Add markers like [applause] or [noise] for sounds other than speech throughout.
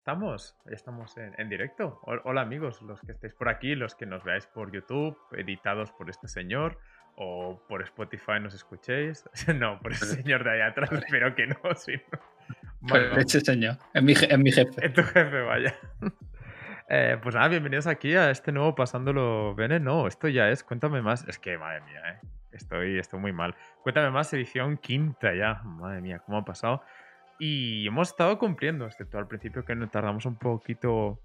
estamos, estamos en, directo. Hola amigos, los que estéis por aquí, los que nos veáis por YouTube, editados por este señor, o por Spotify nos escuchéis. [laughs] no, por ese señor de allá atrás, espero que no, [laughs] si ese señor, es mi, mi jefe. Es tu jefe, vaya. [laughs] Eh, pues nada, bienvenidos aquí a este nuevo Pasándolo Bene. No, esto ya es, cuéntame más. Es que, madre mía, eh. Estoy, estoy muy mal. Cuéntame más, edición quinta ya. Madre mía, ¿cómo ha pasado? Y hemos estado cumpliendo, excepto al principio que nos tardamos un poquito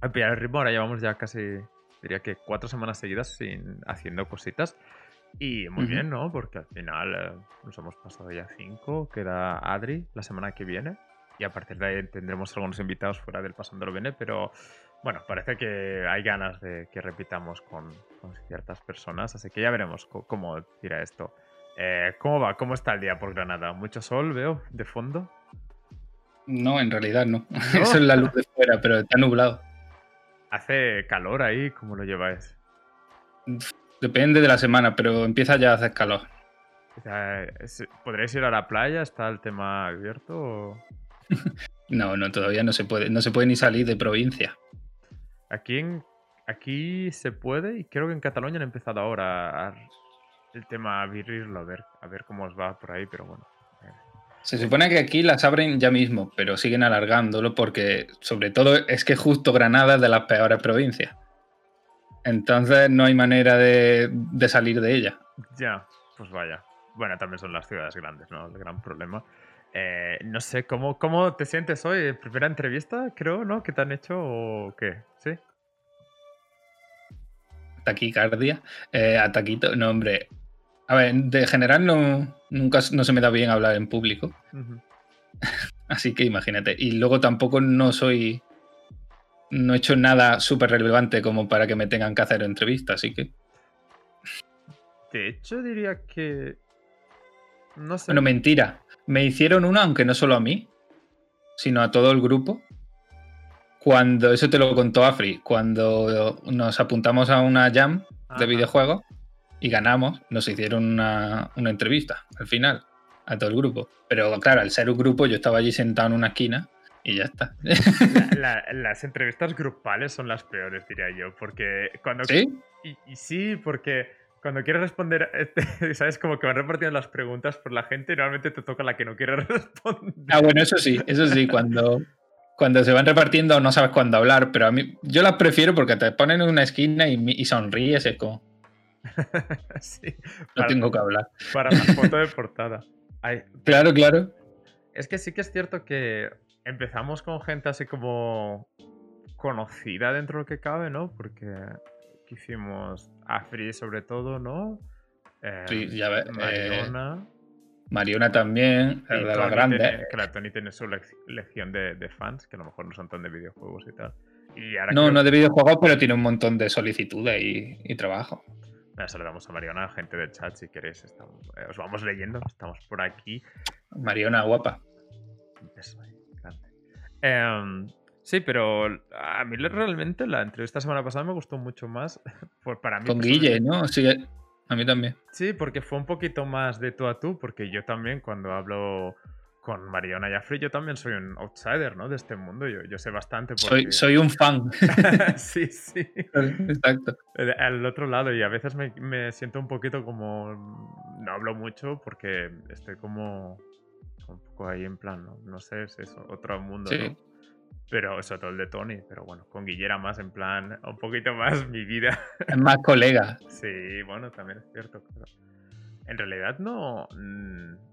a pillar el ritmo. Ahora llevamos ya casi, diría que cuatro semanas seguidas sin, haciendo cositas. Y muy bien, ¿no? Porque al final eh, nos hemos pasado ya cinco. Queda Adri la semana que viene. Y a partir de ahí tendremos algunos invitados fuera del Pasándolo Bene. Pero bueno, parece que hay ganas de que repitamos con, ciertas personas. Así que ya veremos cómo, tira esto. Eh, ¿Cómo va? ¿Cómo está el día por Granada? ¿Mucho sol veo de fondo? No, en realidad [laughs] no. Eso es la luz de fuera, pero está nublado. ¿Hace calor ahí? ¿Cómo lo lleváis? Depende de la semana, pero empieza ya a hacer calor. ¿Podréis ir a la playa? ¿Está el tema abierto? [laughs] no, no, todavía no se puede. No se puede ni salir de provincia. Aquí, aquí se puede y creo que en Cataluña han empezado ahora el tema a abrirlo, a ver, a ver cómo os va por ahí, pero bueno. Se supone que aquí las abren ya mismo, pero siguen alargándolo porque, sobre todo, es que justo Granada es de las peores provincias. Entonces no hay manera de, salir de ella. Ya, pues vaya. Bueno, también son las ciudades grandes, ¿no? El gran problema. Eh, no sé, ¿cómo, ¿cómo te sientes hoy? ¿Primera entrevista, creo, no? ¿Que te han hecho o qué? ¿Sí? Taquicardia. Eh, ataquito. No, hombre. A ver, de general no, nunca no se me da bien hablar en público. [laughs] Así que imagínate. Y luego tampoco no soy. No he hecho nada súper relevante como para que me tengan que hacer entrevistas, así que. De hecho, diría que. No sé. Bueno, mentira. Me hicieron una, aunque no solo a mí, sino a todo el grupo. Cuando, eso te lo contó Afri, cuando nos apuntamos a una jam de videojuegos y ganamos, nos hicieron una, entrevista al final a todo el grupo. Pero claro, al ser un grupo, yo estaba allí sentado en una esquina y ya está. [laughs] las entrevistas grupales son las peores, diría yo, porque cuando... ¿Sí? Y, sí, porque cuando quieres responder, [laughs] sabes, como que van repartiendo las preguntas por la gente y normalmente te toca la que no quiere [laughs] responder. Ah, bueno, eso sí, eso sí, cuando, cuando se van repartiendo no sabes cuándo hablar, pero a mí yo las prefiero porque te ponen en una esquina y, y sonríes, es como... [laughs] no tengo que hablar. Para la foto de portada. claro, claro. Es que sí que es cierto que empezamos con gente así como conocida dentro de lo que cabe, ¿no? Porque hicimos Afri sobre todo, ¿no? sí, ya ves. Eh, Mariona. Mariona también, la grande. claro, Tony tiene su legión de, fans, que a lo mejor no son tan de videojuegos y tal. no, no de videojuegos, pero tiene un montón de solicitudes y trabajo saludamos a Mariona, gente del chat, si queréis. Eh, os vamos leyendo, estamos por aquí. Mariona, guapa. Em, sí, pero a mí realmente la entrevista semana pasada me gustó mucho más. [laughs] para mí, Con Guille, ¿no? Sí, a mí también. Sí, porque fue un poquito más de tú a tú, porque yo también cuando hablo con Mariona Jaffrey, yo también soy un outsider, ¿no? De este mundo. Yo, yo sé bastante. Soy, soy un fan. [laughs] sí, sí. Exacto. Al otro lado, y a veces me, me, siento un poquito como. No hablo mucho porque estoy como. Un poco ahí en plan, ¿no? No sé, es eso, otro mundo, ¿no? Pero eso todo el de Tony. Pero bueno, con Guillera más en plan, un poquito más [laughs] mi vida. Es más colega. sí, bueno, también es cierto. Pero en realidad no. Mm,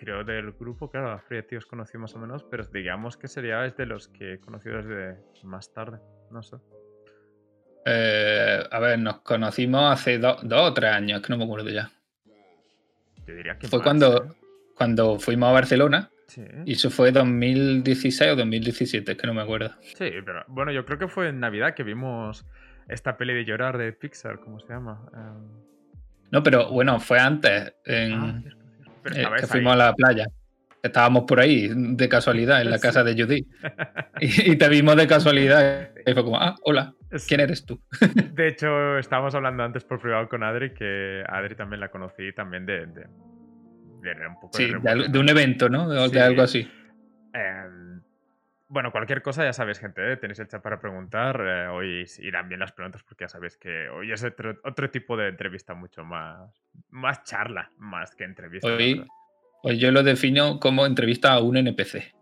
creo, del grupo. Claro, a Free os conocí más o menos, pero digamos que sería de los que he conocido desde más tarde. No sé. Eh, a ver, nos conocimos hace dos o tres años, que no me acuerdo ya. Yo diría que fue cuando, ¿eh? cuando fuimos a Barcelona. Y eso fue 2016 o 2017, que no me acuerdo. Sí, pero bueno, yo creo que fue en Navidad que vimos esta peli de llorar de Pixar, ¿cómo se llama? Em, no, pero bueno, fue antes. En... Ah, eh, que fuimos a la playa. Estábamos por ahí de casualidad en la casa de Judy. [laughs] Y, te vimos de casualidad. Y fue como, ah, hola, ¿quién eres tú? [laughs] De hecho, estábamos hablando antes por privado con Adri, que Adri también la conocí también de, de, de un poco sí, de, un evento, ¿no? De, algo así. Em, bueno, cualquier cosa ya sabéis, gente, ¿eh? tenéis el chat para preguntar. Eh, hoy irán bien las preguntas porque ya sabéis que hoy es otro, tipo de entrevista mucho más, más charla, más que entrevista. Hoy, hoy yo lo defino como entrevista a un NPC.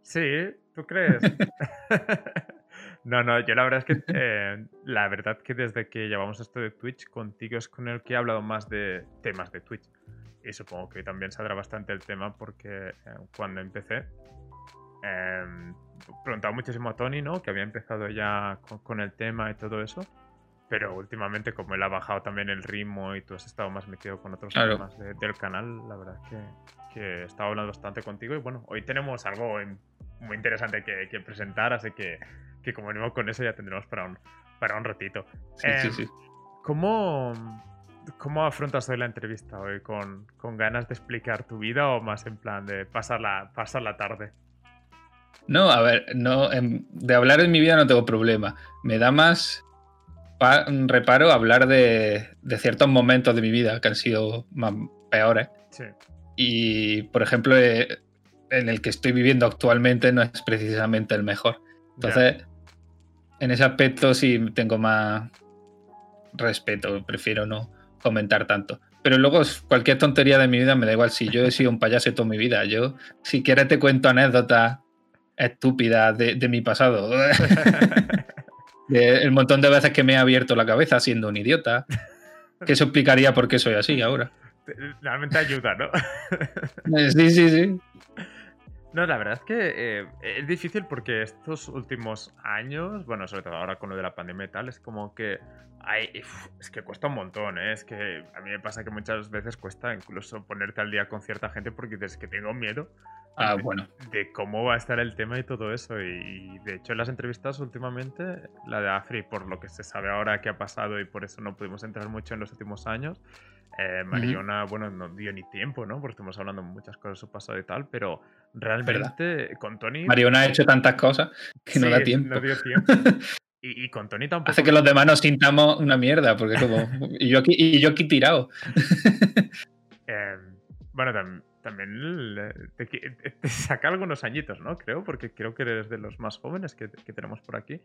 Sí, ¿tú crees? [laughs] no, no, yo la verdad es que eh, la verdad que desde que llevamos esto de Twitch contigo es con el que he hablado más de temas de Twitch. Y supongo que también saldrá bastante el tema porque cuando empecé eh, preguntaba muchísimo a Tony, ¿no? Que había empezado ya con, el tema y todo eso. Pero últimamente, como él ha bajado también el ritmo y tú has estado más metido con otros temas del canal, la verdad que, que he estado hablando bastante contigo. Y bueno, hoy tenemos algo muy interesante que, presentar, así que, que como venimos con eso ya tendremos para un, para un ratito. Sí, sí, em, sí. ¿Cómo, ¿Cómo afrontas hoy la entrevista hoy? ¿Con, ¿Con, ganas de explicar tu vida o más en plan de pasar la, pasar la tarde? No, a ver, no, em, de hablar en mi vida no tengo problema. Me da más reparo hablar de, ciertos momentos de mi vida que han sido más peores. Sí. Y, por ejemplo, eh, en el que estoy viviendo actualmente no es precisamente el mejor. Entonces, en ese aspecto sí tengo más respeto, prefiero no comentar tanto. Pero luego cualquier tontería de mi vida me da igual si yo he sido un payaso toda mi vida. Yo, si quieres, te cuento anécdotas estúpida de, mi pasado. [laughs] [laughs] el montón de veces que me he abierto la cabeza siendo un idiota. Que eso explicaría por qué soy así ahora. Realmente ayuda, ¿no? [laughs] Eh, sí, sí, sí. No, la verdad es que eh, es difícil porque estos últimos años, bueno, sobre todo ahora con lo de la pandemia y tal, es como que hay, es que cuesta un montón, ¿eh? Es que a mí me pasa que muchas veces cuesta incluso ponerte al día con cierta gente porque dices que tengo miedo ah, bueno. de cómo va a estar el tema y todo eso. Y, de hecho en las entrevistas últimamente, la de Afri, por lo que se sabe ahora que ha pasado y por eso no pudimos entrar mucho en los últimos años, eh, Mariona, bueno, no dio ni tiempo, ¿no? Porque estamos hablando de muchas cosas de su pasado y tal, pero realmente con Tony. Mariona ha hecho tantas cosas que no da tiempo. No dio tiempo. [laughs] Y, con Tony tampoco. Hace que los demás nos sintamos una mierda, porque como. y, yo aquí, y yo aquí tirado. Em, bueno, también te, saca algunos añitos, ¿no? Creo, porque creo que eres de los más jóvenes que, que tenemos por aquí.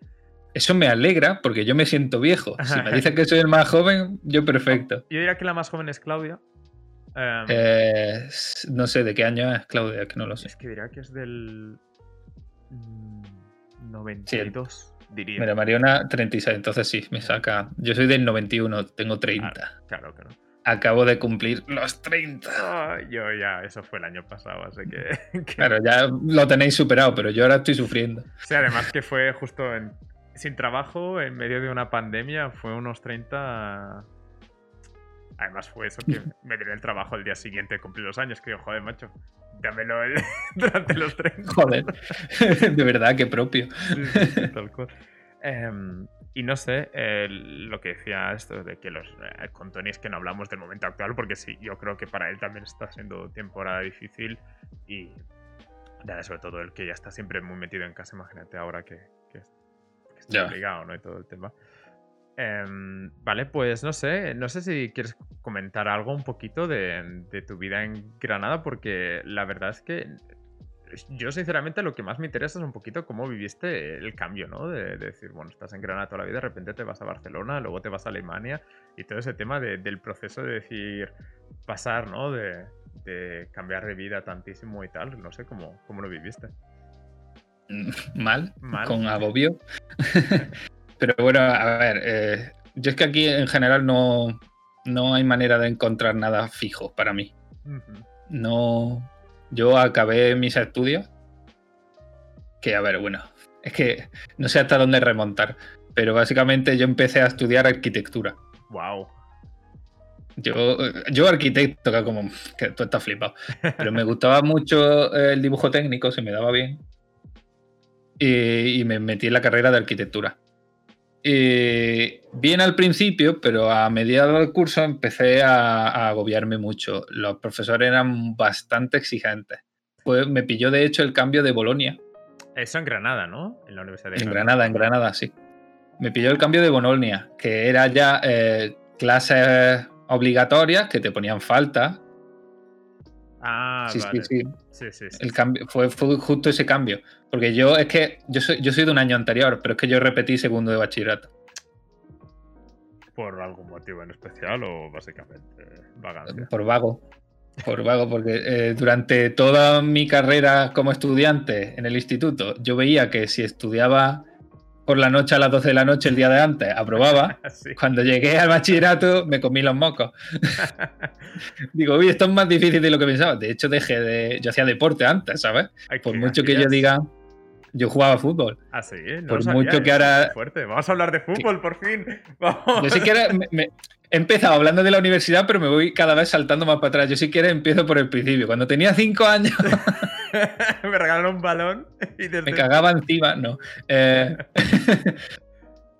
Eso me alegra porque yo me siento viejo. Si me dicen que soy el más joven, yo perfecto. Yo diría que la más joven es Claudia. Eh, no sé de qué año es Claudia, que no lo sé. Es que diría que es del 92, mm, diría. Mira, Mariona 36, entonces sí, me saca. Yo soy del 91, tengo 30. Claro, claro. Acabo de cumplir los 30. yo ya, eso fue el año pasado, así [laughs] que, Claro, ya lo tenéis superado, pero yo ahora estoy sufriendo. Sí, además que fue justo en, sin trabajo en medio de una pandemia, fue unos 30. Además fue eso que [laughs] me dio el trabajo el día siguiente, cumplí los años, que yo, joder, macho, dámelo [laughs] durante los 30. Joder, de verdad, qué propio. Em, y no sé, lo que decía esto de que los eh, con Tony es que no hablamos del momento actual, porque sí, yo creo que para él también está siendo temporada difícil y sobre todo el que ya está siempre muy metido en casa, imagínate ahora que, que está obligado, ¿no? Y todo el tema. Em, vale, pues no sé, no sé si quieres comentar algo un poquito de, tu vida en Granada, porque la verdad es que yo sinceramente lo que más me interesa es un poquito cómo viviste el cambio, ¿no? De, decir, bueno, estás en Granada toda la vida, de repente te vas a Barcelona, luego te vas a Alemania y todo ese tema del proceso de decir, pasar, ¿no? De, cambiar de vida tantísimo y tal, no sé cómo, cómo lo viviste. [laughs] Mal, con agobio. [laughs] Pero bueno, a ver, eh, yo es que aquí en general no, no hay manera de encontrar nada fijo para mí. No. Yo acabé mis estudios. Que a ver, bueno, es que no sé hasta dónde remontar. Pero básicamente yo empecé a estudiar arquitectura. Wow. Yo, yo arquitecto, que como que tú estás flipado. [laughs] Pero me gustaba mucho el dibujo técnico, se me daba bien. Y, y me metí en la carrera de arquitectura. Eh, bien al principio, pero a mediados del curso empecé a, agobiarme mucho. Los profesores eran bastante exigentes. Pues me pilló de hecho el cambio de Bolonia. Eso en Granada, ¿no? En la Universidad de En Granada, en Granada, sí. Me pilló el cambio de Bolonia, que era ya eh, clases obligatorias que te ponían falta. Ah, sí, vale. sí, Sí, sí, sí. El cambio, fue, fue justo ese cambio. Porque yo es que yo soy, yo soy de un año anterior, pero es que yo repetí segundo de bachillerato. ¿Por algún motivo en especial o básicamente vagancia? Por vago. Por vago, porque eh, durante toda mi carrera como estudiante en el instituto, yo veía que si estudiaba por la noche a las 12 de la noche el día de antes, aprobaba. [laughs] Sí. Cuando llegué al bachillerato me comí los mocos. [laughs] Digo, uy, esto es más difícil de lo que pensaba. De hecho, dejé de. Yo hacía deporte antes, ¿sabes? Ay, Por ¿qué mucho que yo diga, yo jugaba fútbol. Ah, sí, no por sabía, mucho que ¿eh? ahora- Fuerte. Vamos a hablar de fútbol, por fin. [laughs] Vamos. Yo si quieres, me- me- he empezado hablando de la universidad, pero me voy cada vez saltando más para atrás. Yo si quieres empiezo por el principio. Cuando tenía cinco años [laughs] Me regalaron un balón y desde... me cagaba encima, no. Eh, [laughs]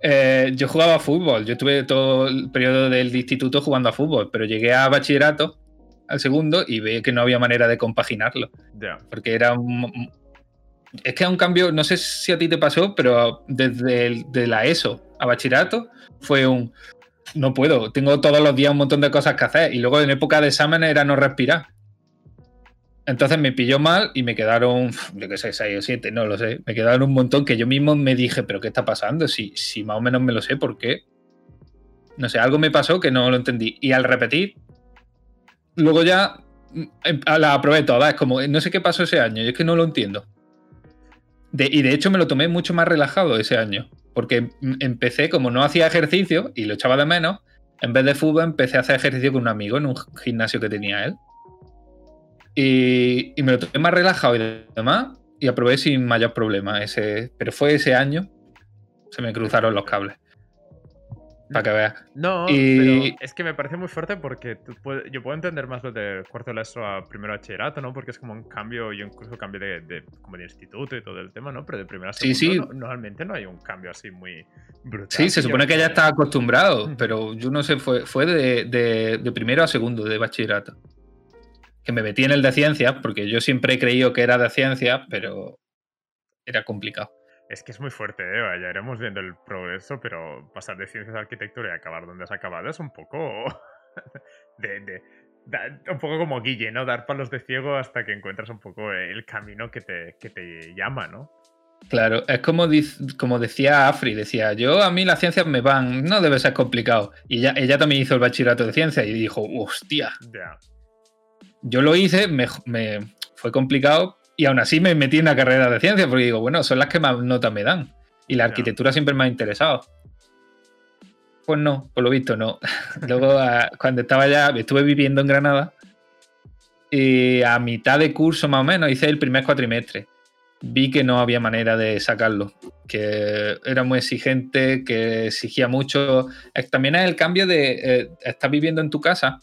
eh, yo jugaba a fútbol. Yo estuve todo el periodo del instituto jugando a fútbol, pero llegué a bachillerato al segundo y vi que no había manera de compaginarlo. Ya. porque era un... Es que es un cambio, no sé si a ti te pasó, pero desde el- de la ESO a bachillerato fue un... No puedo, tengo todos los días un montón de cosas que hacer y luego en época de exámenes era no respirar. Entonces me pilló mal y me quedaron, yo qué sé, seis o siete, no lo sé. Me quedaron un montón que yo mismo me dije, pero ¿qué está pasando? Si, si más o menos me lo sé, ¿por qué? No sé, algo me pasó que no lo entendí. Y al repetir, luego ya em, la aprobé todas. Es como, no sé qué pasó ese año, yo es que no lo entiendo. De- y de hecho me lo tomé mucho más relajado ese año, porque em- empecé, como no hacía ejercicio y lo echaba de menos, en vez de fútbol empecé a hacer ejercicio con un amigo en un gimnasio que tenía él. Y, y me lo tomé más relajado y demás, y aprobé sin mayor problema. Ese, pero fue ese año, se me cruzaron los cables. Para que veas. No, Y- pero es que me parece muy fuerte porque tú puedes- yo puedo entender más lo de cuarto de ESO a primero bachillerato, ¿no? Porque es como un cambio, yo incluso cambié de, de- como de instituto y todo el tema, ¿no? Pero de primero a Sí, segundo sí. no- normalmente no hay un cambio así muy brutal. Sí, se supone que ya estaba acostumbrado, [laughs] pero yo no sé, fue, fue de, de- de primero a segundo de bachillerato. Que me metí en el de ciencias, porque yo siempre he creído que era de ciencias, pero era complicado. Es que es muy fuerte, ¿eh? Ya iremos viendo el progreso, pero pasar de ciencias a arquitectura y acabar donde has acabado es un poco. [laughs] de, un poco como Guille, ¿no? Dar palos de ciego hasta que encuentras un poco el camino que te, que te llama, ¿no? Claro, es como, como decía Afri, decía, yo a mí las ciencias me van, no debe ser complicado. Y ya, ella también hizo el bachillerato de ciencias y dijo, hostia, Ya. Yo lo hice, me, me- fue complicado y aún así me metí en la carrera de ciencias porque digo, bueno, son las que más notas me dan. Y la arquitectura siempre me ha interesado. Pues no, por lo visto no. [laughs] Luego, a- cuando estaba ya, estuve viviendo en Granada y a mitad de curso más o menos hice el primer cuatrimestre. Vi que no había manera de sacarlo, que era muy exigente, que exigía mucho. También es el cambio de eh, estar viviendo en tu casa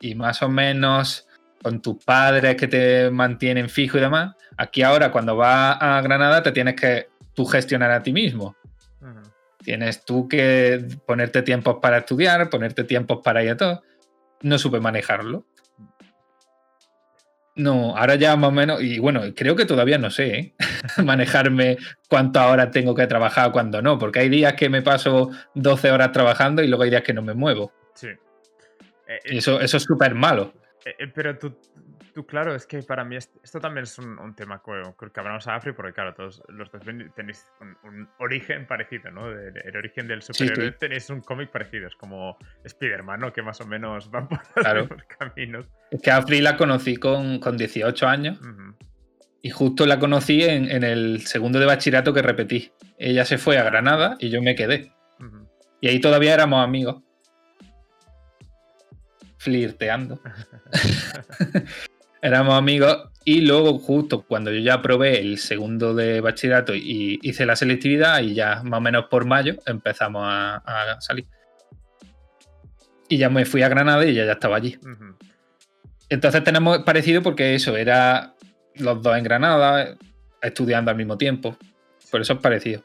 y más o menos con tus padres que te mantienen fijo y demás. Aquí ahora cuando vas a Granada te tienes que tú gestionar a ti mismo. Tienes tú que ponerte tiempos para estudiar, ponerte tiempos para ir a todo. No supe manejarlo. No, ahora ya más o menos, y bueno, creo que todavía no sé ¿eh? [laughs] manejarme cuántas horas tengo que trabajar, cuándo no, porque hay días que me paso 12 horas trabajando y luego hay días que no me muevo. Sí. Eh, eh, eso, eso es súper malo. Eh, eh, pero tú, tú, claro, es que para mí est- esto también es un, un tema que, que hablamos a Afri, porque claro, todos los dos tenéis un, un origen parecido, ¿no? De- de- el origen del sí. superhéroe tenéis un cómic parecido, es como Spider-Man, ¿no? Que más o menos van por [laughs] Claro. caminos. Es que a Free la conocí con, con 18 años y justo la conocí en, en el segundo de bachillerato que repetí. Ella se fue a Granada y yo me quedé. Y ahí todavía éramos amigos. Flirteando. [laughs] éramos amigos y luego justo cuando yo ya probé el segundo de bachillerato y hice la selectividad y ya más o menos por mayo empezamos a, a salir. Y ya me fui a Granada y ella ya estaba allí. Entonces tenemos parecido porque eso, era los dos en Granada, estudiando al mismo tiempo. Por eso es parecido.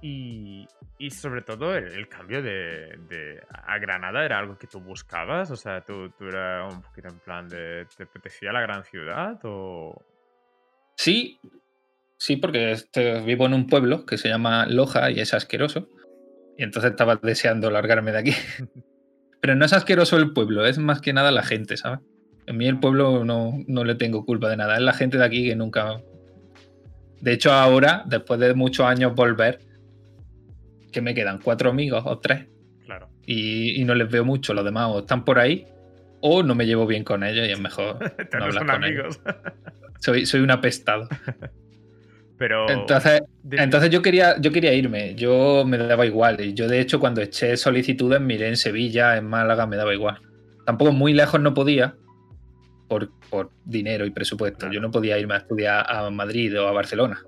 Y, y sobre todo el, el cambio de, de a Granada era algo que tú buscabas, o sea, tú, tú eras un poquito en plan de, ¿te apetecía la gran ciudad o...? Sí, sí, porque este- vivo en un pueblo que se llama Loja y es asqueroso. Y entonces estaba deseando largarme de aquí. [laughs] Pero no es asqueroso el pueblo, es más que nada la gente, ¿sabes? En mí el pueblo no, no le tengo culpa de nada. Es la gente de aquí que nunca. De hecho, ahora, después de muchos años volver, que me quedan cuatro amigos o tres. Claro. Y, y no les veo mucho. Los demás o están por ahí o no me llevo bien con ellos y es mejor [laughs] no hablar con amigos. ellos. [laughs] Soy, soy un apestado. [laughs] Pero. Entonces, entonces yo, quería, yo quería irme. Yo me daba igual. Y yo, de hecho, cuando eché solicitudes, miré en Sevilla, en Málaga, me daba igual. Tampoco muy lejos no podía, por, por dinero y presupuesto. Yo no podía irme a estudiar a Madrid o a Barcelona.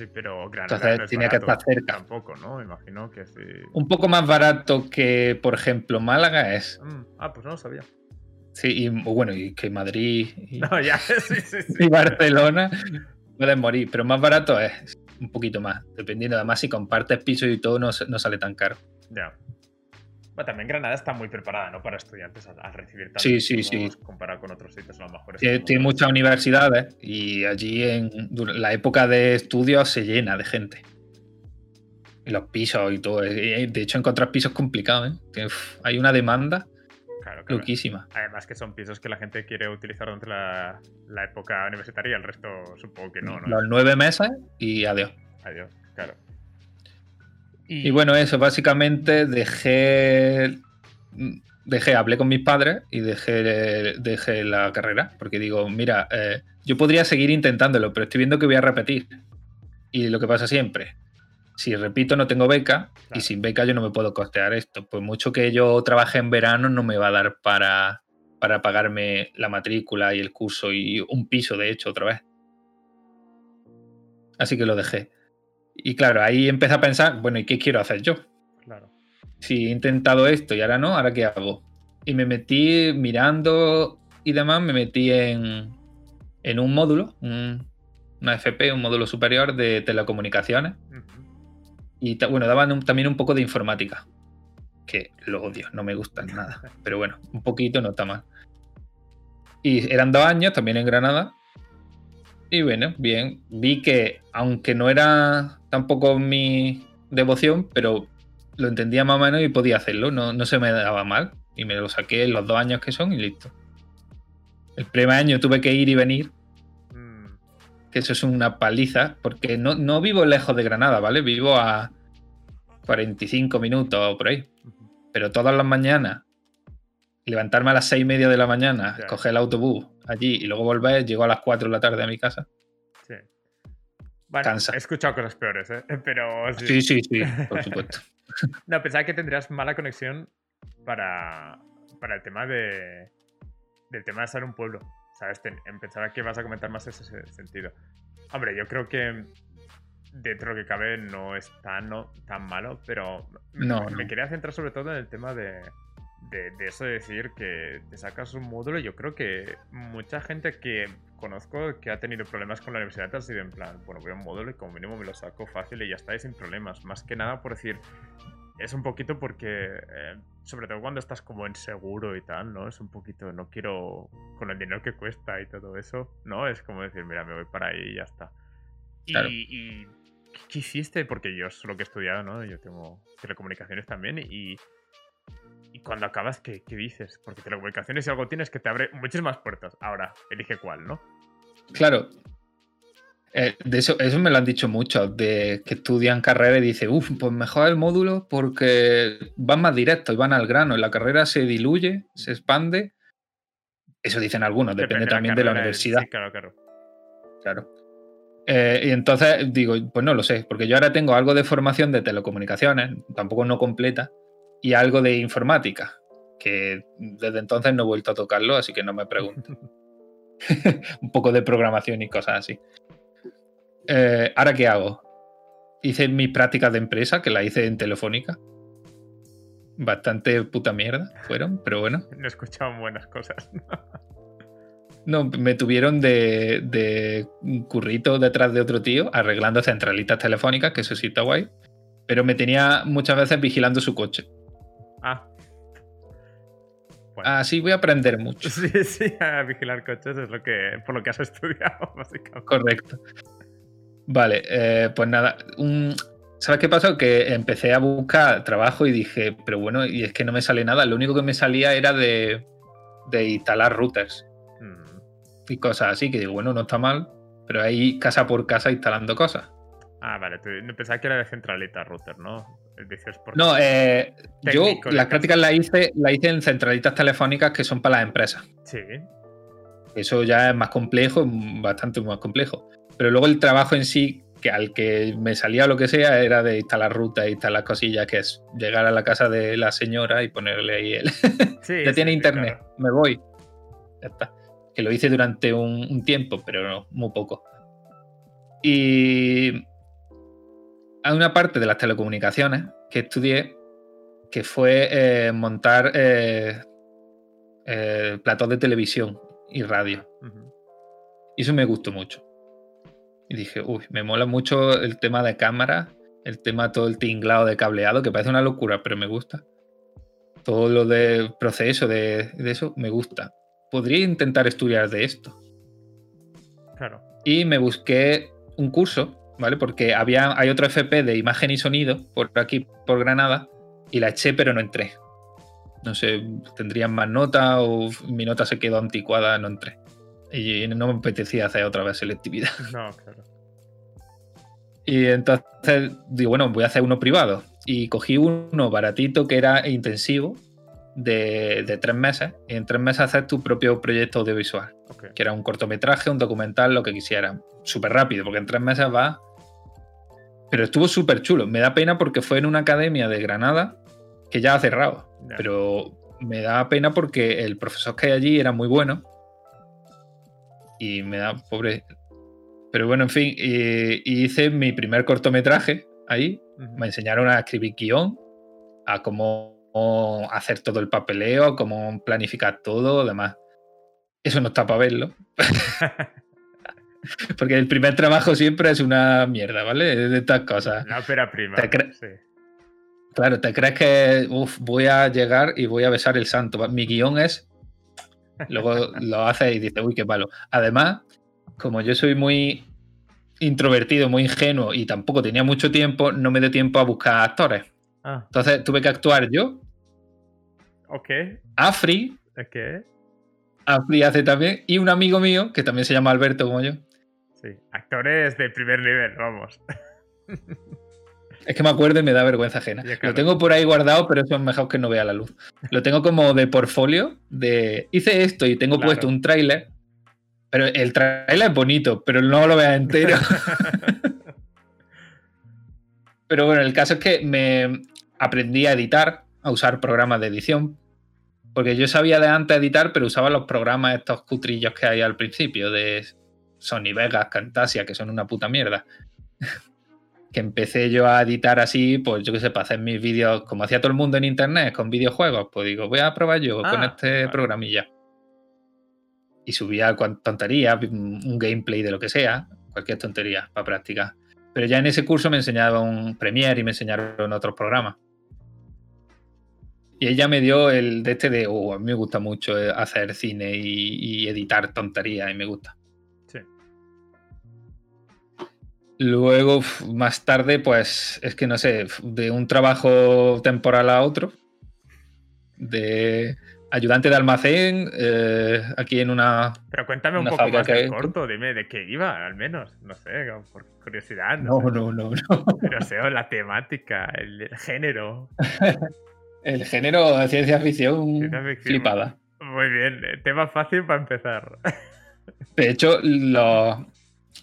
Sí, pero Granada Entonces no tenía que estar cerca. Tampoco, ¿no? Imagino que sí. Un poco más barato que, por ejemplo, Málaga es. Mm, ah, pues no lo sabía. Sí, y bueno, y que Madrid y, [laughs] no, ya, sí, sí, y Barcelona pueden morir, pero más barato es un poquito más, dependiendo. Además, si compartes piso y todo, no, no sale tan caro. Ya. Bueno, también Granada está muy preparada, ¿no? Para estudiantes a, recibir tanto. Sí, sí, sí. Comparado con otros sitios, a lo mejor. Tiene, tiene muchas universidades y allí en la época de estudios se llena de gente. Y los pisos y todo. De hecho, encontrar pisos es complicado, ¿eh? hay una demanda Loquísima. Además que son pisos que la gente quiere utilizar durante la, época universitaria, el resto supongo que no, Los nueve meses y adiós. Adiós, claro. Y... bueno, eso, básicamente dejé. Dejé, hablé con mis padres y dejé, dejé la carrera. Porque digo, mira, eh, yo podría seguir intentándolo, pero estoy viendo que voy a repetir. Y lo que pasa siempre, si repito no tengo beca y sin beca yo no me puedo costear esto. Pues mucho que yo trabaje en verano no me va a dar para, para pagarme la matrícula y el curso y un piso, de hecho, otra vez. Así que lo dejé. Y claro, ahí empecé a pensar, bueno, ¿y qué quiero hacer yo? Claro. Si he intentado esto y ahora no, ¿ahora qué hago? Y me metí mirando y demás, me metí en, en un módulo, una FP, un módulo superior de telecomunicaciones. Y bueno, daban también un poco de informática, que lo odio, no me gustan [laughs] nada. Pero bueno, un poquito no está mal. Y eran dos años también en Granada. Y bueno, bien, vi que aunque no era tampoco mi devoción, pero lo entendía más o menos y podía hacerlo, no, no se me daba mal. Y me lo saqué en los dos años que son y listo. El primer año tuve que ir y venir que eso es una paliza, porque no, vivo lejos de Granada, ¿vale? Vivo a 45 minutos o por ahí. Pero todas las mañanas, levantarme a las 6 y media de la mañana, coger el autobús allí y luego volver, llego a las 4 de la tarde a mi casa. Sí. Bueno, he escuchado cosas peores, ¿eh? [laughs] Pero. Sí, sí, sí, por supuesto. [laughs] no, pensaba que tendrías mala conexión para, para el tema de. del tema de ser un pueblo. ¿sabes? Pensaba que vas a comentar más ese sentido. Hombre, yo creo que dentro de lo que cabe no es tan, tan malo, pero no, me, quería centrar sobre todo en el tema de, de, eso de decir que te sacas un módulo. Yo creo que mucha gente que conozco que ha tenido problemas con la universidad ha sido en plan, bueno, voy a un módulo y como mínimo me lo saco fácil y ya está, y sin problemas. Más que nada por decir, es un poquito porque, eh, sobre todo cuando estás como en seguro y tal, ¿no? Es un poquito, no quiero, con el dinero que cuesta y todo eso, ¿no? Es como decir, mira, me voy para ahí y ya está. Y, ¿qué hiciste? Porque yo es lo que he estudiado, ¿no? Yo tengo telecomunicaciones también y, y cuando acabas, ¿qué, ¿qué, dices? Porque telecomunicaciones si algo tienes que te abre muchísimas puertas. Ahora, elige cuál, ¿no? Claro, eh, de eso, eso me lo han dicho muchos, de que estudian carrera y dicen, uff, pues mejor el módulo porque van más directo y van al grano. La carrera se diluye, se expande. Eso dicen algunos, depende, también de la universidad. claro, claro. Claro. Eh, y entonces digo, pues no lo sé, porque yo ahora tengo algo de formación de telecomunicaciones, tampoco no completa, y algo de informática, que desde entonces no he vuelto a tocarlo, así que no me pregunto. [laughs] [laughs] Un poco de programación y cosas así. Eh, ¿Ahora qué hago? Hice mis prácticas de empresa, que la hice en Telefónica. Bastante puta mierda fueron, pero bueno. No he escuchado buenas cosas. no, me tuvieron de, de un currito detrás de otro tío arreglando centralitas telefónicas, que eso sí está guay. Pero me tenía muchas veces vigilando su coche. Ah. Así voy a aprender mucho. [laughs] Sí, sí, a vigilar coches es lo que, por lo que has estudiado, [laughs] básicamente. Correcto. Vale, eh, pues nada. ¿Sabes qué pasó? Que empecé a buscar trabajo y dije, pero bueno, y es que no me sale nada. Lo único que me salía era de, de instalar routers y cosas así, que digo, bueno, no está mal, pero ahí casa por casa instalando cosas. Ah, vale, tú pensaba que era de centralita router, ¿no? No, eh, yo las prácticas las hice, la hice en centralitas telefónicas que son para las empresas. Sí. Eso ya es más complejo, bastante más complejo. Pero luego el trabajo en sí, que al que me salía lo que sea, era de instalar rutas, instalar cosillas, que es llegar a la casa de la señora y ponerle ahí el. [laughs] Sí, ya tiene internet, me voy. Ya está. Que lo hice durante un, tiempo, pero no, muy poco. Y hay una parte de las telecomunicaciones que estudié que fue eh, montar eh, eh, platos de televisión y radio. Y eso me gustó mucho. Y dije, uy, me mola mucho el tema de cámara, el tema todo el tinglado de cableado, que parece una locura, pero me gusta. Todo lo de proceso de, de eso me gusta. Podría intentar estudiar de esto. Claro. Y me busqué un curso ¿vale? Porque había, hay otro FP de imagen y sonido por aquí, por Granada, y la eché, pero no entré. No sé, tendrían más nota o mi nota se quedó anticuada, no entré. Y no me apetecía hacer otra vez selectividad. [laughs] No, claro. Y entonces digo, bueno, voy a hacer uno privado. Y cogí uno baratito que era intensivo, de, tres meses. Y en tres meses haces tu propio proyecto audiovisual. Que era un cortometraje, un documental, lo que quisiera. Súper rápido, porque en tres meses va pero estuvo súper chulo. Me da pena porque fue en una academia de Granada que ya ha cerrado. Pero me da pena porque el profesor que hay allí era muy bueno. Y me da pobre. Pero bueno, en fin, hice mi primer cortometraje ahí. Me enseñaron a escribir guion, a cómo hacer todo el papeleo, cómo planificar todo, demás. Eso no está para verlo. [laughs] [laughs] Porque el primer trabajo siempre es una mierda, ¿vale? De estas cosas. La ópera prima. sí. Claro, te crees que voy a llegar y voy a besar el santo. Mi guion es. Luego lo hace y dice, uy, qué malo. Además, como yo soy muy introvertido, muy ingenuo y tampoco tenía mucho tiempo, no me dio tiempo a buscar actores. Ah. Entonces tuve que actuar yo. Ok. Afri. Ok. Afri hace también. Y un amigo mío, que también se llama Alberto como yo. Sí, actores de primer nivel, vamos. Es que me acuerdo y me da vergüenza ajena. Lo tengo por ahí guardado, pero eso es mejor que no vea la luz. Lo tengo como de portfolio, de hice esto y tengo puesto un tráiler, pero el tráiler es bonito, pero no lo vea entero. [laughs] pero bueno, el caso es que me aprendí a editar, a usar programas de edición, porque yo sabía de antes editar, pero usaba los programas estos cutrillos que hay al principio de Sony Vegas, Camtasia, que son una puta mierda. [laughs] que empecé yo a editar así, pues yo qué sé, para hacer mis vídeos, como hacía todo el mundo en internet, con videojuegos, pues digo, voy a probar yo con ah, este programilla. Y subía tonterías, un gameplay de lo que sea, cualquier tontería para practicar. Pero ya en ese curso me enseñaban Premiere y me enseñaron otros programas. Y ella me dio el de este de, oh, a mí me gusta mucho eh, hacer cine y, y editar tonterías y me gusta. Luego, más tarde, pues es que no sé, de un trabajo temporal a otro, de ayudante de almacén, eh, aquí en una. Pero cuéntame un poco más que... corto, dime de qué iba, al menos, no sé, por curiosidad. No, no, no, no, Pero sé, la temática, el, género. [laughs] el género de ciencia ficción, flipada. Muy bien, eh, tema fácil para empezar. De hecho, los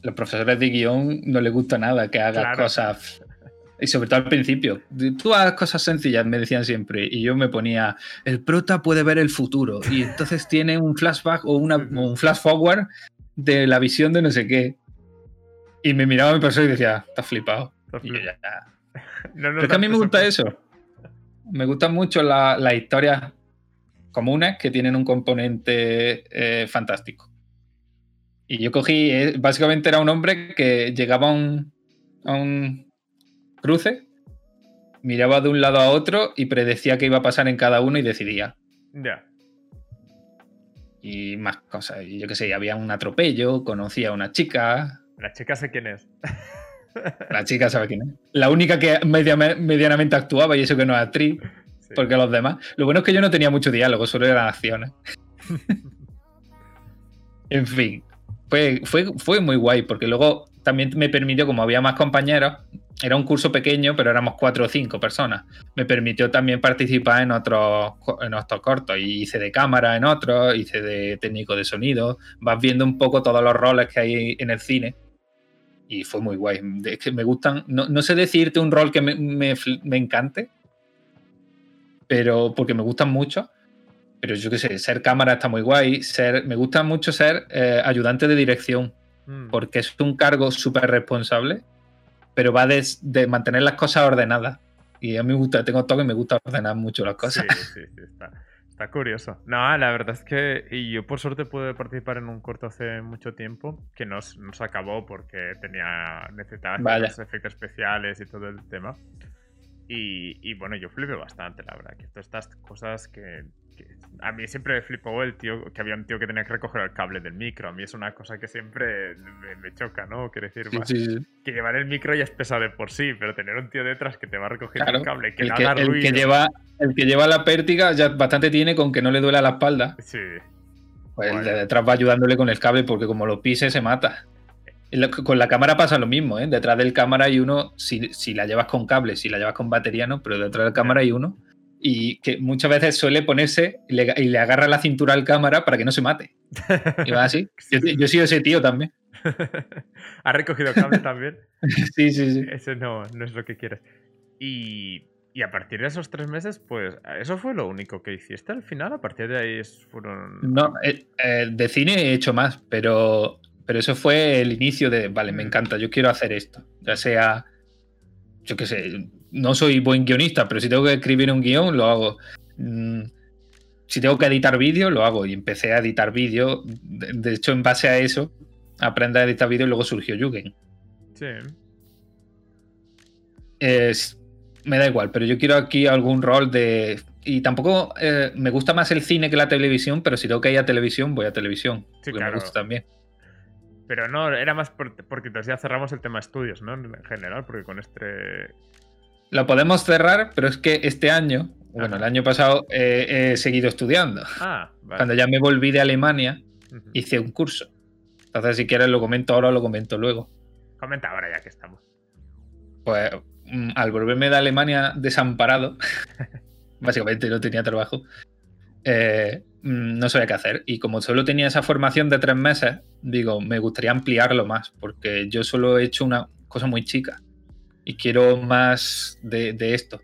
los profesores de guion no les gusta nada que hagas cosas. Y sobre todo al principio. Tú hagas cosas sencillas, me decían siempre. Y yo me ponía, el prota puede ver el futuro. Y [laughs] entonces tiene un flashback o, un flash forward de la visión de no sé qué. Y me miraba mi profesor y decía, estás flipado. y yo ya. [laughs] Pero es que a mí me gusta eso. Me gustan mucho las historias comunes que tienen un componente eh, fantástico. Y yo cogí, eh, básicamente era un hombre que llegaba a un, cruce, miraba de un lado a otro y predecía qué iba a pasar en cada uno y decidía. Ya. Y más cosas. Yo qué sé, había un atropello, conocía a una chica. La chica sé quién es. [laughs] La chica sabe quién es. La única que medianamente actuaba y eso que no es actriz. Porque los demás. Lo bueno es que yo no tenía mucho diálogo, solo eran acciones. [laughs] en fin, fue, fue, fue muy guay porque luego también me permitió, como había más compañeros, era un curso pequeño, pero éramos cuatro o cinco personas. Me permitió también participar en otros, en otros cortos. Hice de cámara en otros, hice de técnico de sonido. Vas viendo un poco todos los roles que hay en el cine. Y fue muy guay. Es que me gustan. No, sé decirte un rol que me, me, encante, pero porque me gustan mucho. Pero yo qué sé, ser cámara está muy guay. Ser, me gusta mucho ser eh, ayudante de dirección, mm. porque es un cargo súper responsable pero va de, mantener las cosas ordenadas. Y a mí me gusta, tengo toque y me gusta ordenar mucho las cosas. Sí, sí, sí, está, curioso. No, la verdad es que y yo por suerte pude participar en un corto hace mucho tiempo que no, se acabó porque tenía necesitaba los efectos especiales y todo el tema. Y, y, bueno, yo flipé bastante, la verdad, que todas estas cosas que a mí siempre me flipó el tío, que había un tío que tenía que recoger el cable del micro. A mí es una cosa que siempre me, choca, ¿no? Quiero decir, que llevar el micro ya es pesado de por sí, pero tener un tío detrás que te va a recoger el cable, que el que, El que, lleva, el que lleva la pértiga ya bastante tiene con que no le duela la espalda. Sí. Pues el de detrás va ayudándole con el cable porque como lo pise se mata. Con la cámara pasa lo mismo, ¿eh? Detrás del cámara hay uno, si, si la llevas con cable, si la llevas con batería, no, pero detrás del cámara hay uno y que muchas veces suele ponerse y le, agarra la cintura al cámara para que no se mate. Y va así. [laughs] Yo, he sido ese tío también. [laughs] ¿Ha recogido cable también? [laughs] sí, sí, sí. Ese no, no es lo que quieres. Y, y, a partir de esos tres meses, pues eso fue lo único que hiciste al final. A partir de ahí fueron. No, eh, eh, de cine he hecho más, pero, pero eso fue el inicio de, vale, me mm. encanta, yo quiero hacer esto. Ya sea, yo qué sé, no soy buen guionista, pero si tengo que escribir un guion, lo hago. Mm, si tengo que editar vídeo, lo hago. Y empecé a editar vídeo. De hecho, en base a eso, aprendí a editar vídeo y luego surgió Yugen. Sí. me da igual, pero yo quiero aquí algún rol de. Y tampoco eh, me gusta más el cine que la televisión, pero si tengo que ir a televisión, voy a televisión. Sí, claro. me gusta también. Pero no, era más porque entonces ya cerramos el tema estudios, ¿no? En general, porque con este lo podemos cerrar, pero es que este año, bueno, el año pasado he seguido estudiando. Ah, Cuando ya me volví de Alemania, hice un curso. Entonces, si quieres, lo comento ahora o lo comento luego. Comenta ahora ya que estamos. Pues mm, al volverme de Alemania desamparado, [laughs] básicamente no tenía trabajo, eh, mm, no sabía qué hacer. Y como solo tenía esa formación de tres meses, digo, me gustaría ampliarlo más, porque yo solo he hecho una cosa muy chica y quiero más de, esto.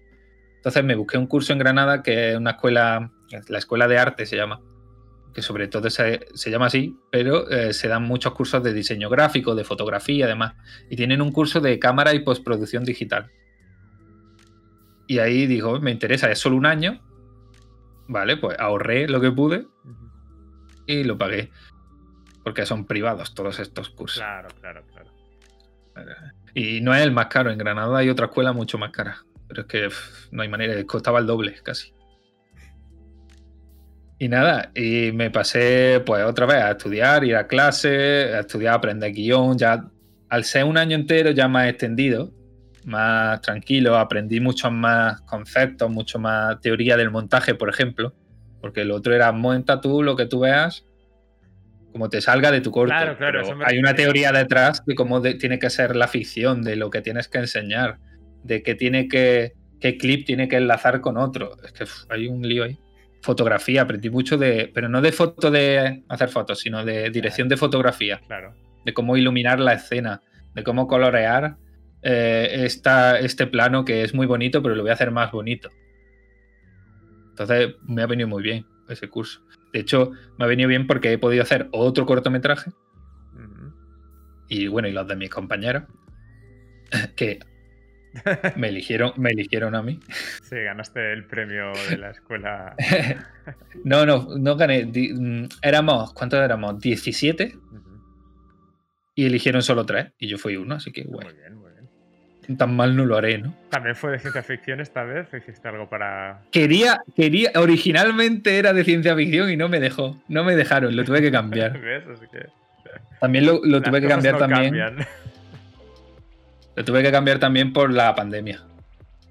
Entonces me busqué un curso en Granada que es una escuela, la escuela de arte se llama, que sobre todo se, llama así, pero eh, se dan muchos cursos de diseño gráfico, de fotografía, además, y tienen un curso de cámara y postproducción digital. Y ahí digo, me interesa, es solo un año, vale, pues ahorré lo que pude y lo pagué, porque son privados todos estos cursos. Claro, claro, claro. Y no es el más caro. En Granada hay otra escuela mucho más cara. Pero es que no hay manera. Costaba el doble casi. Y nada, y me pasé pues otra vez a estudiar, ir a clase, a estudiar, aprender guion. Ya al ser un año entero ya más extendido, más tranquilo, aprendí muchos más conceptos, mucho más teoría del montaje, por ejemplo. Porque el otro era monta tú lo que tú veas como te salga de tu corto. Claro, claro, hay una teoría detrás de cómo tiene que ser la ficción, de lo que tienes que enseñar, de qué tiene que, qué clip tiene que enlazar con otro. Es que hay un lío ahí. Fotografía, aprendí mucho de, pero no de foto de hacer fotos, sino de dirección de fotografía. Claro. De cómo iluminar la escena, de cómo colorear eh, este plano que es muy bonito, pero lo voy a hacer más bonito. Entonces me ha venido muy bien ese curso. De hecho, me ha venido bien porque he podido hacer otro cortometraje. Y bueno, y los de mis compañeros. [laughs] Que [laughs] me eligieron, me eligieron a mí. [laughs] Sí, ganaste el premio de la escuela. no, no, no gané. Mm, éramos, ¿cuántos éramos? 17. Y eligieron solo tres. Y yo fui uno, así que bueno. Muy bien, tan mal no lo haré, ¿no? ¿También fue de ciencia ficción esta vez? hiciste algo para.? Quería, quería, originalmente era de ciencia ficción y no me dejó. No me dejaron, lo tuve que cambiar. [laughs] También lo, tuve que cambiar también. Lo tuve que cambiar también por la pandemia.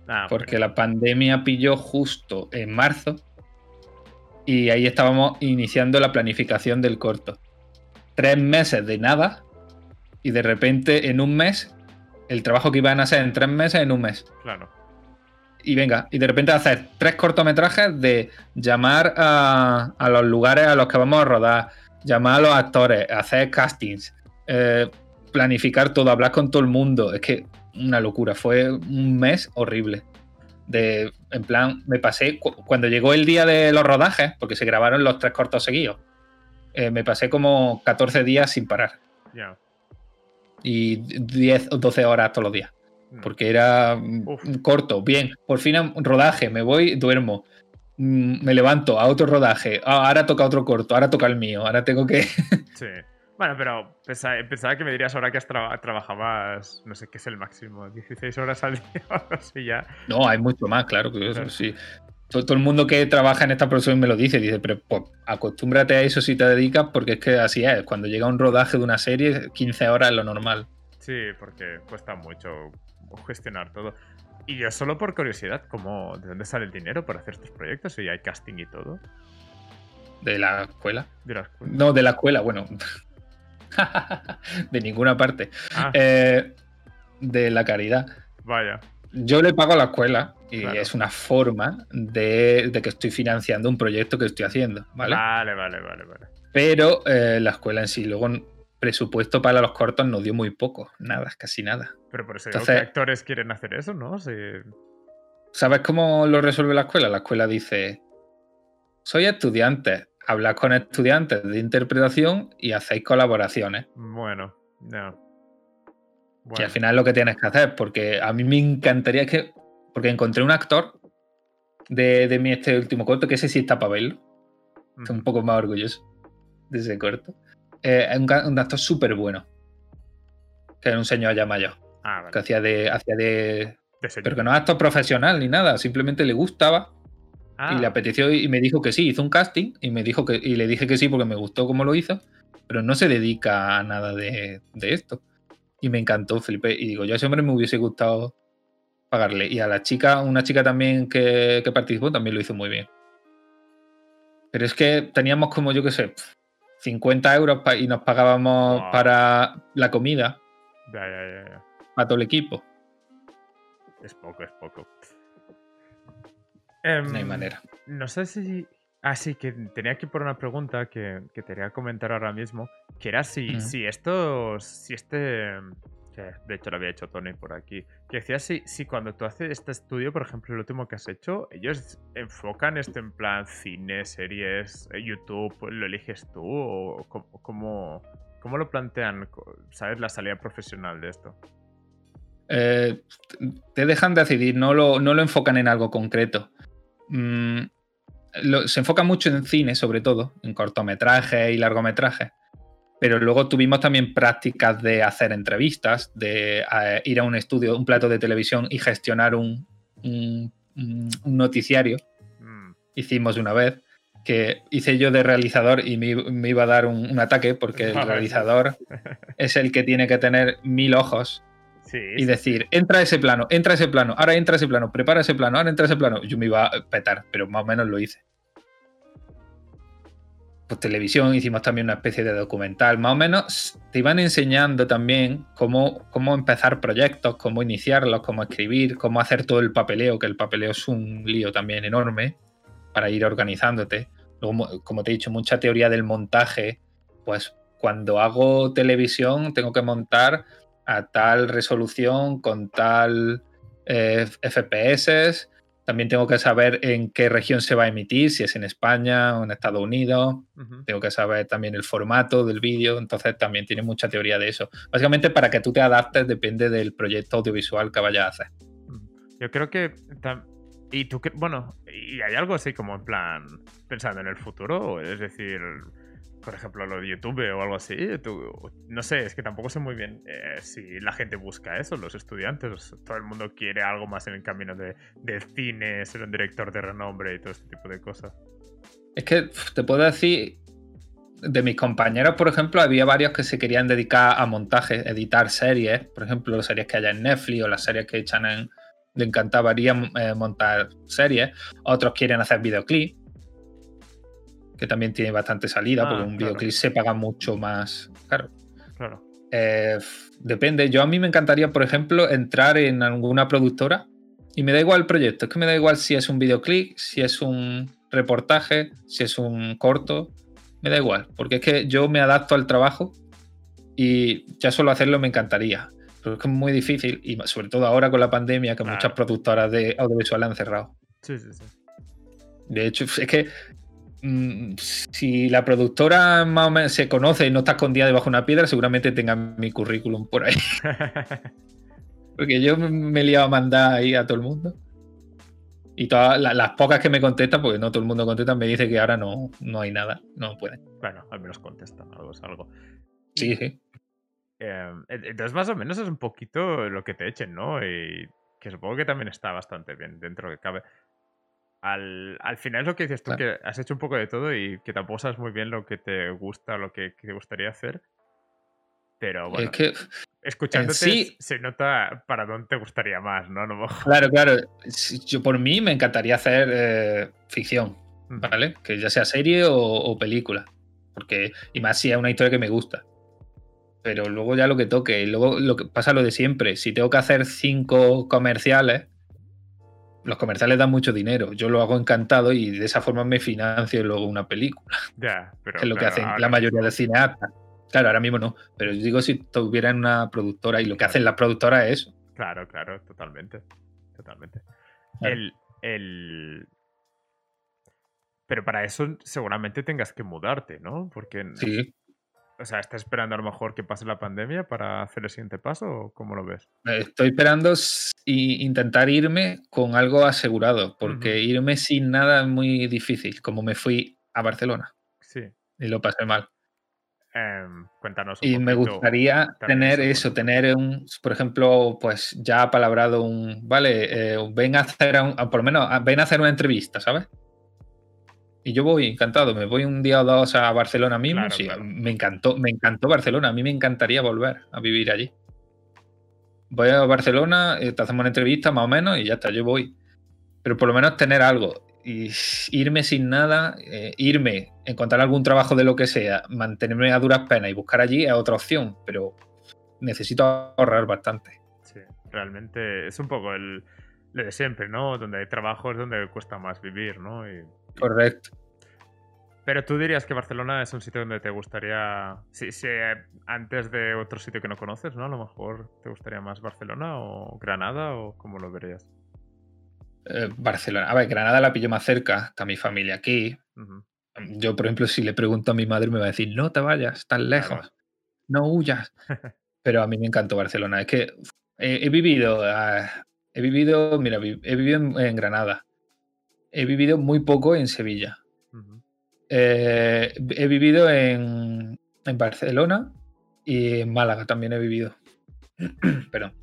Ah, porque la pandemia pilló justo en marzo. y ahí estábamos iniciando la planificación del corto. Tres meses de nada y de repente en un mes, el trabajo que iban a hacer en tres meses en un mes. Claro. Y venga, y de repente hacer tres cortometrajes de llamar a, los lugares a los que vamos a rodar, llamar a los actores, hacer castings, eh, planificar todo, hablar con todo el mundo. Es que una locura, fue un mes horrible de, en plan, me pasé, cuando llegó el día de los rodajes, porque se grabaron los tres cortos seguidos, eh, me pasé como 14 días sin parar. Y 10 o 12 horas todos los días. Mm. Porque era corto, bien, por fin un rodaje, me voy, duermo, mm, me levanto a otro rodaje, ah, ahora toca otro corto, ahora toca el mío, ahora tengo que... [laughs] sí. Bueno, pero pensaba, que me dirías ahora que has trabajabas, no sé qué es el máximo, 16 horas al día [laughs] o así ya. No, hay mucho más, claro que eso, sí. Todo, el mundo que trabaja en esta producción me lo dice, dice, pero pues, acostúmbrate a eso si te dedicas, porque es que así es. Cuando llega un rodaje de una serie, 15 horas es lo normal. Sí, porque cuesta mucho gestionar todo. Y yo solo por curiosidad, ¿cómo, ¿de dónde sale el dinero para hacer estos proyectos? Si hay casting y todo. ¿De la escuela? De la escuela. No, de la escuela, bueno. [laughs] de ninguna parte. Ah. Eh, de la caridad. Vaya. Yo le pago a la escuela y es una forma de, que estoy financiando un proyecto que estoy haciendo, ¿vale? Vale, vale, vale, vale. Pero eh, la escuela en sí, luego presupuesto para los cortos nos dio muy poco, nada, casi nada. Pero por eso Entonces, actores quieren hacer eso, ¿no? ¿Sabes cómo lo resuelve la escuela? La escuela dice, soy estudiante, hablas con estudiantes de interpretación y hacéis colaboraciones. Bueno, no. Y al final es lo que tienes que hacer, porque a mí me encantaría que. Porque encontré un actor de, de mi este último corto, que ese sí está para verlo. Estoy un poco más orgulloso de ese corto. Eh, es un, actor súper bueno. Que era un señor ya mayor. Ah, que hacía de. Hacía de, pero que no es actor profesional ni nada, simplemente le gustaba y le ah. apeteció y me dijo que sí, hizo un casting y me dijo que y le dije que sí porque me gustó cómo lo hizo, pero no se dedica a nada de, esto. Y me encantó, Felipe. Y digo, yo a ese hombre me hubiese gustado pagarle. Y a la chica, una chica también que, participó, también lo hizo muy bien. Pero es que teníamos como, yo qué sé, 50 euros y nos pagábamos para la comida. Ya, ya, ya, Para todo el equipo. Es poco, es poco. Em, no hay manera. No sé si. Ah, sí, que tenía que poner una pregunta que, que te quería comentar ahora mismo. Que era si, si esto. Si este. Que de hecho lo había hecho Tony por aquí. Que decía si, si cuando tú haces este estudio, por ejemplo, el último que has hecho, ellos enfocan esto en plan cine, series, eh, YouTube, ¿lo eliges tú? ¿O cómo, cómo lo plantean? ¿Sabes la salida profesional de esto? Eh, te dejan decidir, no lo, no lo enfocan en algo concreto. Mm, se enfoca mucho en cine, sobre todo, en cortometrajes y largometrajes. Pero luego tuvimos también prácticas de hacer entrevistas, de eh, ir a un estudio, un plato de televisión y gestionar un, noticiario. Mm. Hicimos una vez que hice yo de realizador y me, iba a dar un, ataque porque el [laughs] realizador es el que tiene que tener mil ojos y decir, entra ese plano, entra ese plano, ahora entra ese plano, prepara ese plano, ahora entra ese plano. Yo me iba a petar, pero más o menos lo hice. Pues televisión, hicimos también una especie de documental. Más o menos te iban enseñando también cómo, cómo empezar proyectos, cómo iniciarlos, cómo escribir, cómo hacer todo el papeleo, que el papeleo es un lío también enorme para ir organizándote. Luego, como te he dicho, mucha teoría del montaje. Pues cuando hago televisión tengo que montar a tal resolución, con tal eh, FPS. También tengo que saber en qué región se va a emitir, si es en España o en Estados Unidos. Tengo que saber también el formato del vídeo. Entonces también tiene mucha teoría de eso. Básicamente para que tú te adaptes depende del proyecto audiovisual que vayas a hacer. Yo creo que... Y tú, bueno, y hay algo así como en plan pensando en el futuro, es decir, por ejemplo, lo de YouTube o algo así. no sé, es que tampoco sé muy bien eh, si la gente busca eso, los estudiantes. Todo el mundo quiere algo más en el camino de, cine, ser un director de renombre y todo este tipo de cosas. Es que te puedo decir, de mis compañeros, por ejemplo, había varios que se querían dedicar a montaje, editar series, por ejemplo, las series que hay en Netflix o las series que echan en... Le encantaría eh, montar series. Otros quieren hacer videoclips que también tiene bastante salida, porque ah, un videoclip se paga mucho más caro. Claro. Eh, depende. Yo a mí me encantaría, por ejemplo, entrar en alguna productora y me da igual el proyecto. Es que me da igual si es un videoclip, si es un reportaje, si es un corto. Me da igual, porque es que yo me adapto al trabajo y ya solo hacerlo me encantaría. Pero es que es muy difícil y sobre todo ahora con la pandemia que muchas productoras de audiovisual han cerrado. Sí, sí, sí. De hecho, es que si la productora más o menos se conoce y no está escondida debajo de una piedra, seguramente tenga mi currículum por ahí. [laughs] Porque yo me he liado a mandar ahí a todo el mundo. Y todas las, pocas que me contestan, porque no todo el mundo contesta, me dice que ahora no, no hay nada, no pueden. Bueno, al menos contestan algo es algo. Sí, sí. Em, entonces, más o menos es un poquito lo que te echen, ¿no? Y que supongo que también está bastante bien dentro de que cabe al, final es lo que dices tú, que has hecho un poco de todo y que tampoco sabes muy bien lo que te gusta, lo que, te gustaría hacer. Pero bueno, es que escuchándote se nota para dónde te gustaría más, ¿no? Claro, claro. Yo por mí me encantaría hacer eh, ficción, ¿vale? Que ya sea serie o, película. Porque, y más si es una historia que me gusta. Pero luego ya lo que toque. Y luego lo que pasa lo de siempre. Si tengo que hacer cinco comerciales, los comerciales dan mucho dinero. Yo lo hago encantado y de esa forma me financio luego una película. Ya, pero. Que es lo que hacen la mayoría de cineastas. Claro, ahora mismo no. Pero yo digo si tuvieran una productora y lo que hacen las productoras es eso. Claro, claro, totalmente. Totalmente. El, el. Pero para eso seguramente tengas que mudarte, ¿no? Porque. Sí. O sea, ¿estás esperando a lo mejor que pase la pandemia para hacer el siguiente paso o cómo lo ves? Estoy esperando intentar irme con algo asegurado, porque irme sin nada es muy difícil, como me fui a Barcelona. Sí. Y lo pasé mal. Em, cuéntanos. y me gustaría tener eso, tener un, por ejemplo, pues ya ha palabrado un, vale, eh, ven a hacer, por lo menos, ven a hacer una entrevista, ¿sabes? Y yo voy encantado, me voy un día o dos a Barcelona mismo. sí, me encantó, me encantó Barcelona. A mí me encantaría volver a vivir allí. Voy a Barcelona, eh, te hacemos una entrevista más o menos y ya está, yo voy. Pero por lo menos tener algo. Y irme sin nada, eh, irme, encontrar algún trabajo de lo que sea, mantenerme a duras penas y buscar allí es otra opción. Pero necesito ahorrar bastante. Sí, realmente es un poco el, lo de siempre, ¿no? Donde hay trabajo es donde cuesta más vivir, ¿no? Y Correcto. Pero tú dirías que Barcelona es un sitio donde te gustaría, si, si, antes de otro sitio que no conoces, ¿no? A lo mejor te gustaría más Barcelona o Granada o cómo lo verías. Eh, Barcelona, a ver, Granada la pillo más cerca, está mi familia aquí. Yo, por ejemplo, si le pregunto a mi madre me va a decir, no te vayas tan lejos, no huyas. [laughs] Pero a mí me encantó Barcelona, es que he, vivido, ah, he vivido, mira, he vivido en Granada, he vivido muy poco en Sevilla. Eh, he vivido en, Barcelona y en Málaga también he vivido. [clears throat] Perdón.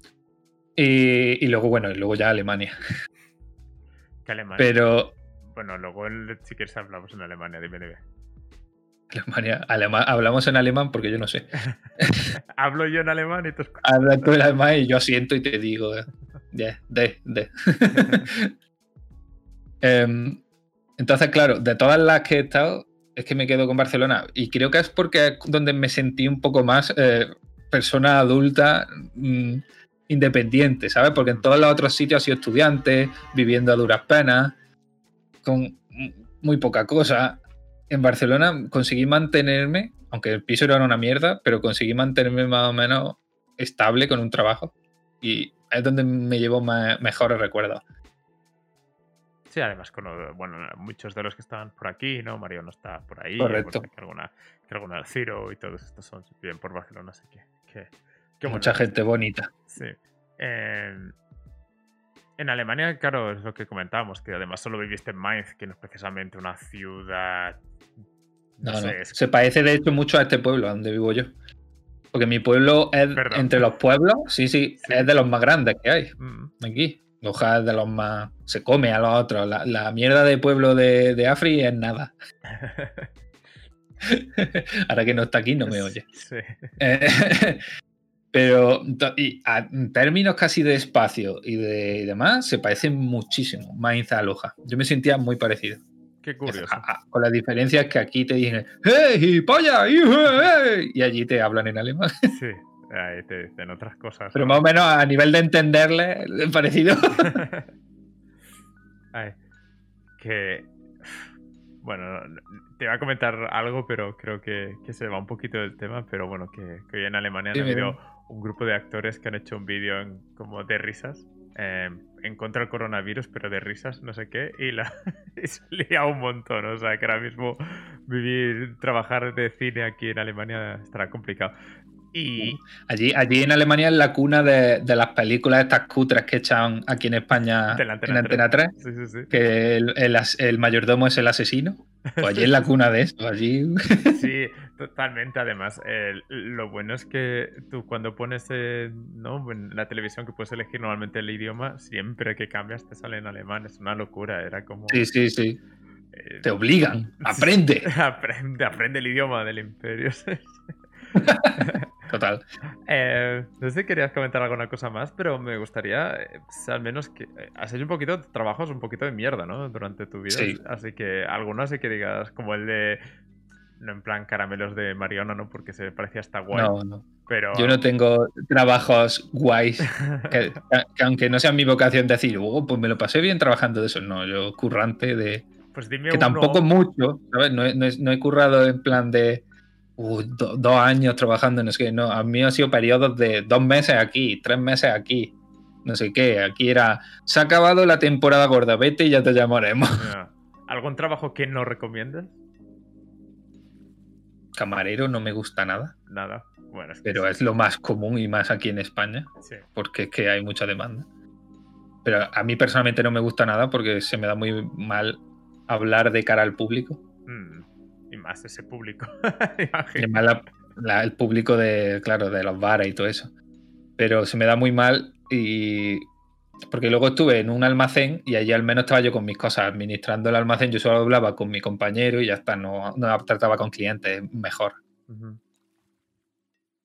Y, luego, bueno, y luego ya Alemania. [laughs] ¿Qué Alemania? Pero. Bueno, luego si quieres hablamos en Alemania, dime, dime. Alemania, hablamos en alemán porque yo no sé. [laughs] Hablo yo en alemán y tú Habla tú en [laughs] alemán y yo asiento y te digo, de, de, de. Em, entonces, claro, de todas las que he estado, es que me quedo con Barcelona. Y creo que es porque es donde me sentí un poco más eh, persona adulta mm, independiente, ¿sabes? Porque en todos los otros sitios he sido estudiante, viviendo a duras penas, con muy poca cosa. En Barcelona conseguí mantenerme, aunque el piso era una mierda, pero conseguí mantenerme más o menos estable con un trabajo. Y es donde me llevo mejores recuerdos. Sí, además, con, bueno, muchos de los que estaban por aquí, ¿no? Mario no está por ahí. Correcto. que alguna, que alguna Ciro y todos estos son bien por Barcelona, así que. que, Mucha gente bonita. Sí. en Alemania, claro, es lo que comentábamos, que además solo viviste en Mainz, que no es precisamente una ciudad. No, no. Se parece de hecho mucho a este pueblo donde vivo yo. Porque mi pueblo es entre los pueblos, sí, sí, es de los más grandes que hay mm. aquí. Hojas de los más. Se come a los otros. La, mierda de pueblo de, de Afri es nada. [laughs] Ahora que no está aquí, no me oye. Sí. [laughs] pero en términos casi de espacio y de demás, se parecen muchísimo Mainz a Loja. Yo me sentía muy parecido. Qué curioso. con la diferencia es que aquí te dicen, ¡Hey, polla! Hey! Y allí te hablan en alemán. Sí, [laughs] ahí te dicen otras cosas. Pero más o menos a nivel de entenderle, parecido. [laughs] Ay, que. Bueno, te iba a comentar algo, pero creo que, se va un poquito del tema. Pero bueno, que, hoy en Alemania ha habido un grupo de actores que han hecho un vídeo como de risas Em, en contra del coronavirus, pero de risas, no sé qué, y, la, [laughs] se lía un montón. O sea, que ahora mismo vivir, trabajar de cine aquí en Alemania estará complicado. Y... Allí, allí en Alemania es la cuna de, las películas estas cutres que echan aquí en España en Antena 3, que el, mayordomo es el asesino. Pues allí es la cuna de eso, allí... [laughs] Sí, totalmente. Además, lo bueno es que tú cuando pones ¿no? en la televisión que puedes elegir normalmente el idioma, siempre que cambias te sale en alemán. Es una locura, era como... Sí, sí, sí. Eh, te obligan, [laughs] aprende. [laughs] aprende, aprende el idioma del imperio. Total. Eh, no sé si querías comentar alguna cosa más, pero me gustaría, eh, al menos que eh, has hecho un poquito, trabajos un poquito de mierda, ¿no? Durante tu vida. Sí. Así que alguno así que digas, como el de, no en plan caramelos de Mariona, ¿no? Porque se parecía hasta guay. No, no. Pero... Yo no tengo trabajos guays, [laughs] que, aunque no sea mi vocación decir, oh, pues me lo pasé bien trabajando de eso. No, yo currante de... Pues dime que tampoco mucho, ¿sabes? no he currado en plan de dos años trabajando, no sé qué, no, a mí ha sido periodos de dos meses aquí, tres meses aquí, no sé qué, aquí era, se ha acabado la temporada gorda, vete y ya te llamaremos. ¿Algún trabajo que no recomiendas? Camarero no me gusta nada. Nada. Bueno, pero es lo más común y más aquí en España, porque es que hay mucha demanda. Pero a mí personalmente no me gusta nada porque se me da muy mal hablar de cara al público. Mm y más ese público. [laughs] y más el público de, claro, de los bares y todo eso. Pero se me da muy mal y... Porque luego estuve en un almacén y allí al menos estaba yo con mis cosas administrando el almacén. Yo solo hablaba con mi compañero y ya está, no, no trataba con clientes mejor.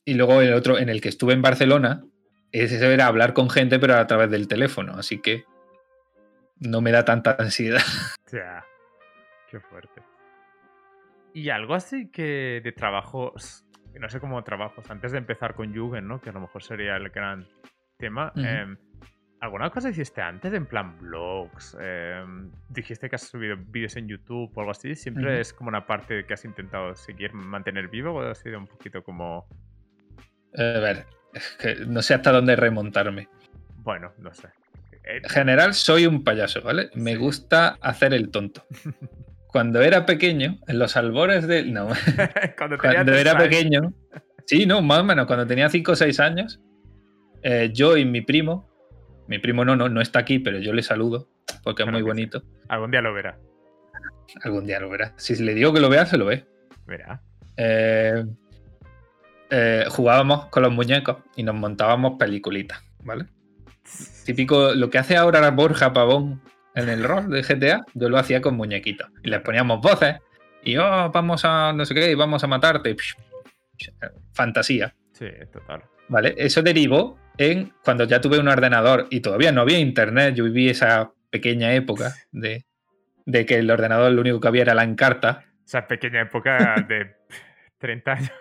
Y luego el otro, en el que estuve en Barcelona, ese era hablar con gente, pero a través del teléfono. Así que no me da tanta ansiedad. [laughs] Ya, qué fuerte. Y algo así que de trabajos, no sé cómo trabajos, antes de empezar con Jugend, ¿no? Que a lo mejor sería el gran tema. Em, ¿Alguna cosa hiciste antes, en plan blogs? Em, dijiste que has subido vídeos en YouTube o algo así. ¿Siempre es como una parte que has intentado seguir, mantener vivo o ha sido un poquito como... a ver, es que no sé hasta dónde remontarme. Bueno, no sé. En general soy un payaso, ¿vale? Me gusta hacer el tonto. [laughs] cuando era pequeño, en los albores del. No, [laughs] cuando, era pequeño. Sí, no, más o menos, cuando tenía 5 o 6 años, eh, yo y mi primo, mi primo no, no, no está aquí, pero yo le saludo, porque es muy bonito. Algún día lo verá. Algún día lo verá. Si le digo que lo vea, se lo ve. Verá. Eh, eh, jugábamos con los muñecos y nos montábamos peliculitas, ¿vale? [laughs] Típico, lo que hace ahora Borja Pavón en el rol de GTA, yo lo hacía con muñequitos. Y les poníamos voces. Y, oh, vamos a no sé qué, y vamos a matarte. Fantasía. Sí, total. ¿Vale? Eso derivó en cuando ya tuve un ordenador y todavía no había internet. Yo viví esa pequeña época de, de que el ordenador lo único que había era la encarta. Esa pequeña época de [laughs] 30 años.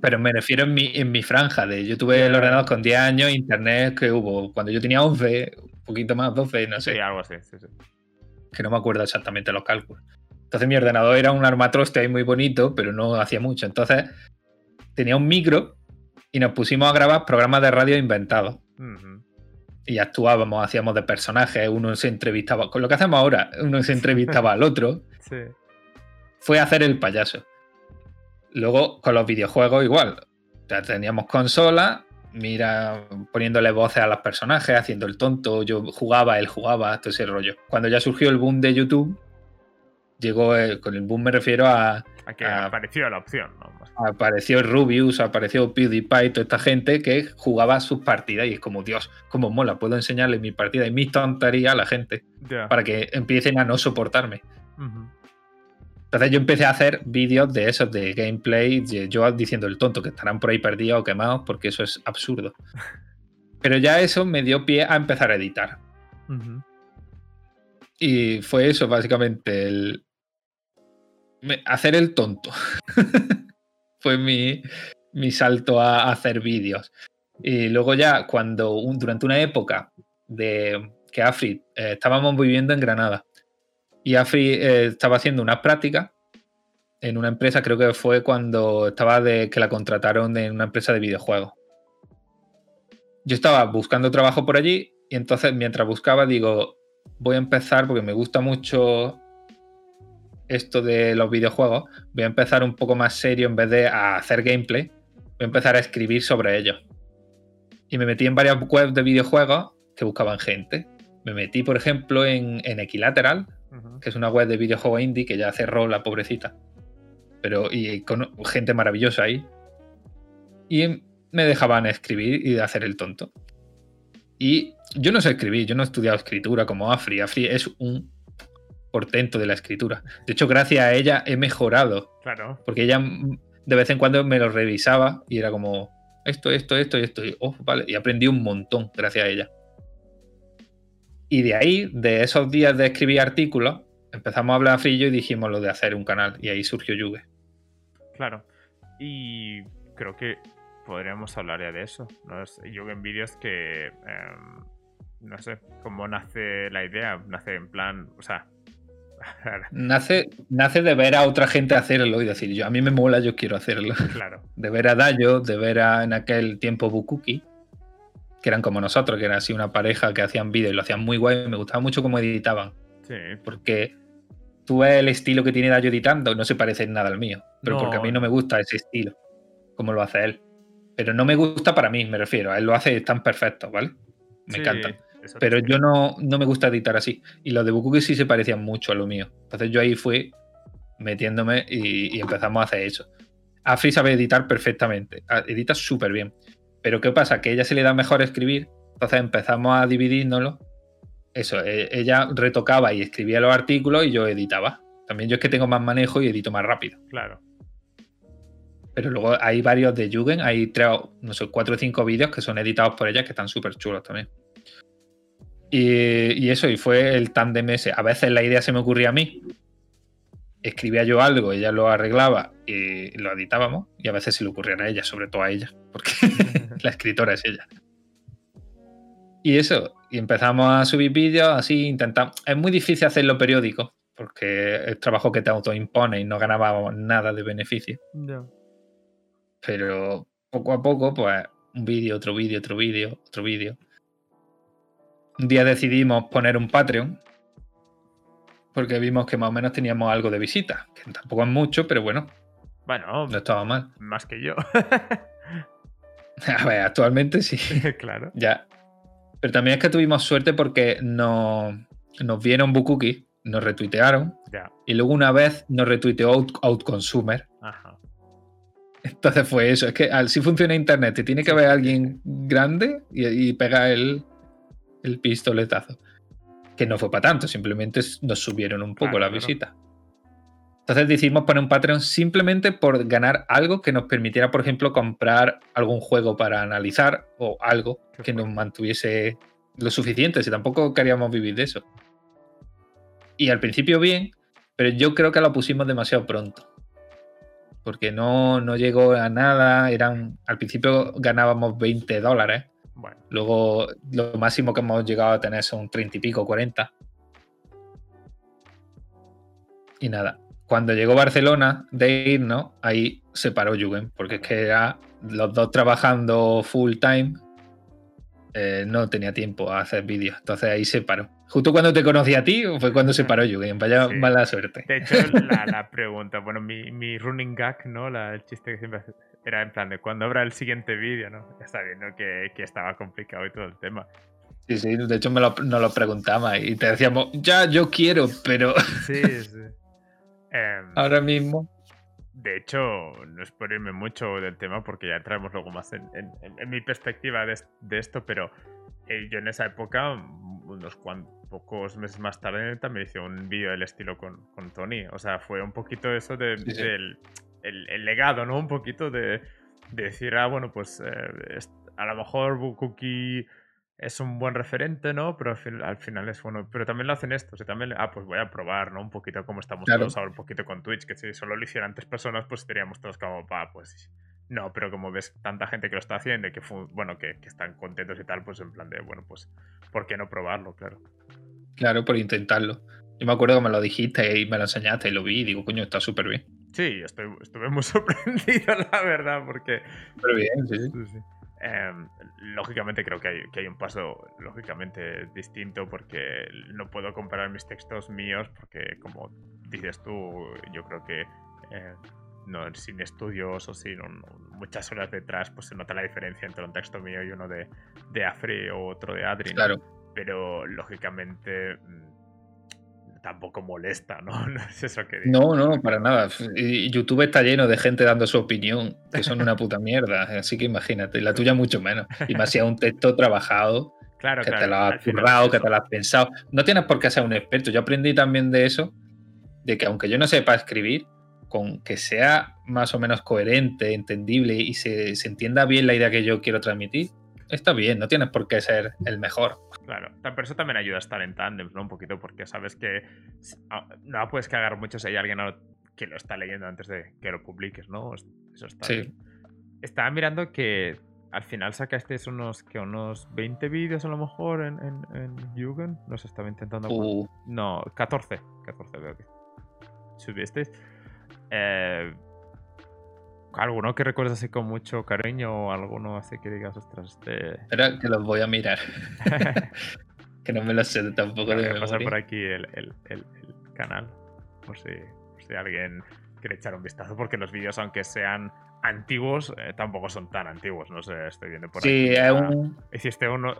Pero me refiero en mi, en mi franja de yo tuve el ordenador con 10 años, internet que hubo cuando yo tenía 11, poquito más, 12, no sé. Sí, algo así, Que no me acuerdo exactamente los cálculos. Entonces mi ordenador era un armatroste ahí muy bonito, pero no hacía mucho. Entonces tenía un micro y nos pusimos a grabar programas de radio inventados. Y actuábamos, hacíamos de personajes, uno se entrevistaba, con lo que hacemos ahora, uno se entrevistaba al otro. [laughs] Sí. Fue hacer el payaso. Luego con los videojuegos igual. Ya teníamos consola mira, poniéndole voces a los personajes, haciendo el tonto, yo jugaba, él jugaba, todo ese rollo. Cuando ya surgió el boom de YouTube, llegó, con el boom me refiero a... A que apareció la opción, Apareció Rubius, apareció PewDiePie, toda esta gente que jugaba sus partidas y es como, Dios, cómo mola, puedo enseñarle mi partida y mi tontería a la gente para que empiecen a no soportarme. Entonces yo empecé a hacer vídeos de esos, de gameplay, yo diciendo el tonto que estarán por ahí perdidos o quemados, porque eso es absurdo. [laughs] Pero ya eso me dio pie a empezar a editar. Y fue eso, básicamente, el hacer el tonto. [laughs] fue mi, mi salto a, hacer vídeos. Y luego ya, cuando durante una época de que Afri eh, estábamos viviendo en Granada y Afri eh, estaba haciendo unas prácticas en una empresa, creo que fue cuando estaba de que la contrataron en una empresa de videojuegos. Yo estaba buscando trabajo por allí y entonces mientras buscaba digo, voy a empezar porque me gusta mucho esto de los videojuegos, voy a empezar un poco más serio en vez de hacer gameplay, voy a empezar a escribir sobre ellos. Y me metí en varias webs de videojuegos que buscaban gente. Me metí, por ejemplo, en, Equilateral, que es una web de videojuegos indie que ya cerró la pobrecita. Pero y con gente maravillosa ahí. Y me dejaban escribir y de hacer el tonto. Y yo no sé escribir, yo no he estudiado escritura como Afri. Afri es un portento de la escritura. De hecho, gracias a ella he mejorado. Claro. Porque ella de vez en cuando me lo revisaba y era como esto, esto, esto y esto. Y, oh, vale. y aprendí un montón gracias a ella. Y de ahí, de esos días de escribir artículos, empezamos a hablar a Frillo y dijimos lo de hacer un canal. Y ahí surgió Yuge. Claro. Y creo que podríamos hablar ya de eso. ¿no? Yuge en vídeos que. Em, no sé cómo nace la idea. Nace en plan. O sea, [laughs] Nace, nace de ver a otra gente hacerlo y decir, yo a mí me mola, yo quiero hacerlo. Claro. De ver a Dayo, de ver a en aquel tiempo Bukuki, que eran como nosotros, que era así una pareja que hacían vídeos y lo hacían muy guay. Me gustaba mucho cómo editaban. Sí. Porque tú ves el estilo que tiene Dayo editando, no se parece en nada al mío. Pero porque a mí no me gusta ese estilo, como lo hace él. Pero no me gusta para mí, me refiero. Él lo hace tan perfecto, ¿vale? Me encanta. Pero yo no, no, me gusta editar así. Y los de Bukuki sí se parecían mucho a lo mío. Entonces yo ahí fui metiéndome y, empezamos a hacer eso. Afri sabe editar perfectamente. Edita súper bien. Pero ¿qué pasa? Que a ella se le da mejor escribir. Entonces empezamos a dividirnoslo. Eso, e, ella retocaba y escribía los artículos y yo editaba. También yo es que tengo más manejo y edito más rápido. Claro. Pero luego hay varios de Jugen, hay tres, no sé, cuatro o cinco vídeos que son editados por ella que están súper chulos también. Y, eso, y fue el tándem ese. A veces la idea se me ocurría a mí, escribía yo algo, ella lo arreglaba y lo editábamos, y a veces se le ocurrían a ella, sobre todo a ella, porque [laughs] la escritora es ella. Y eso, y empezamos a subir vídeos, así intentamos. Es muy difícil hacerlo periódico, porque es trabajo que te autoimpone y no ganábamos nada de beneficio. Pero poco a poco, pues un vídeo, otro vídeo, otro vídeo, otro vídeo un día decidimos poner un Patreon porque vimos que más o menos teníamos algo de visita, que tampoco es mucho, pero bueno. Bueno, no estaba mal. [laughs] Más que yo. [laughs] A ver, actualmente sí. [laughs] claro. Ya. Pero también es que tuvimos suerte porque nos, nos vieron Bukuki, nos retuitearon. Ya. Y luego una vez nos retuiteó Outconsumer. Ajá. Entonces fue eso. Es que si funciona Internet, te tiene que ver alguien grande y, y pega el, el pistoletazo. Que no fue para tanto, simplemente nos subieron un poco la visita. Entonces decidimos poner un Patreon simplemente por ganar algo que nos permitiera, por ejemplo, comprar algún juego para analizar o algo que nos mantuviese lo suficiente, si tampoco queríamos vivir de eso. Y al principio bien, pero yo creo que lo pusimos demasiado pronto. Porque no, no llegó a nada, eran, al principio ganábamos 20 dólares Luego lo máximo que hemos llegado a tener son 30 y pico, 40. Y nada, cuando llegó Barcelona de irnos, ahí se paró Jugend, porque es que era los dos trabajando full time, eh, no tenía tiempo a hacer vídeos. Entonces ahí se paró. Justo cuando te conocí a ti fue cuando se paró Jugend. Vaya mala suerte. De hecho, la, [laughs] pregunta, bueno, mi, running gag, ¿no? el chiste que siempre era en plan de cuando habrá el siguiente vídeo, ¿no? Ya sabiendo que, que, estaba complicado y todo el tema. Sí, sí, de hecho me lo, nos lo preguntaba y te decíamos, ya, yo quiero, pero... [laughs] Sí, sí. Em, Ahora mismo. De hecho, no es por irme mucho del tema porque ya entramos luego más en, en, mi perspectiva de, de esto, pero eh, yo en esa época, unos cuantos, pocos meses más tarde, también hice un vídeo del estilo con, con, Tony. O sea, fue un poquito eso de, del el, legado, ¿no? Un poquito de, decir, ah, bueno, pues eh, a lo mejor Cookie es un buen referente, ¿no? Pero al, final es bueno. Pero también lo hacen estos. Y también, ah, pues voy a probar, ¿no? Un poquito cómo estamos todos ahora, un poquito con Twitch, que si solo lo hicieran tres personas, pues estaríamos todos como, pa, pues no, pero como ves tanta gente que lo está haciendo y que, bueno, que, que, están contentos y tal, pues en plan de, bueno, pues, ¿por qué no probarlo? Claro. Claro, por intentarlo. Yo me acuerdo que me lo dijiste y me lo enseñaste y lo vi y digo, coño, está súper bien. Sí, estoy, estuve muy [laughs] sorprendido, la verdad, porque... Súper bien, sí. Em, lógicamente creo que hay, que hay, un paso lógicamente distinto porque no puedo comparar mis textos míos porque como dices tú, yo creo que eh, no, sin estudios o sin muchas horas detrás pues se nota la diferencia entre un texto mío y uno de, de Afri o otro de Adri. Claro. Pero lógicamente mm, tampoco molesta, ¿no? [laughs] No es eso que No, no, para nada. YouTube está lleno de gente dando su opinión, que son una puta mierda. Así que imagínate, la tuya mucho menos. Y más si un texto trabajado, claro, que te lo has currado, que te lo has pensado. No tienes por qué ser un experto. Yo aprendí también de eso, de que aunque yo no sepa escribir, con que sea más o menos coherente, entendible y se, se entienda bien la idea que yo quiero transmitir, está bien, no tienes por qué ser el mejor. Claro, pero eso también ayuda a estar en tándem, ¿no? Un poquito, porque sabes que no puedes cagar mucho si hay alguien que lo está leyendo antes de que lo publiques, ¿no? Eso está sí. Estaba mirando que al final sacaste unos, que unos 20 vídeos a lo mejor en, en, Jugend. No sé, estaba intentando. Uh. No, 14. 14 veo que subisteis. Eh, ¿Alguno que recuerdas así con mucho cariño o alguno así que digas, ostras, este. Espera, que los voy a mirar. [laughs] que no me lo sé tampoco. Voy a pasar por aquí el, canal, por si, si, alguien quiere echar un vistazo, porque los vídeos, aunque sean antiguos, eh, tampoco son tan antiguos, no sé, estoy viendo por aquí. Sí, un... Hiciste uno,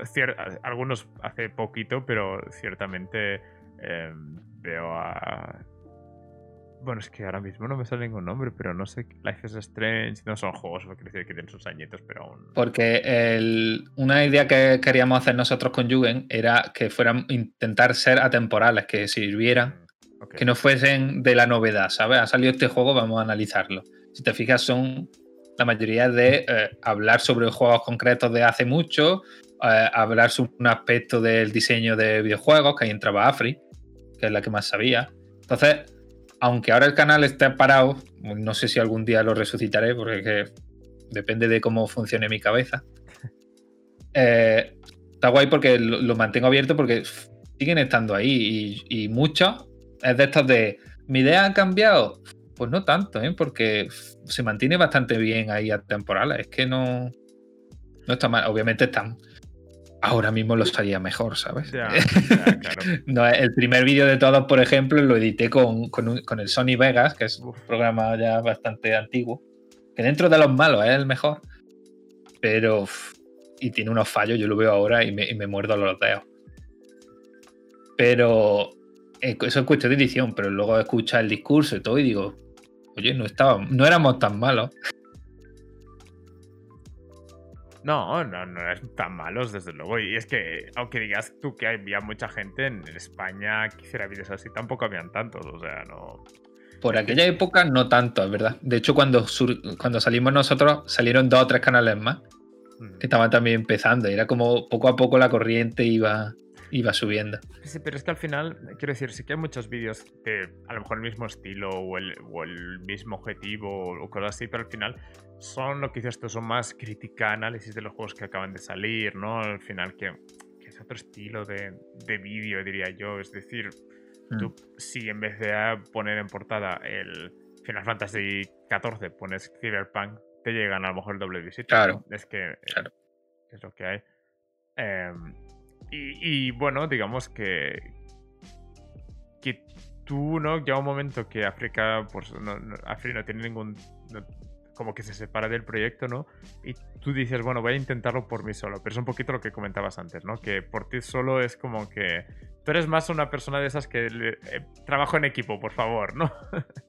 algunos hace poquito, pero ciertamente eh, veo a bueno, es que ahora mismo no me sale ningún nombre, pero no sé. Life is Strange, no son juegos, decir que tienen sus añitos, pero aún. Porque una idea que queríamos hacer nosotros con Jugen era que fueran intentar ser atemporales, que sirvieran, mm, que no fuesen de la novedad, ¿sabes? Ha salido este juego, vamos a analizarlo. Si te fijas, son la mayoría de eh, hablar sobre juegos concretos de hace mucho, eh, hablar sobre un aspecto del diseño de videojuegos, que ahí entraba Afri, que es la que más sabía. Entonces aunque ahora el canal esté parado, no sé si algún día lo resucitaré, porque depende de cómo funcione mi cabeza. [laughs] Eh, está guay porque lo, mantengo abierto porque siguen estando ahí y, y muchos es de estos de mi idea ha cambiado. Pues no tanto, ¿eh? porque se mantiene bastante bien ahí a temporales. Es que no, no está mal. Obviamente están ahora mismo lo estaría mejor, ¿sabes? [laughs] no, el primer vídeo de todos, por ejemplo, lo edité con, el Sony Vegas, que es un programa ya bastante antiguo, que dentro de los malos es el mejor, pero... y tiene unos fallos, yo lo veo ahora y me, muerdo los dedos. Pero eh, eso es cuestión de edición, pero luego escucha el discurso y todo y digo, oye, no, estaba, no éramos tan malos. No, no, no es tan malos, desde luego. Y es que, aunque digas tú que había mucha gente en España que hiciera vídeos así, tampoco habían tantos, o sea, no. Por aquella época no tanto, es verdad. De hecho, cuando, cuando salimos nosotros, salieron dos o tres canales más que estaban también empezando. Y era como poco a poco la corriente iba, iba subiendo. Sí, pero es que al final, quiero decir, sí que hay muchos vídeos de a lo mejor el mismo estilo o el, o el mismo objetivo o cosas así, pero al final son lo que dices tú, son más crítica, análisis de los juegos que acaban de salir, ¿no? Al final que, es otro estilo de, de vídeo, diría yo. Es decir, tú mm. si en vez de poner en portada el Final Fantasy XIV pones Cyberpunk, te llegan a lo mejor el doble visita. Claro. Es que es lo que hay. Em, y, bueno, digamos que, que tú, ¿no? Llega un momento que África, pues no, África no tiene ningún... como que se separa del proyecto, ¿no? Y tú dices, bueno, voy a intentarlo por mí solo. Pero es un poquito lo que comentabas antes, ¿no? Que por ti solo es como que... Tú eres más una persona de esas que eh, trabajo en equipo, por favor, ¿no? [laughs]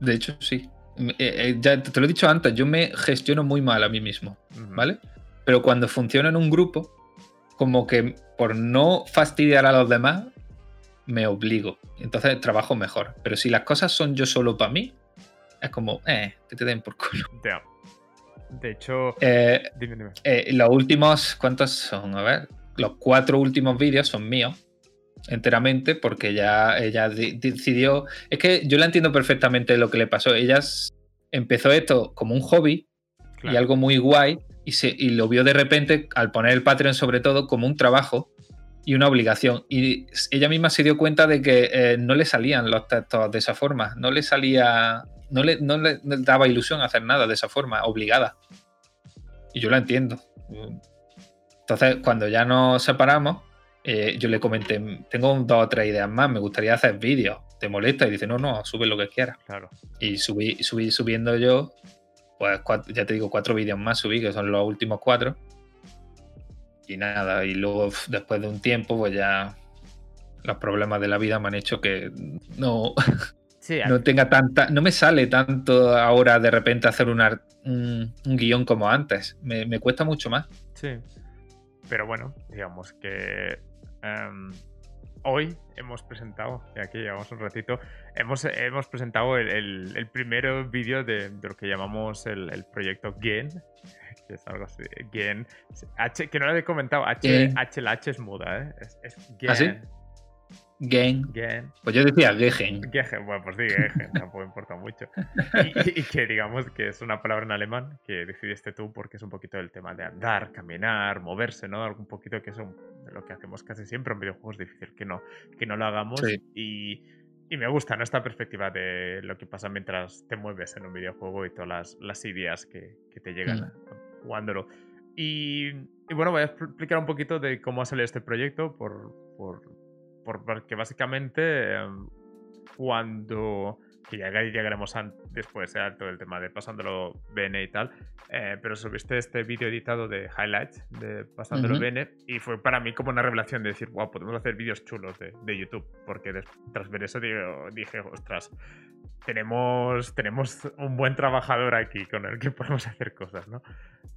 De hecho, sí. Eh, eh, ya te lo he dicho antes, yo me gestiono muy mal a mí mismo, ¿vale? Pero cuando funciona en un grupo, como que por no fastidiar a los demás, me obligo. Entonces trabajo mejor. Pero si las cosas son yo solo para mí, es como, eh, que te den por culo. De hecho, eh, eh, los últimos, ¿cuántos son? A ver, los cuatro últimos vídeos son míos enteramente porque ya ella decidió, es que yo la entiendo perfectamente lo que le pasó. Ella empezó esto como un hobby y algo muy guay y, se, y lo vio de repente al poner el Patreon sobre todo como un trabajo y una obligación. Y ella misma se dio cuenta de que eh, no le salían los textos de esa forma, no le salía, no le, no le daba ilusión hacer nada de esa forma, obligada. Y yo la entiendo. Entonces, cuando ya nos separamos, eh, yo le comenté, tengo dos o tres ideas más, me gustaría hacer vídeos. ¿Te molesta? Y dice, no, no, sube lo que quieras. Claro. Y subí, subí subiendo yo, pues ya te digo, cuatro vídeos más subí, que son los últimos cuatro. Y nada, y luego después de un tiempo, pues ya los problemas de la vida me han hecho que no, [laughs] no tenga tanta, no me sale tanto ahora de repente hacer un, un, guion como antes. Me, me, cuesta mucho más. Sí. Pero bueno, digamos que em, hoy hemos presentado, y aquí llevamos un ratito, hemos, hemos presentado el, el, primer vídeo de, lo que llamamos el, proyecto GEN, que es algo así, GEN, H, que no lo he comentado, H, H, la H es muda, ¿eh? es, es GEN. ¿Ah, Gen. Pues yo decía Gegen. Gegen, bueno, pues sí, Gegen, tampoco importa mucho. Y, que digamos que es una palabra en alemán que decidiste tú porque es un poquito el tema de andar, caminar, moverse, ¿no? Algo un poquito que es lo que hacemos casi siempre en videojuegos, difícil que no, que no lo hagamos. Y, y, me gusta, ¿no? Esta perspectiva de lo que pasa mientras te mueves en un videojuego y todas las, las ideas que, que te llegan mm. jugándolo. Y, y, bueno, voy a explicar un poquito de cómo ha salido este proyecto por, por porque básicamente em, cuando que ya llegaremos después a todo el tema de pasándolo bene y tal, eh, pero subiste este vídeo editado de highlights de pasándolo bene y fue para mí como una revelación de decir, wow, podemos hacer vídeos chulos de, de, YouTube, porque tras ver eso dije, ostras, tenemos, tenemos un buen trabajador aquí con el que podemos hacer cosas, ¿no?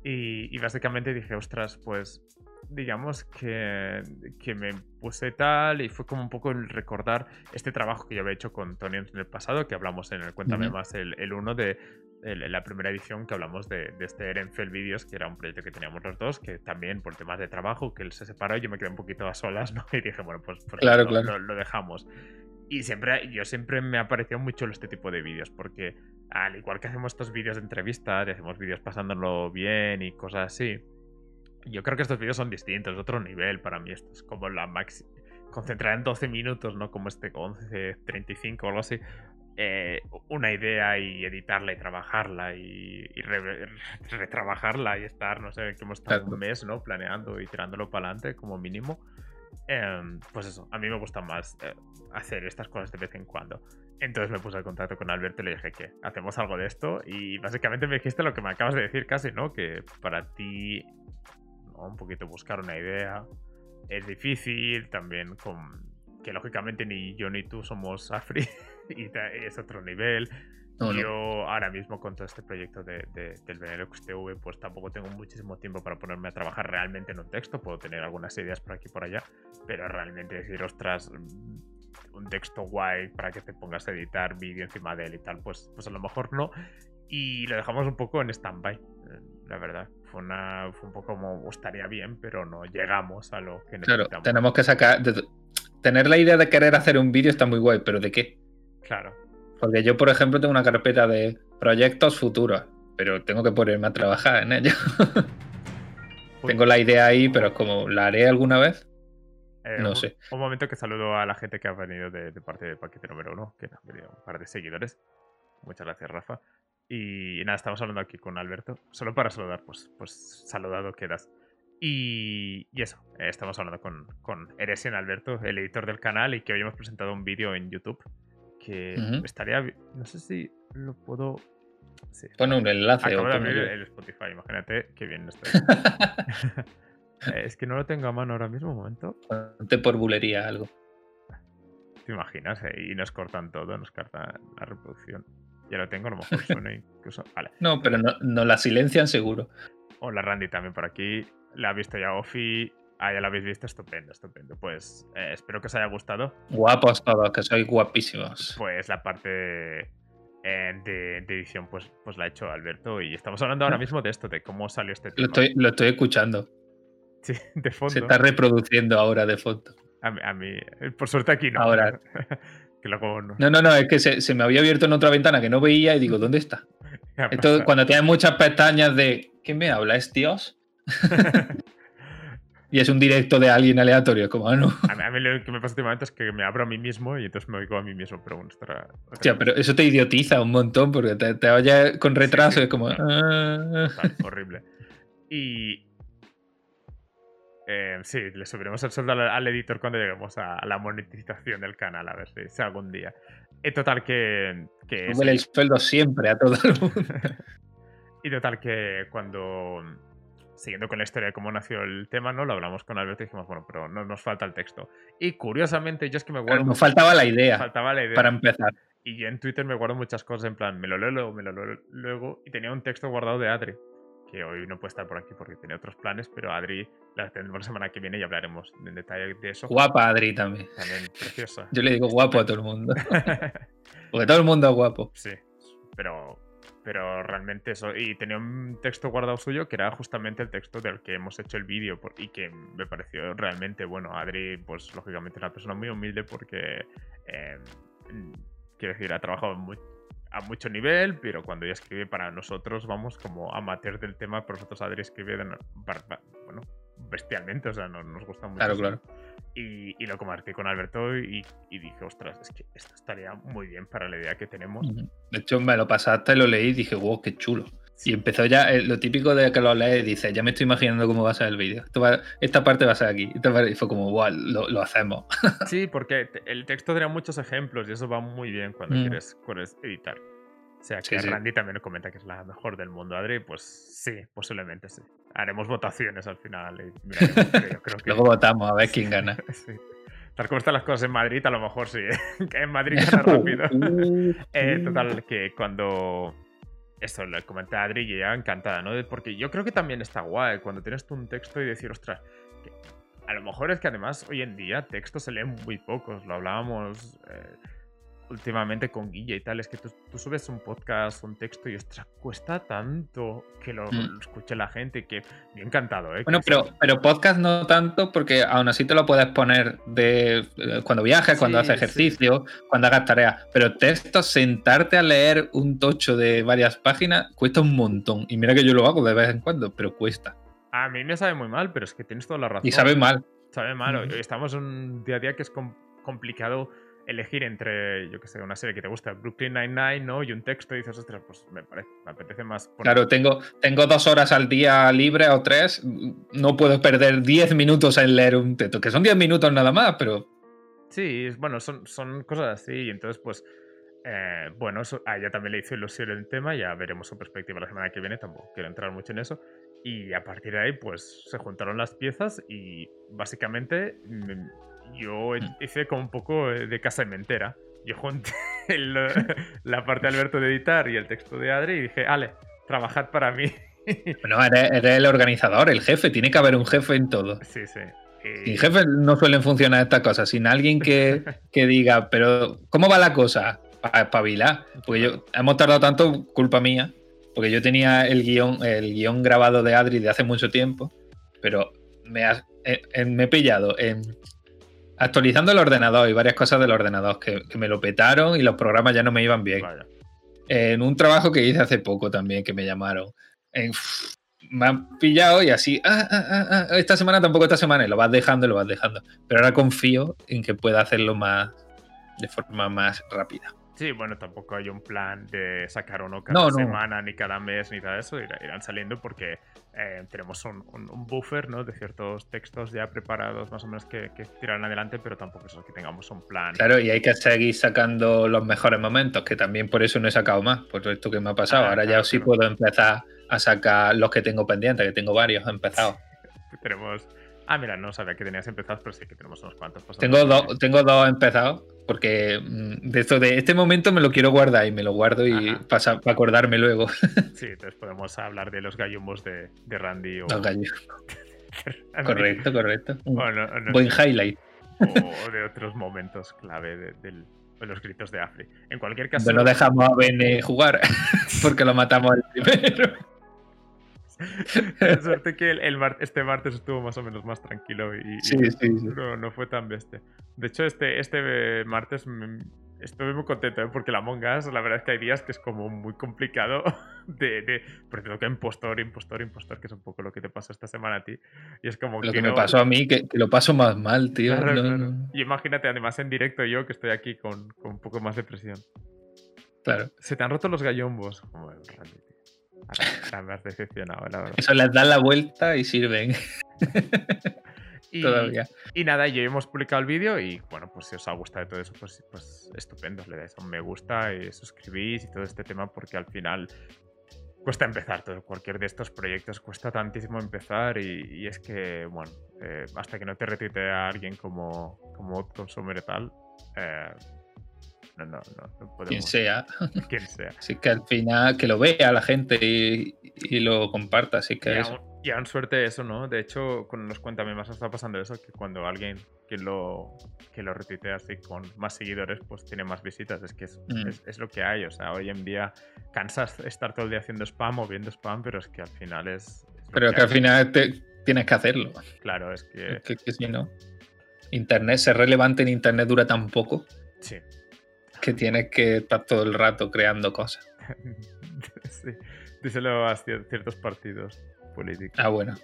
Y, y básicamente dije, ostras, pues digamos que, que, me puse tal y fue como un poco el recordar este trabajo que yo había hecho con Tony en el pasado, que hablamos en el Cuéntame Más, el, el uno de, la primera edición que hablamos de, de este Erenfell Videos, que era un proyecto que teníamos los dos, que también por temas de trabajo, que él se separó y yo me quedé un poquito a solas, [laughs] ¿no? Y dije, bueno, pues, pues claro, claro. Lo, dejamos. Y siempre, yo siempre me ha parecido muy chulo este tipo de vídeos, porque al igual que hacemos estos vídeos de entrevistas y hacemos vídeos pasándolo bien y cosas así, yo creo que estos vídeos son distintos, otro nivel para mí. Esto es como la maxi concentrar en 12 minutos, ¿no? Como este 11, 35 o algo así. Eh, una idea y editarla y trabajarla y, retrabajarla y estar, no sé, que hemos estado un mes, ¿no? Planeando y tirándolo para adelante como mínimo. Em, pues eso, a mí me gusta más eh, hacer estas cosas de vez en cuando. Entonces me puse en contacto con Alberto y le dije que hacemos algo de esto y básicamente me dijiste lo que me acabas de decir casi, ¿no? Que para ti un poquito buscar una idea. Es difícil también con que lógicamente ni yo ni tú somos Afri [laughs] y es otro nivel. yo ahora mismo con todo este proyecto de, del Benelux TV pues tampoco tengo muchísimo tiempo para ponerme a trabajar realmente en un texto. Puedo tener algunas ideas por aquí y por allá, pero realmente decir, ostras, mm, un texto guay para que te pongas a editar vídeo encima de él y tal, pues, pues a lo mejor no. Y lo dejamos un poco en stand-by, eh, la verdad fue, una, fue un poco como estaría bien, pero no llegamos a lo que necesitamos. Claro, tenemos que sacar. tener la idea de querer hacer un vídeo está muy guay, pero ¿de qué? Claro. Porque yo, por ejemplo, tengo una carpeta de proyectos futuros, pero tengo que ponerme a trabajar en ello. [laughs] tengo la idea ahí, pero es como, ¿la haré alguna vez? Eh, no sé. Un momento que saludo a la gente que ha venido de, parte del paquete número uno, que han venido un par de seguidores. Muchas gracias, Rafa. Y nada, estamos hablando aquí con Alberto. Solo para saludar, pues, pues saludado quedas. Y, y eso, eh, estamos hablando con, con Eresen Alberto, el editor del canal, y que hoy hemos presentado un vídeo en YouTube que estaría. No sé si lo puedo. Sí. Pone un enlace. Acabo de abrir el Spotify, imagínate qué bien estoy. [laughs] [laughs] Es que no lo tengo a mano ahora mismo, un momento. Ponte por bulería algo. ¿Te imaginas? Eh? Y nos cortan todo, nos cortan la reproducción. Ya lo tengo, a lo mejor suena incluso. Vale. [laughs] No, pero no, la silencian seguro. Hola Randy también por aquí. La ha visto ya Ofi. Ah, ya la habéis visto, estupendo, estupendo. Pues eh, espero que os haya gustado. Guapos todos, que sois guapísimos. Pues la parte de, edición, pues, pues la ha hecho Alberto. Y estamos hablando ahora mismo de esto, de cómo salió este tema. Lo estoy, lo estoy escuchando. Sí, de fondo. Se está reproduciendo ahora de fondo. A mí, por suerte aquí no. Ahora. [laughs] no. no. no, es que se, me había abierto en otra ventana que no veía y digo, [laughs] ¿dónde está? Esto, cuando tienes muchas pestañas de ¿qué me habla? ¿Es Dios? [laughs] [laughs] y es un directo de alguien aleatorio, como, ah, no. A mí, lo que me pasa últimamente es que me abro a mí mismo y entonces me oigo a mí mismo, pero bueno, pero eso te idiotiza un montón porque te, te vaya con retraso, es como. Ah". horrible. Y, eh, sí, le subiremos el sueldo al, editor cuando lleguemos a, la monetización del canal, a ver si, algún día. En total que... que el sueldo siempre a todo el mundo. [laughs] y total que cuando... Siguiendo con la historia de cómo nació el tema, ¿no? Lo hablamos con Alberto y dijimos, bueno, pero no nos falta el texto. Y curiosamente, yo es que me guardo... nos faltaba la idea. Faltaba la idea. Para empezar. Y yo en Twitter me guardo muchas cosas en plan, me lo leo luego, me lo leo luego. Y tenía un texto guardado de Adri que hoy no puede estar por aquí porque tiene otros planes, pero Adri la tendremos la semana que viene y hablaremos en detalle de eso. Guapa Adri también. También preciosa. Yo le digo guapo a todo el mundo. [laughs] porque todo el mundo es guapo. Sí, pero, pero realmente eso. Y tenía un texto guardado suyo que era justamente el texto del que hemos hecho el vídeo y que me pareció realmente bueno. Adri, pues lógicamente es una persona muy humilde porque, eh, quiero decir, ha trabajado mucho a mucho nivel, pero cuando ella escribe para nosotros, vamos como amateur del tema, pero nosotros Adri escribe bueno, bestialmente, o sea, nos gusta mucho. Claro, claro. Y, lo compartí con Alberto y, dije, ostras, es que esto estaría muy bien para la idea que tenemos. De hecho, me lo pasaste, lo leí y dije, wow, qué chulo. Y empezó ya, eh, lo típico de que lo lees, dice, ya me estoy imaginando cómo va a ser el vídeo. Esta parte va a ser aquí. Y fue como, wow, lo, hacemos. [laughs] Sí, porque el texto tenía muchos ejemplos y eso va muy bien cuando mm. quieres, editar. O sea, que Randy también comenta que es la mejor del mundo. Adri, pues sí, posiblemente sí. Haremos votaciones al final. Y [laughs] Luego votamos a ver quién gana. [laughs] Tal como están las cosas en Madrid, a lo mejor sí. que en Madrid gana rápido. Eh, total, que cuando eso, le comenté a Adri y ella encantada, ¿no? Porque yo creo que también está guay cuando tienes tú un texto y decir, ostras, a lo mejor es que además hoy en día textos se leen muy pocos, lo hablábamos eh, últimamente con Guilla y tal, es que tú, subes un podcast, un texto y ostras, cuesta tanto que lo, mm. escuche la gente que me encantado, ¿eh? Bueno, pero, pero podcast no tanto porque aún así te lo puedes poner de eh, cuando viajes, cuando haces ejercicio, cuando hagas tareas, pero texto, sentarte a leer un tocho de varias páginas cuesta un montón y mira que yo lo hago de vez en cuando, pero cuesta. A mí me sabe muy mal, pero es que tienes toda la razón. Y sabe mal. Sabe mal. Estamos en un día a día que es complicado elegir entre, yo que sé, una serie que te gusta, Brooklyn Nine-Nine, ¿no? Y un texto y dices, ostras, pues me, parece, me apetece más. Claro, tengo, tengo dos horas al día libre o tres, no puedo perder diez minutos en leer un texto, que son diez minutos nada más, pero... Sí, bueno, son, son cosas así, y entonces, pues, eh, bueno, a ella también le hizo ilusión el tema, ya veremos su perspectiva la semana que viene, tampoco quiero entrar mucho en eso. Y a partir de ahí, pues, se juntaron las piezas y básicamente yo mm. hice como un poco de casa mentera. Yo junté [laughs] [laughs] la parte de Alberto de editar y el texto de Adri y dije, Ale, trabajad para mí. [laughs] Bueno, eres, el organizador, el jefe, tiene que haber un jefe en todo. Sí, sí. Sin jefe no suelen funcionar estas cosas, sin alguien que, que diga, pero ¿cómo va la cosa? Para espabilar. Porque yo, hemos tardado tanto, culpa mía, porque yo tenía el guion, el guion grabado de Adri de hace mucho tiempo, pero me, eh, me he pillado en actualizando el ordenador y varias cosas del ordenador que, me lo petaron y los programas ya no me iban bien. En un trabajo que hice hace poco también, que me llamaron. me han pillado y así, ah, ah, ah, esta semana tampoco esta semana, y lo vas dejando y lo vas dejando. Pero ahora confío en que pueda hacerlo más de forma más rápida. Sí, bueno, tampoco hay un plan de sacar uno cada semana, ni cada mes, ni nada de eso. Irán saliendo porque eh, tenemos un, buffer ¿no? de ciertos textos ya preparados, más o menos, que, que tirarán adelante, pero tampoco es que tengamos un plan. Claro, y hay que seguir sacando los mejores momentos, que también por eso no he sacado más, por esto que me ha pasado. Ahora ya sí puedo empezar a sacar los que tengo pendientes, que tengo varios empezados. [laughs] tenemos Ah, mira, no sabía que tenías empezados, pero sí que tenemos unos cuantos. tengo, dos, tengo dos empezados, porque mm, de esto de este momento me lo quiero guardar y me lo guardo y para, acordarme luego. [laughs] Sí, entonces podemos hablar de los gallumbos de, Randy. O... Los gallumbos. [laughs] correcto, correcto. Buen highlight. O de [laughs] otros momentos clave del, los gritos de Afri. En cualquier caso. No dejamos a Bene jugar porque lo matamos el primero. [laughs] suerte que el, este martes estuvo más o menos más tranquilo y, No, fue tan bestia. De hecho, este, este martes estoy muy contento, ¿eh? porque la Mongas, la verdad es que hay días que es como muy complicado [laughs] de, de por ejemplo, que impostor, impostor, impostor, que es un poco lo que te pasó esta semana a ti. Y es como lo que, me pasó a mí, que, lo paso más mal, tío. Y imagínate, además en directo yo, que estoy aquí con, con, un poco más de presión. Claro. Se te han roto los gallombos. [laughs] Me has decepcionado, la verdad. Eso les dan la vuelta y sirven. [laughs] Y, Todavía. Y nada, ya hemos publicado el vídeo y bueno, pues si os ha gustado todo eso, pues, pues estupendo. Le dais un me gusta y suscribís y todo este tema porque al final cuesta empezar todo. Cualquier de estos proyectos cuesta tantísimo empezar y, es que, bueno, eh, hasta que no te retite a alguien como, como Consumer tal, eh, no, no, no, podemos. Quien sea. [laughs] Quien sea. Así que al final que lo vea la gente y, lo comparta, así que. Y aún suerte eso, ¿no? De hecho, con los cuéntame más está pasando eso, que cuando alguien que lo, que lo retuitea así con más seguidores, pues tiene más visitas. Es que mm. es, es, lo que hay. O sea, hoy en día cansas estar todo el día haciendo spam o viendo spam, pero es que al final es. pero que, al final tienes que hacerlo. Claro, es que. que, que si no. Internet, ser relevante en Internet dura tan poco. Sí. Que tienes que estar todo el rato creando cosas. [laughs] sí. Díselo a ciertos partidos. Ah, bueno.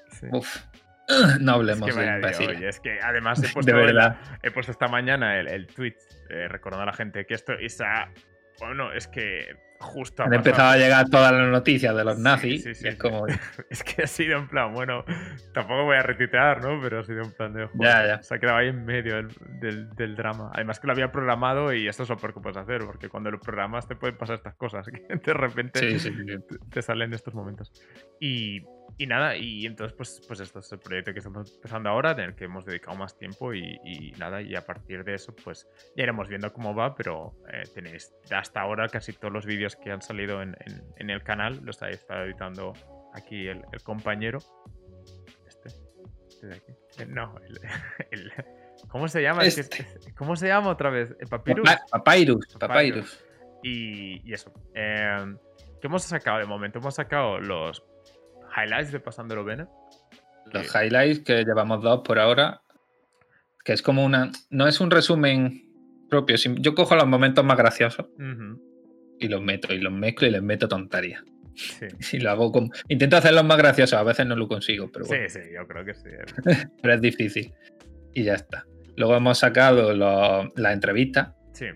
[clears throat] No hablemos es que de es que además [laughs] he puesto, verdad. he puesto esta mañana el, tweet eh, recordando a la gente que esto, esa, bueno, es que justo Han empezado a llegar todas las noticias de los nazis. es, como... [laughs] es que ha sido en plan, bueno, tampoco voy a retitear, ¿no? Pero ha sido en plan de. ya, ya. Se ha quedado ahí en medio del, del, drama. Además que lo había programado y esto es lo peor que puedes hacer, porque cuando lo programas te pueden pasar estas cosas. [laughs] Que de repente te, salen estos momentos. Y, y, nada, y entonces, pues, pues esto es el proyecto que estamos empezando ahora, en el que hemos dedicado más tiempo y, y nada, y a partir de eso, pues ya iremos viendo cómo va, pero eh, tenéis hasta ahora casi todos los vídeos que han salido en, el canal, los ha estado editando aquí el, compañero. Este, este, de aquí. Eh, no, el, [laughs] ¿Cómo se llama? Este. ¿Cómo se llama otra vez? ¿Papyrus? Papyrus. Papyrus. Y, eso. Em, ¿Qué hemos sacado de momento? Hemos sacado los highlights de Pasándolo Bene. Los highlights que llevamos dos por ahora. Que es como una. No es un resumen propio. Yo cojo los momentos más graciosos y los meto y los mezclo y les meto tonterías. Sí. [laughs] lo hago como... Intento hacerlos más graciosos, a veces no lo consigo, pero Sí, sí, yo creo que sí. [laughs] pero es difícil. Y ya está. Luego hemos sacado las entrevistas. Sí.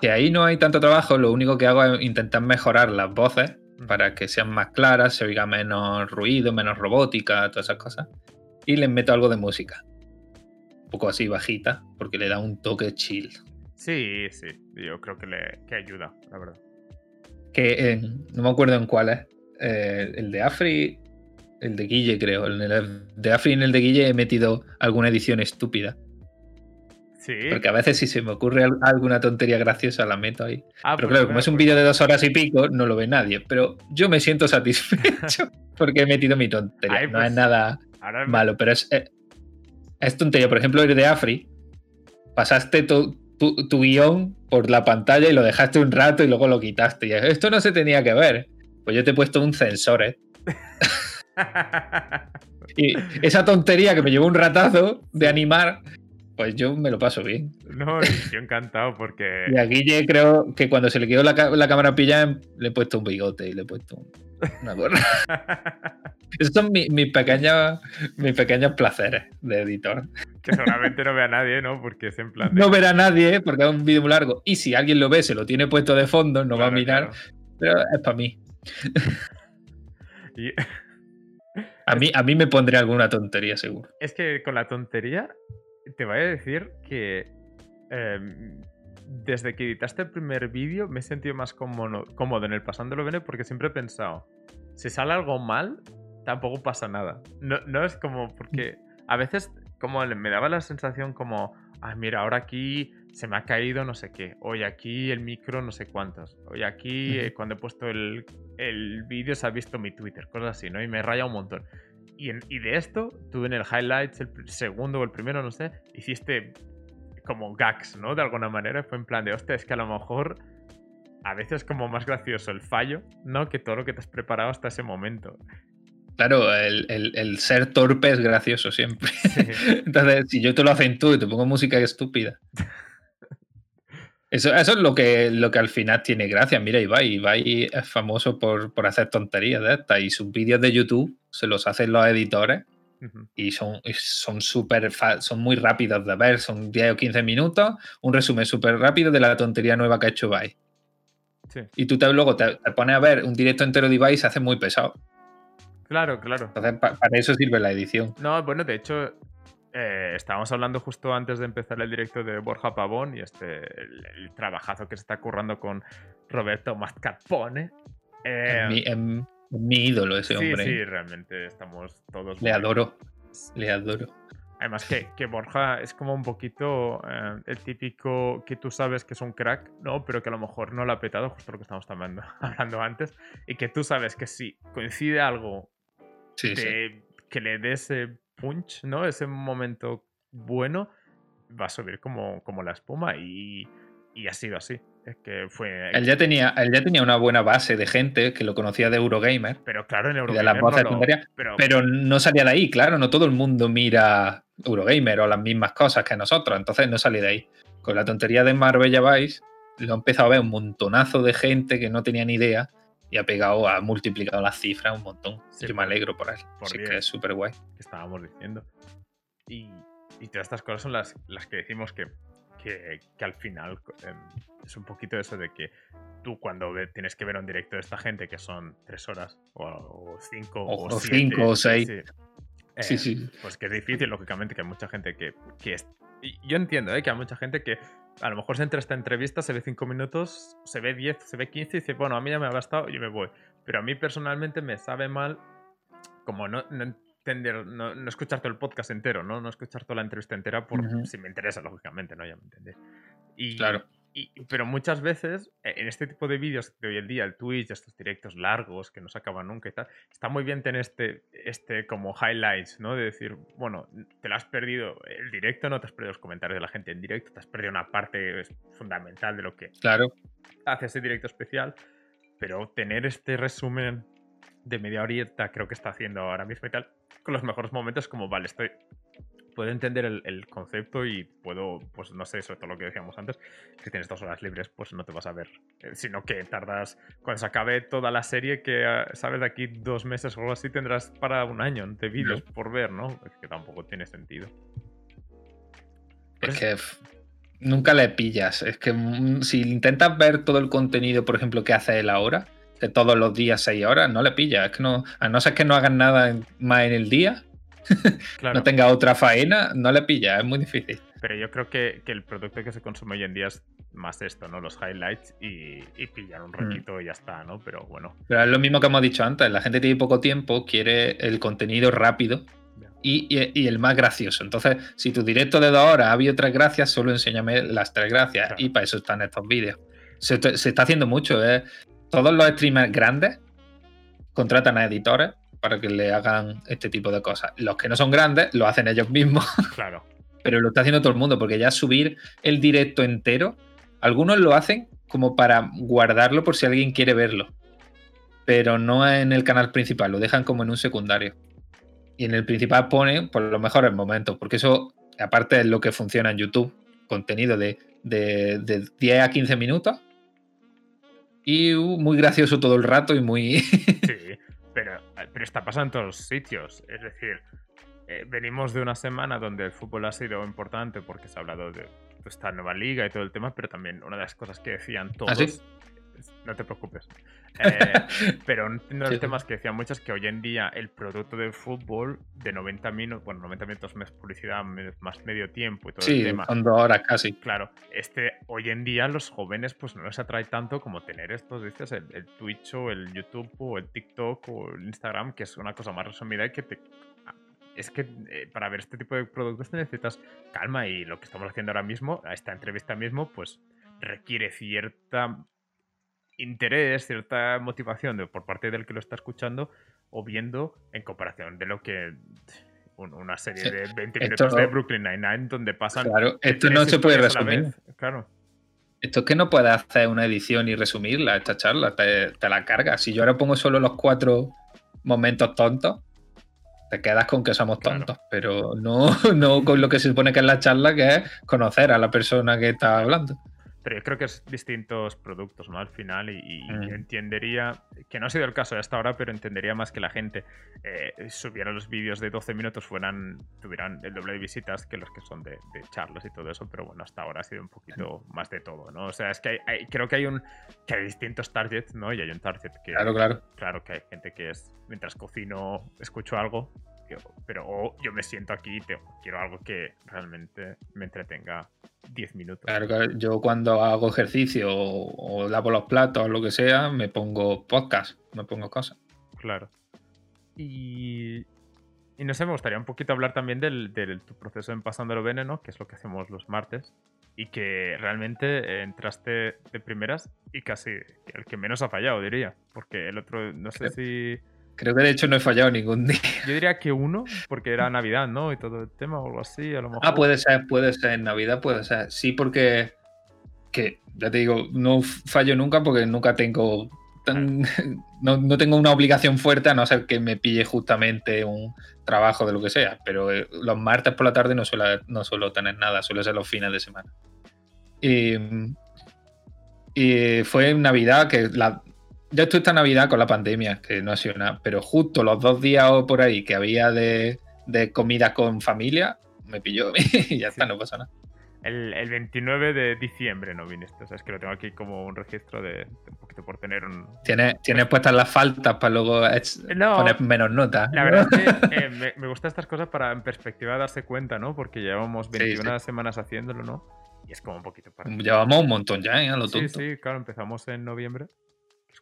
Que ahí no hay tanto trabajo, lo único que hago es intentar mejorar las voces para que sean más claras, se oiga menos ruido, menos robótica, todas esas cosas. Y les meto algo de música. Un poco así bajita, porque le da un toque chill. Sí, sí, yo creo que, le, ayuda, la verdad. Que no me acuerdo en cuál es. Eh, el de Afri, el de Guille, creo. El de Afri y en el de Guille he metido alguna edición estúpida. Sí. Porque a veces si se me ocurre alguna tontería graciosa la meto ahí. Ah, pero pues claro, como es un vídeo de dos horas y pico, no lo ve nadie. Pero yo me siento satisfecho [laughs] porque he metido mi tontería. no es pues, nada malo, pero es, eh, es tontería. Por ejemplo, el de Afri, pasaste todo tu, guion por la pantalla y lo dejaste un rato y luego lo quitaste. Y esto no se tenía que ver. Pues yo te he puesto un sensor, ¿eh? [laughs] y esa tontería que me llevó un ratazo de animar, pues yo me lo paso bien. No, yo encantado porque. [laughs] Y a Guille creo que cuando se le quedó la, cámara pillada, le he puesto un bigote y le he puesto una gorra. [laughs] Esos son mis, pequeños, mis pequeños placeres de editor. Que seguramente no vea nadie, ¿no? Porque es en plan. No verá nadie porque es un vídeo muy largo. Y si alguien lo ve, se lo tiene puesto de fondo, no va a mirar. Pero es para mí. [laughs] a mí. A mí me pondré alguna tontería, seguro. Es que con la tontería te voy a decir que em, desde que editaste el primer vídeo me he sentido más cómodo, cómodo en el pasándolo bene porque siempre he pensado, si sale algo mal, tampoco pasa nada. No, no es como porque a veces como me daba la sensación como, ah, mira, ahora aquí se me ha caído no sé qué, hoy aquí el micro no sé cuántos, hoy aquí eh, cuando he puesto el, el vídeo se ha visto mi Twitter, cosas así, ¿no? Y me raya un montón. Y, de esto, tú en el highlights, el segundo o el primero, no sé, hiciste como gags, ¿no? De alguna manera. Fue en plan de, hostia, es que a lo mejor a veces como más gracioso el fallo, ¿no? Que todo lo que te has preparado hasta ese momento. Claro, el, ser torpe es gracioso siempre. [laughs] Entonces, si yo te lo acentúo y te pongo música estúpida. [laughs] Eso, eso, es lo que, lo que al final tiene gracia. Mira, Ibai, Ibai es famoso por, por hacer tonterías de estas y sus vídeos de YouTube se los hacen los editores y son son súper son muy rápidos de ver, son 10 o 15 minutos, un resumen súper rápido de la tontería nueva que ha hecho Ibai. Y tú te, luego te, pones a ver un directo entero de Ibai y se hace muy pesado. Claro, claro. Entonces, para eso sirve la edición. No, bueno, de hecho, eh, estábamos hablando justo antes de empezar el directo de Borja Pavón y este el, trabajazo que se está currando con Roberto Mascarpone. Eh, mi, ídolo ese hombre. Sí, sí, realmente estamos todos. Le adoro. Le adoro. Además que, que, Borja es como un poquito eh, el típico que tú sabes que es un crack, ¿no? Pero que a lo mejor no lo ha petado, justo lo que estamos hablando, [laughs] hablando antes, y que tú sabes que si coincide algo que le dé ese punch, ¿no? Ese momento bueno, va a subir como, como la espuma y, y ha sido así. Es que fue. Él ya, tenía, él ya tenía una buena base de gente que lo conocía de Eurogamer. Pero claro, en Eurogamer. De pero... no salía de ahí, claro. No todo el mundo mira Eurogamer o las mismas cosas que nosotros. Entonces no salía de ahí. Con la tontería de Marbella Vice, lo he empezado a ver un montonazo de gente que no tenía ni idea y ha pegado, ha multiplicado las cifras un montón. Yo me alegro por él. Porque es súper guay. Que estábamos diciendo. Y, y, todas estas cosas son las, las que decimos que, que, que al final em, es un poquito eso de que tú cuando tienes que ver un directo de esta gente que son tres horas o, cinco o, o cinco o seis. Sí, sí, eh, Pues que es difícil, lógicamente, que hay mucha gente que, que es... yo entiendo ¿eh? que hay mucha gente que a lo mejor se entra esta entrevista, se ve 5 minutos, se ve 10, se ve 15 y dice, bueno, a mí ya me ha bastado, yo me voy. Pero a mí personalmente me sabe mal como no, entender, no, no, escuchar todo el podcast entero, ¿no? No escuchar toda la entrevista entera por si me interesa, lógicamente, ¿no? Ya me entendéis. Y, claro pero muchas veces, e, en este tipo de vídeos de hoy en día, el Twitch, estos directos largos que no se acaban nunca y tal, está muy bien tener este, este como highlights, ¿no? De decir, bueno, te lo has perdido el directo, no te has perdido los comentarios de la gente en directo, te has perdido una parte fundamental de lo que claro. hace ese directo especial, pero tener este resumen de media horita, creo que está haciendo ahora mismo y tal, con los mejores momentos, como, vale, estoy puedo entender el, concepto y puedo, pues no sé, sobre todo lo que decíamos antes, que tienes dos horas libres, pues no te vas a ver, eh, sino que tardas, cuando se acabe toda la serie, que ah, sabes, de aquí dos meses o algo así, tendrás para un año de vídeos por ver, ¿no? Es que tampoco tiene sentido. Es que nunca le pillas, es que mm, si intentas ver todo el contenido, por ejemplo, que hace él ahora, de todos los días, seis horas, no le pillas, es que no, a no ser que no hagan nada más en el día, no tenga otra faena, no le pilla, es muy difícil. Pero yo creo que, el producto que se consume hoy en día es más esto, ¿no? Los highlights y, pillar un mm. ratito y ya está, ¿no? Pero bueno. Pero es lo mismo que hemos dicho antes, la gente tiene poco tiempo, quiere el contenido rápido y, el más gracioso. Entonces, si tu directo de dos horas ha habido tres gracias, solo enséñame las tres gracias. Y para eso están estos vídeos. Se, está haciendo mucho, ¿eh? Todos los streamers grandes contratan a editores para que le hagan este tipo de cosas. Los que no son grandes lo hacen ellos mismos. [laughs] Claro. Pero lo está haciendo todo el mundo, porque ya subir el directo entero, algunos lo hacen como para guardarlo por si alguien quiere verlo. Pero no en el canal principal, lo dejan como en un secundario. Y en el principal ponen por los mejores momentos, porque eso, aparte es lo que funciona en YouTube, contenido de, de 10 a 15 minutos. Y uh, muy gracioso todo el rato y muy... Sí, [laughs] pero, pero está pasando en todos los sitios. Es decir, eh, venimos de una semana donde el fútbol ha sido importante porque se ha hablado de esta nueva liga y todo el tema, pero también una de las cosas que decían ¿Ah, todos. No te preocupes. [laughs] Eh, pero uno de los temas que decían muchos es que hoy en día el producto del fútbol de 90 minutos, bueno, 90 minutos más publicidad, más medio tiempo y todo el tema. Sí, horas casi. Claro, este, hoy en día los jóvenes pues no les atrae tanto como tener estos, dices, el, el Twitch o el YouTube o el TikTok o el Instagram, que es una cosa más resumida y que te es que eh, para ver este tipo de productos te necesitas calma y lo que estamos haciendo ahora mismo, esta entrevista mismo, pues requiere cierta interés, cierta motivación de, por parte del que lo está escuchando o viendo en comparación de lo que una serie de 20 minutos de Brooklyn Nine-Nine donde pasan. Claro, esto no se puede resumir. Claro. Esto es que no puedes hacer una edición y resumirla, esta charla, te, la cargas. Si yo ahora pongo solo los cuatro momentos tontos, te quedas con que somos tontos, pero no, [laughs] no con lo que se supone que es la charla, que es conocer a la persona que está hablando. Pero yo creo que es distintos productos, ¿no? Al final, y, mm. entendería, que no ha sido el caso de hasta ahora, pero entendería más que la gente eh, subiera los vídeos de 12 minutos, fueran, tuvieran el doble de visitas que los que son de, charlas y todo eso, pero bueno, hasta ahora ha sido un poquito más de todo, ¿no? O sea, es que hay, creo que hay un, que hay distintos targets, ¿no? Y hay un target que... Claro, claro. Claro que hay gente que es, mientras cocino, escucho algo, pero yo me siento aquí y quiero algo que realmente me entretenga 10 minutos. Claro, yo cuando hago ejercicio o, lavo los platos o lo que sea, me pongo podcast, me pongo cosas. Claro. Y, y no sé, me gustaría un poquito hablar también del, tu proceso en Pasándolo Veneno, que es lo que hacemos los martes. Y que realmente entraste de primeras y casi el que menos ha fallado, diría. Porque el otro, no sé si Creo que de hecho no he fallado ningún [laughs] día. Yo diría que uno, porque era Navidad, ¿no? Y todo el tema o algo así, a lo mejor. Ah, puede ser, puede ser. En Navidad puede ser. Sí, porque. Que, ya te digo, no fallo nunca porque nunca tengo. [laughs] no, tengo una obligación fuerte a no ser que me pille justamente un trabajo de lo que sea. Pero eh, los martes por la tarde no suelo, no suelo tener nada, suele ser los fines de semana. Y, y fue en Navidad que la, yo estuve esta Navidad con la pandemia, que no ha sido nada, pero justo los dos días o por ahí que había de, comida con familia, me pilló [laughs] y ya está, no pasa nada. El, 29 de diciembre no viniste, o sea, es que lo tengo aquí como un registro de, un poquito por tener un... Tienes, tienes puestas las faltas para luego poner menos nota. La verdad es que [laughs] eh, me, me, gustan estas cosas para en perspectiva darse cuenta, ¿no? Porque llevamos 21 semanas haciéndolo, ¿no? Y es como un poquito para... Llevamos un montón ya, ¿eh? A lo sí, sí, claro, empezamos en noviembre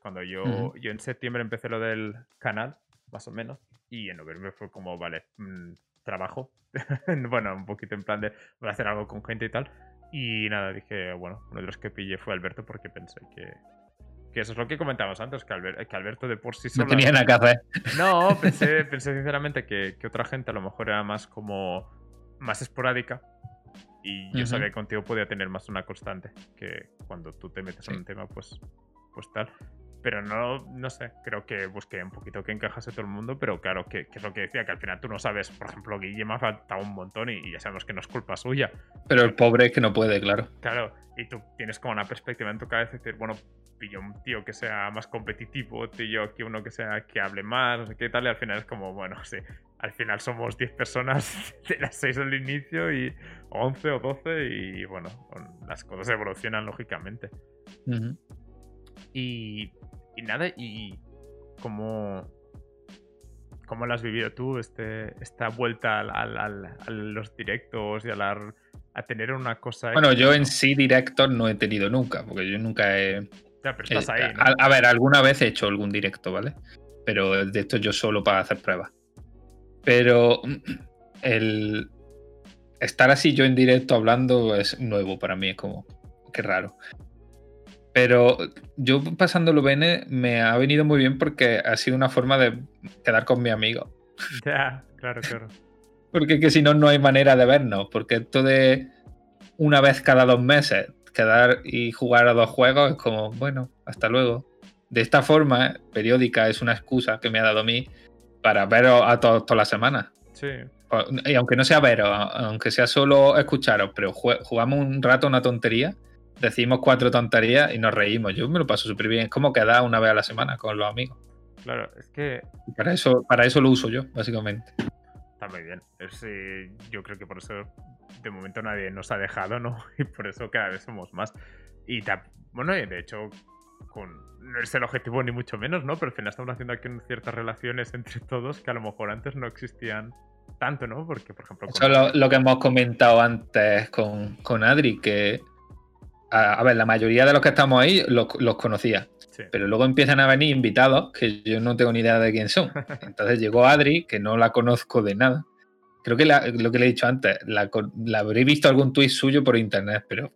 cuando yo, yo en septiembre empecé lo del canal, más o menos, y en noviembre fue como, vale, mm, trabajo. [laughs] bueno, un poquito en plan de voy a hacer algo con gente y tal. Y nada, dije, bueno, uno de los que pillé fue Alberto porque pensé que, que eso es lo que comentábamos antes, que, Alberto de por sí solo... No tenía nada que hacer. No, [laughs] pensé, pensé sinceramente que, que, otra gente a lo mejor era más como... más esporádica. Y yo sabía que contigo podía tener más una constante, que cuando tú te metes en un tema, pues, pues tal. Pero no, no sé, creo que busqué un poquito que encajase todo el mundo, pero claro, que, es lo que decía, que al final tú no sabes, por ejemplo, Guille me ha faltado un montón y, ya sabemos que no es culpa suya. Pero el pobre es que no puede, claro. Claro, y tú tienes como una perspectiva en tu cabeza de decir, bueno, pillo un tío que sea más competitivo, tío aquí uno que sea que hable más, no sé qué tal, y al final es como, bueno, sí, al final somos 10 personas [laughs] de las 6 al inicio y 11 o 12 y bueno, las cosas evolucionan lógicamente. Y y nada, y cómo, cómo lo has vivido tú, este, esta vuelta a los directos y a, la, a tener una cosa... Bueno, yo en sí directo no he tenido nunca, porque yo nunca he... Ya, pero estás ahí, a, ver, alguna vez he hecho algún directo, ¿vale? Pero de esto yo solo para hacer pruebas. Pero [clears throat] el estar así yo en directo hablando es nuevo para mí, es como, qué raro. Pero yo pasándolo bene me ha venido muy bien porque ha sido una forma de quedar con mi amigo. [laughs] Ya, claro, claro. porque que si no, no hay manera de vernos. Porque esto de una vez cada dos meses quedar y jugar a dos juegos es como, bueno, hasta luego. De esta forma, periódica, es una excusa que me ha dado a mí para veros a todos todas las semanas. Sí. Y aunque no sea veros, aunque sea solo escucharos, pero jugamos un rato una tontería decimos cuatro tonterías y nos reímos. Yo me lo paso súper bien. Es como quedar una vez a la semana con los amigos. Claro, es que. para eso, para eso lo uso yo, básicamente. Está muy bien. Eh, yo creo que por eso de momento nadie nos ha dejado, ¿no? [laughs] Y por eso cada vez somos más. Y bueno, de hecho, con, no es el objetivo ni mucho menos, ¿no? Pero al final estamos haciendo aquí ciertas relaciones entre todos que a lo mejor antes no existían tanto, ¿no? Porque, por ejemplo. Eso es lo, que hemos comentado antes con, con Adri, que a, ver, la mayoría de los que estamos ahí los, conocía. Pero luego empiezan a venir invitados que yo no tengo ni idea de quién son. [laughs] Entonces llegó Adri, que no la conozco de nada. Creo que lo que le he dicho antes, la, habré visto algún tuit suyo por internet, pero.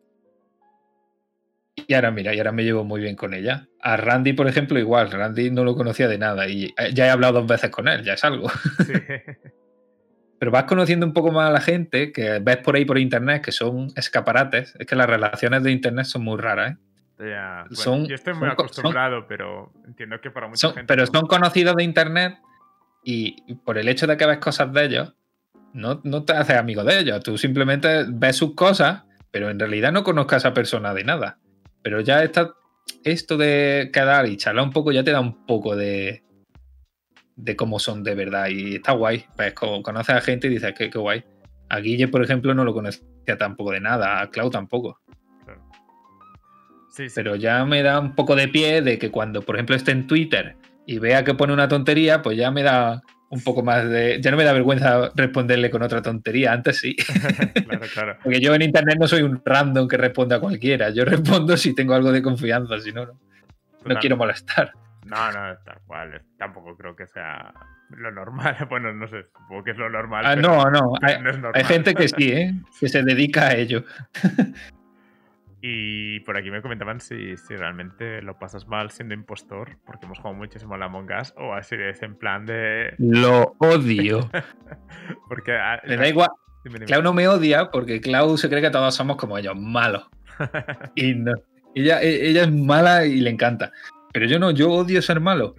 Y ahora mira, y ahora me llevo muy bien con ella. A Randy, por ejemplo, igual. Randy no lo conocía de nada y ya he hablado dos veces con él, ya es algo. [laughs] pero vas conociendo un poco más a la gente que ves por ahí por internet que son escaparates. Es que las relaciones de internet son muy raras, ¿eh? son, yo estoy muy acostumbrado, pero entiendo que para mucha gente. Pero son conocidos de internet y por el hecho de que ves cosas de ellos, no, no te haces amigo de ellos. Tú simplemente ves sus cosas, pero en realidad no conozcas a esa persona de nada. Pero ya está, esto de quedar y charlar un poco ya te da un poco de, de cómo son de verdad. Y está guay. Pues conoces a gente y dices que qué guay. A Guille, por ejemplo, no lo conocía tampoco de nada. A Clau tampoco. Pero ya me da un poco de pie de que cuando, por ejemplo, esté en Twitter y vea que pone una tontería, pues ya me da un poco más de. Ya no me da vergüenza responderle con otra tontería. Antes sí. [laughs] claro, claro. Porque yo en internet no soy un random que responda a cualquiera. Yo respondo si tengo algo de confianza, si no, no quiero molestar. No, no, tal cual. Tampoco creo que sea lo normal. [laughs] Bueno, no sé, supongo que es lo normal. Ah, no, no. [laughs] Hay, gente que sí, ¿eh? que se dedica a ello. y por aquí me comentaban si, si, realmente lo pasas mal siendo impostor, porque hemos jugado muchísimo a la Among Us, o así es en plan de. Lo odio. [laughs] porque. Le da igual. Clau no me odia porque Clau se cree que todos somos como ellos, malos. y no. Ella, e, ella es mala y le encanta. Pero yo no, yo odio ser malo.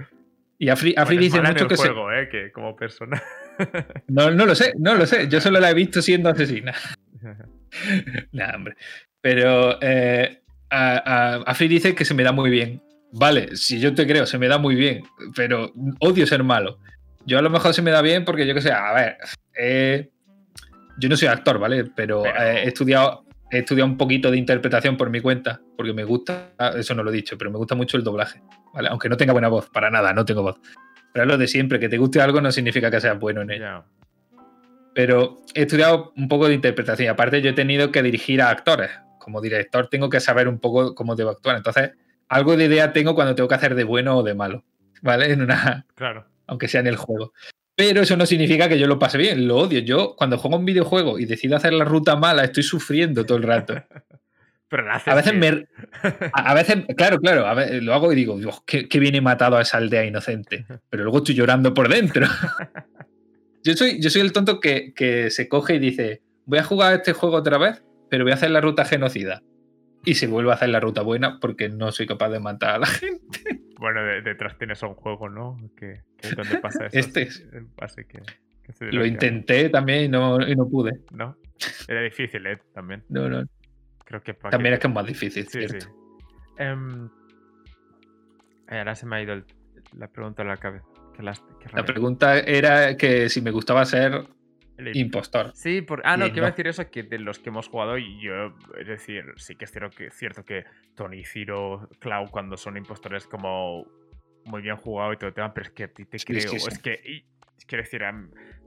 Y Afri, dice mucho que juego, eh, que como persona. [laughs] no, no lo sé, no lo sé. Yo solo la he visto siendo asesina. [laughs] nah, hombre. Pero eh, Afri dice que se me da muy bien. Vale, si yo te creo, se me da muy bien, pero odio ser malo. Yo a lo mejor se me da bien porque yo que sé, a ver, eh, yo no soy actor, ¿vale? Pero, eh, he estudiado he estudiado un poquito de interpretación por mi cuenta, porque me gusta, eso no lo he dicho, pero me gusta mucho el doblaje, ¿vale? Aunque no tenga buena voz, para nada, no tengo voz. Pero es lo de siempre, que te guste algo no significa que seas bueno en ello. Pero he estudiado un poco de interpretación y aparte yo he tenido que dirigir a actores. Como director tengo que saber un poco cómo debo actuar. Entonces, algo de idea tengo cuando tengo que hacer de bueno o de malo, ¿vale? En una... Claro. Aunque sea en el juego. Pero eso no significa que yo lo pase bien, lo odio. Yo cuando juego un videojuego y decido hacer la ruta mala, estoy sufriendo todo el rato. [laughs] Pero a veces me. [laughs] A, veces, claro, claro, lo hago y digo, Dios, qué, bien he matado a esa aldea inocente. [laughs] Pero luego estoy llorando por dentro. yo, soy, yo soy el tonto que, que se coge y dice: Voy a jugar este juego otra vez, pero voy a hacer la ruta genocida. Y se vuelve a hacer la ruta buena porque no soy capaz de matar a la gente. Bueno, detrás tienes un juego, ¿no? Que, es donde pasa eso. Este es. Lo intenté también y no, no pude. No. Era difícil, ¿eh? También. No, no. Creo que También es que es más difícil, sí, cierto. Sí. Em, ahora se me ha ido la pregunta a la cabeza. la pregunta era que si me gustaba ser Impostor. Sí, por... ah, no, quiero decir eso, que de los que hemos jugado, y yo, es decir, sí que es cierto que, cierto que Tony, Ciro, Cloud, cuando son impostores, como muy bien jugado y todo el tema, pero es que a ti te creo. es que, quiero decir,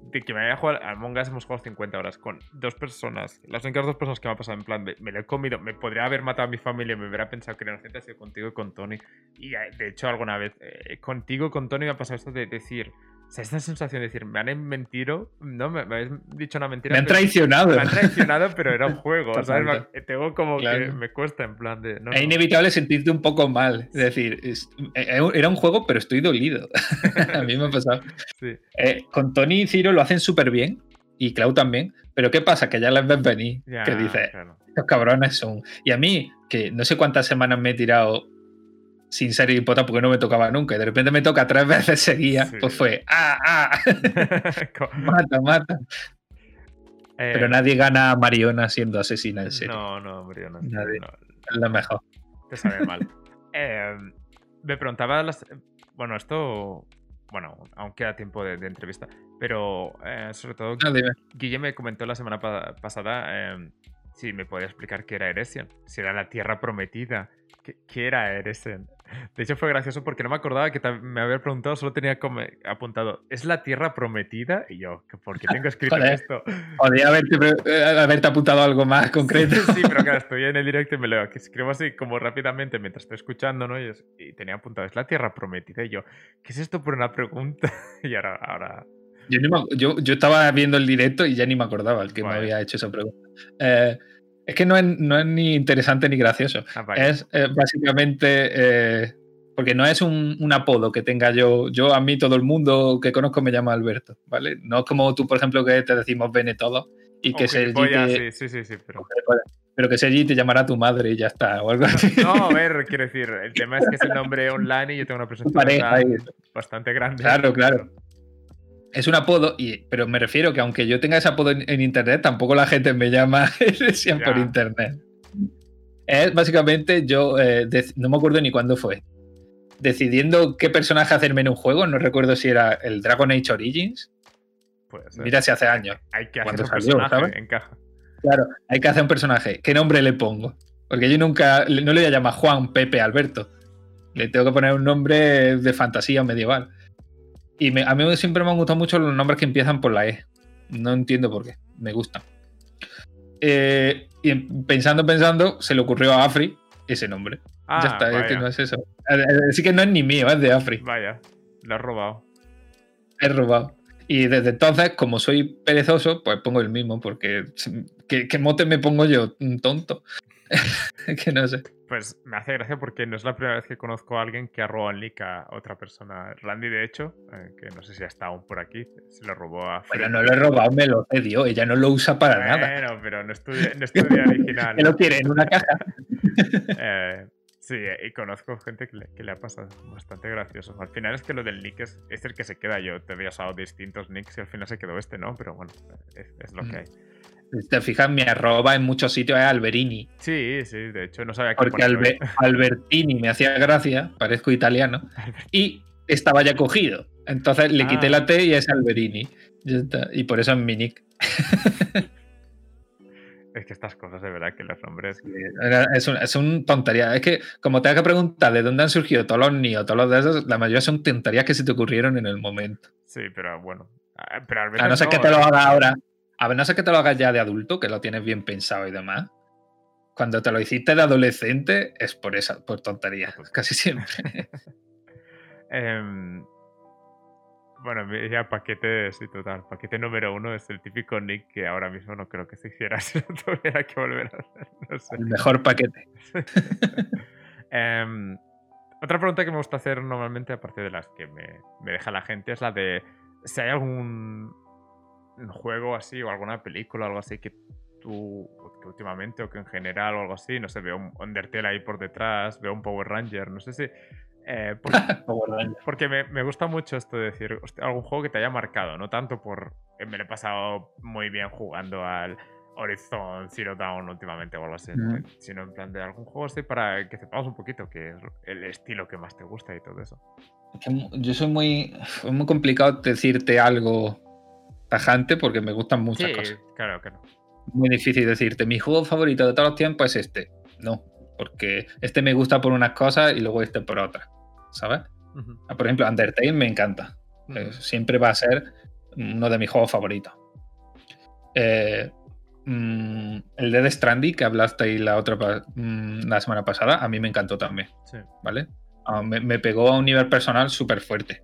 de que me haya jugado a Among Us hemos jugado 50 horas con dos personas. Las únicas dos personas que me ha pasado en plan me lo he comido, me podría haber matado a mi familia, me hubiera pensado que era inocente, ha sido contigo y con Tony. Y eh, de hecho, alguna vez, eh, contigo y con Tony me ha pasado esto de decir o sea, esta sensación de decir, me han mentido, no, me, habéis dicho una mentira. Me han traicionado. Me han traicionado, pero era un [laughs] juego. ¿sabes? Tengo como que me cuesta en plan de. es inevitable sentirte un poco mal. Es decir, eh, eh, era un juego, pero estoy dolido. [laughs] a mí me ha pasado. Sí. Eh, con Tony y Ciro lo hacen súper bien, y Cloud también. Pero ¿qué pasa? Que ya les ven venir. que dice, estos cabrones son. Y a mí, que no sé cuántas semanas me he tirado sin ser hipota porque no me tocaba nunca. Y de repente me toca tres [laughs] veces seguía, pues fue ¡ah, ah! [laughs] [laughs] mata, mata. Pero eh, nadie gana a Mariona siendo asesina en serio. No, no, Mariona. Nadie. Es la mejor. Te sabe mal. Em, me preguntaba las. Bueno, esto. Bueno, aún queda tiempo de, entrevista. Pero eh, sobre todo, no, Guille me comentó la semana pasada em, si me podía explicar qué era Eresian. Si era la tierra prometida. ¿Qué, era Eresen? De hecho, fue gracioso porque no me acordaba que me había preguntado, solo tenía como apuntado, ¿es la tierra prometida? Y yo, ¿por qué tengo [laughs] escrito esto? Podría eh, haberte, apuntado algo más concreto. sí, pero claro, estoy en el directo y me que escribo así como rápidamente mientras estoy escuchando, ¿no? Y, tenía apuntado, ¿es la tierra prometida? Y yo, ¿qué es esto por una pregunta? [laughs] y ahora... ahora... Yo, yo, estaba viendo el directo y ya ni me acordaba el que me había hecho esa pregunta. Eh, es que no es, ni interesante ni gracioso. Ah, es básicamente. Eh, Porque no es un, apodo que tenga yo. Yo, a mí, todo el mundo que conozco me llama Alberto, ¿vale? No es como tú, por ejemplo, que te decimos Bene todo y que Sergi te... Sí, sí, sí, pero... pero que Sergi te llamará tu madre y ya está, o algo así. No, a ver, quiero decir, el tema es que es el nombre online y yo tengo una presencia bastante grande. Claro, claro. Es un apodo, y, pero me refiero que aunque yo tenga ese apodo en, internet, tampoco la gente me llama [laughs] siempre por internet. Es básicamente yo, eh, no me acuerdo ni cuándo fue, decidiendo qué personaje hacerme en un juego. No recuerdo si era el Dragon Age Origins. Mira si hace años. Hay que hacer un personaje, encaja. Claro, hay que hacer un personaje. ¿Qué nombre le pongo? Porque yo nunca, no le voy a llamar Juan, Pepe, Alberto. Le tengo que poner un nombre de fantasía medieval. Y a mí siempre me han gustado mucho los nombres que empiezan por la E. No entiendo por qué. Me gustan. Eh, y pensando, pensando, se le ocurrió a Afri ese nombre. Ah, ya está, es que no es eso. Así que no es ni mío, es de Afri. Vaya, lo has robado. He robado. Y desde entonces, como soy perezoso, pues pongo el mismo, porque ¿qué, mote me pongo yo? Un tonto. [laughs] que no sé. Pues me hace gracia porque no es la primera vez que conozco a alguien que ha robado el nick a otra persona. Randy, de hecho, eh, que no sé si está aún por aquí, se lo robó a. Pero no lo he robado, me lo cedió. Ella no lo usa para nada. Bueno, pero no estudia, no estudia original. [laughs] ¿Qué lo quiere en una caja? [laughs] eh, Sí, y conozco gente que le, ha pasado bastante gracioso. Al final es que lo del nick es, el que se queda. Yo te había usado distintos nicks y al final se quedó este, ¿no? Pero bueno, es, lo que mm. Hay. Te fijas, mi arroba en muchos sitios es Alberini. Sí, sí, de hecho no sabía qué Porque Albertini me hacía gracia, parezco italiano, y estaba ya cogido. Entonces le quité ah. la T y es Alberini. Y por eso es mi nick. Es que estas cosas de verdad que los nombres. Es, un, es un tontería. Es que, como te que preguntar de dónde han surgido todos los niños, todos los de esos, la mayoría son tonterías que se te ocurrieron en el momento. Sí, pero bueno. Ah, pero a no ser que te lo ¿eh? haga ahora. A ver, no sé que te lo hagas ya de adulto, que lo tienes bien pensado y demás. Cuando te lo hiciste de adolescente, es por esa, por tontería, [laughs] casi siempre. [laughs] eh, bueno, ya paquete, sí, total. Paquete número uno es el típico nick que ahora mismo no creo que se hiciera [laughs] si no tuviera que volver a hacer. El mejor paquete. Em, otra pregunta que me gusta hacer normalmente, aparte de las que me, deja la gente, es la de si hay algún juego así o alguna película o algo así que tú, que últimamente o que en general o algo así, no sé, veo un Undertale ahí por detrás, veo un Power Ranger, no sé si eh, [laughs] porque, me, gusta mucho esto de decir, algún juego que te haya marcado, no tanto por que me lo he pasado muy bien jugando al Horizon Zero Dawn últimamente o algo así, sino en plan de algún juego así para que sepamos un poquito que es el estilo que más te gusta y todo eso. Yo soy muy, muy complicado decirte algo tajante porque me gustan muchas cosas. Claro. Muy difícil decirte, mi juego favorito de todos los tiempos es este. No, porque este me gusta por unas cosas y luego este por otras. ¿sabes? Ah, por ejemplo, Undertale me encanta. Eh, siempre va a ser uno de mis juegos favoritos. Eh, mm, el de The Stranding, que hablaste la otra mm, la semana pasada, a mí me encantó también. ¿Vale? Ah, me, pegó a un nivel personal súper fuerte.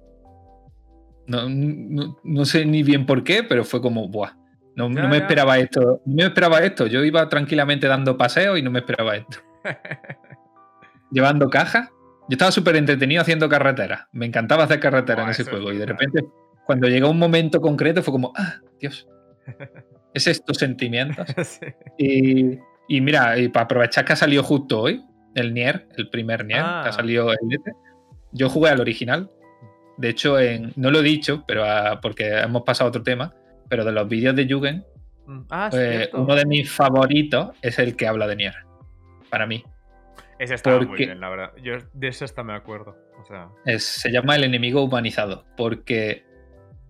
No, sé ni bien por qué, pero fue como, ¡buah! No, me esperaba esto. No me esperaba esto. Yo iba tranquilamente dando paseos y no me esperaba esto. [laughs] Llevando cajas yo estaba súper entretenido haciendo carretera. Me encantaba hacer carretera en ese juego. Y de repente, cuando llegó un momento concreto, fue como, ah, Dios. [laughs] Es estos sentimientos. [laughs] y, mira, y para aprovechar que ha salido justo hoy, el Nier, el primer Nier, que ha ah. salido el yo jugué al original. De hecho, en, no lo he dicho, pero porque hemos pasado a otro tema, pero de los vídeos de Jugend, mm. ah, pues, uno de mis favoritos es el que habla de Nier. Para mí. Ese estaba muy bien, la verdad. Yo de eso hasta me acuerdo. se llama El enemigo humanizado, porque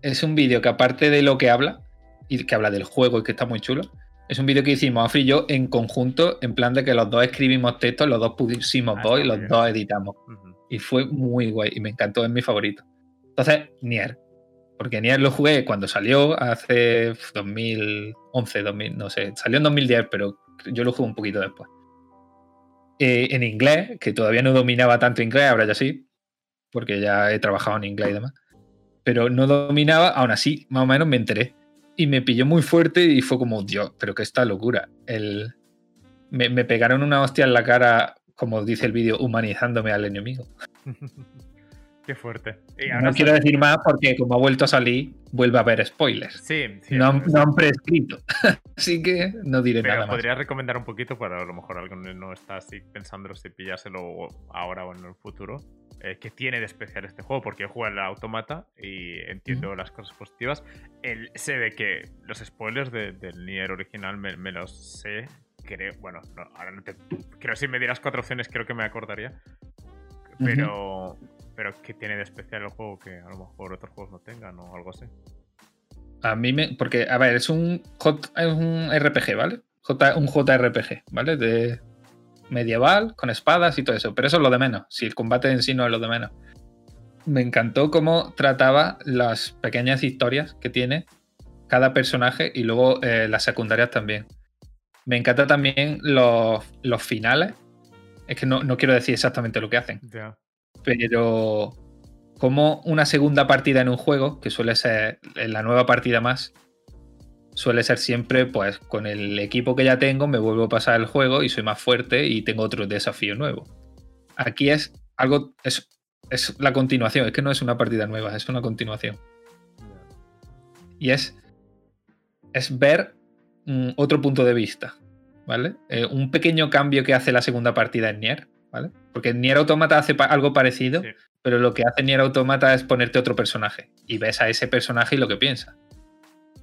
es un vídeo que aparte de lo que habla, y que habla del juego y que está muy chulo, es un vídeo que hicimos Afri y yo en conjunto, en plan de que los dos escribimos textos, los dos pusimos ah, voz y los dos editamos. Y fue muy guay y me encantó, es mi favorito. Entonces, Nier. Porque Nier lo jugué cuando salió hace 2011, 2000, no sé, salió en 2010, pero yo lo jugué un poquito después. Eh, en inglés, que todavía no dominaba tanto inglés, ahora ya sí, porque ya he trabajado en inglés y demás. Pero no dominaba, aún así, más o menos me enteré. Y me pilló muy fuerte y fue como, Dios, pero que esta locura. El... Me, pegaron una hostia en la cara, como dice el vídeo, humanizándome al enemigo. [laughs] Qué fuerte. no quiero decir más porque como ha vuelto a salir, vuelve a haber spoilers. Sí, no, han, prescrito. [laughs] así que no diré nada más. podría recomendar un poquito para a lo mejor alguien no está así pensándolo si pillárselo ahora o en el futuro. Eh, que tiene de especial este juego, porque yo juego automata y entiendo las cosas positivas. El, sé de que los spoilers del Nier original me, los sé. Creo, bueno, ahora no te. Creo si me dieras cuatro opciones, creo que me acordaría. Pero, pero ¿qué tiene de especial el juego que a lo mejor otros juegos no tengan o algo así? A mí me. Porque, a ver, es un, es un RPG, ¿vale? J, un JRPG, ¿vale? De medieval, con espadas y todo eso. Pero eso es lo de menos. Si el combate en sí no es lo de menos. Me encantó cómo trataba las pequeñas historias que tiene cada personaje y luego eh, las secundarias también. Me encanta también los, los finales. Es que no, no, quiero decir exactamente lo que hacen. Pero como una segunda partida en un juego, que suele ser la nueva partida más, suele ser siempre, pues, con el equipo que ya tengo, me vuelvo a pasar el juego y soy más fuerte y tengo otro desafío nuevo. Aquí es algo, es, es la continuación, es que no es una partida nueva, es una continuación. Y es, es ver mm, otro punto de vista, ¿vale? Eh, un pequeño cambio que hace la segunda partida en Nier, ¿vale? Porque Nier Automata hace algo parecido, pero lo que hace Nier Automata es ponerte otro personaje y ves a ese personaje y lo que piensa.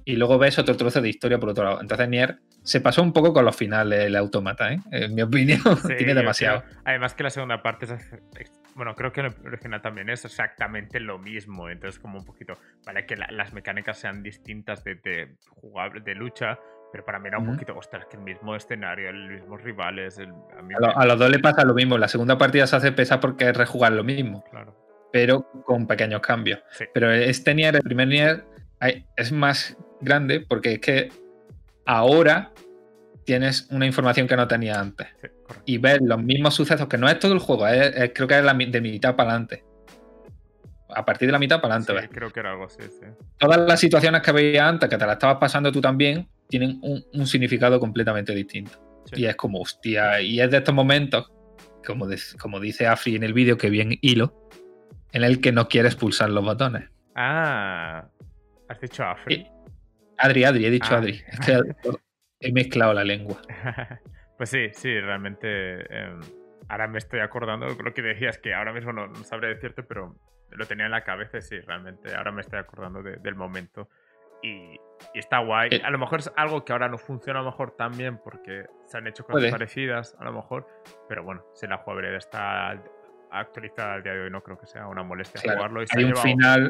Y luego ves otro trozo de historia por otro lado. Entonces Nier se pasó un poco con los finales el Automata, ¿eh? En mi opinión, [laughs] tiene demasiado. Además que la segunda parte es bueno, creo que el original también es exactamente lo mismo. Entonces, como un poquito. Vale, que las mecánicas sean distintas de, de, jugable, de lucha, pero para mí era un poquito, ostras, que el mismo escenario, los mismos rivales. a, los dos le pasa lo mismo. La segunda partida se hace pesa porque es rejugar lo mismo. Claro. Pero con pequeños cambios. Pero este Nier, el primer Nier, es más grande porque es que ahora tienes una información que no tenía antes. y ves los mismos sucesos, que no es todo el juego, creo que es de mitad para adelante. A partir de la mitad para adelante, Creo que era algo así, sí. Todas las situaciones que veías antes, que te las estabas pasando tú también, tienen un, significado completamente distinto. Y es como, hostia, y es de estos momentos, como, como dice Afri en el vídeo, que bien hilo, en el que no quieres pulsar los botones. Ah, has dicho Afri. Adri, Adri, he dicho ah. Adri. Es que he mezclado la lengua. [laughs] pues sí, sí, realmente. Em, ahora me estoy acordando, lo que decías, que ahora mismo no, no, sabré decirte, pero lo tenía en la cabeza, sí, realmente. Ahora me estoy acordando del momento. Y, está guay. Eh. A lo mejor es algo que ahora no funciona a lo mejor tan bien porque se han hecho cosas parecidas, a lo mejor. Pero bueno, si la jugabilidad está actualizada al día de hoy, no creo que sea una molestia jugarlo. Y hay, un final,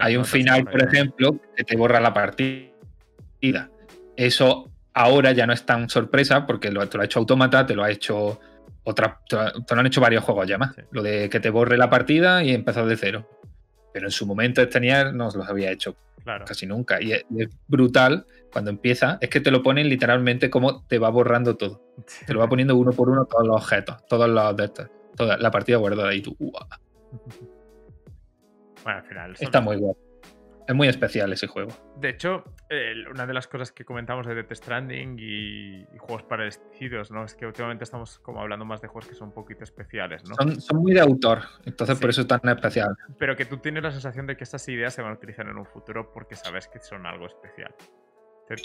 hay un final, por ejemplo, que te borra la partida. Eso ahora ya no es tan sorpresa porque lo, te lo ha hecho Automata, te lo ha hecho otra, te lo han hecho varios juegos ya más. Lo de que te borre la partida y empezar de cero. Pero en su momento este Nier no los había hecho casi nunca. Y es, brutal cuando empieza, es que te lo ponen literalmente como te va borrando todo. Te lo va poniendo uno por uno todos los objetos, todos los de estos. Toda la partida guardada y tú. Bueno, al final. Está muy bueno. Es muy especial ese juego. De hecho, una de las cosas que comentamos de Death Stranding y, juegos parecidos, ¿no? Es que últimamente estamos como hablando más de juegos que son un poquito especiales, ¿no? Son, muy de autor, entonces por eso es tan especial. Pero que tú tienes la sensación de que estas ideas se van a utilizar en un futuro porque sabes que son algo especial.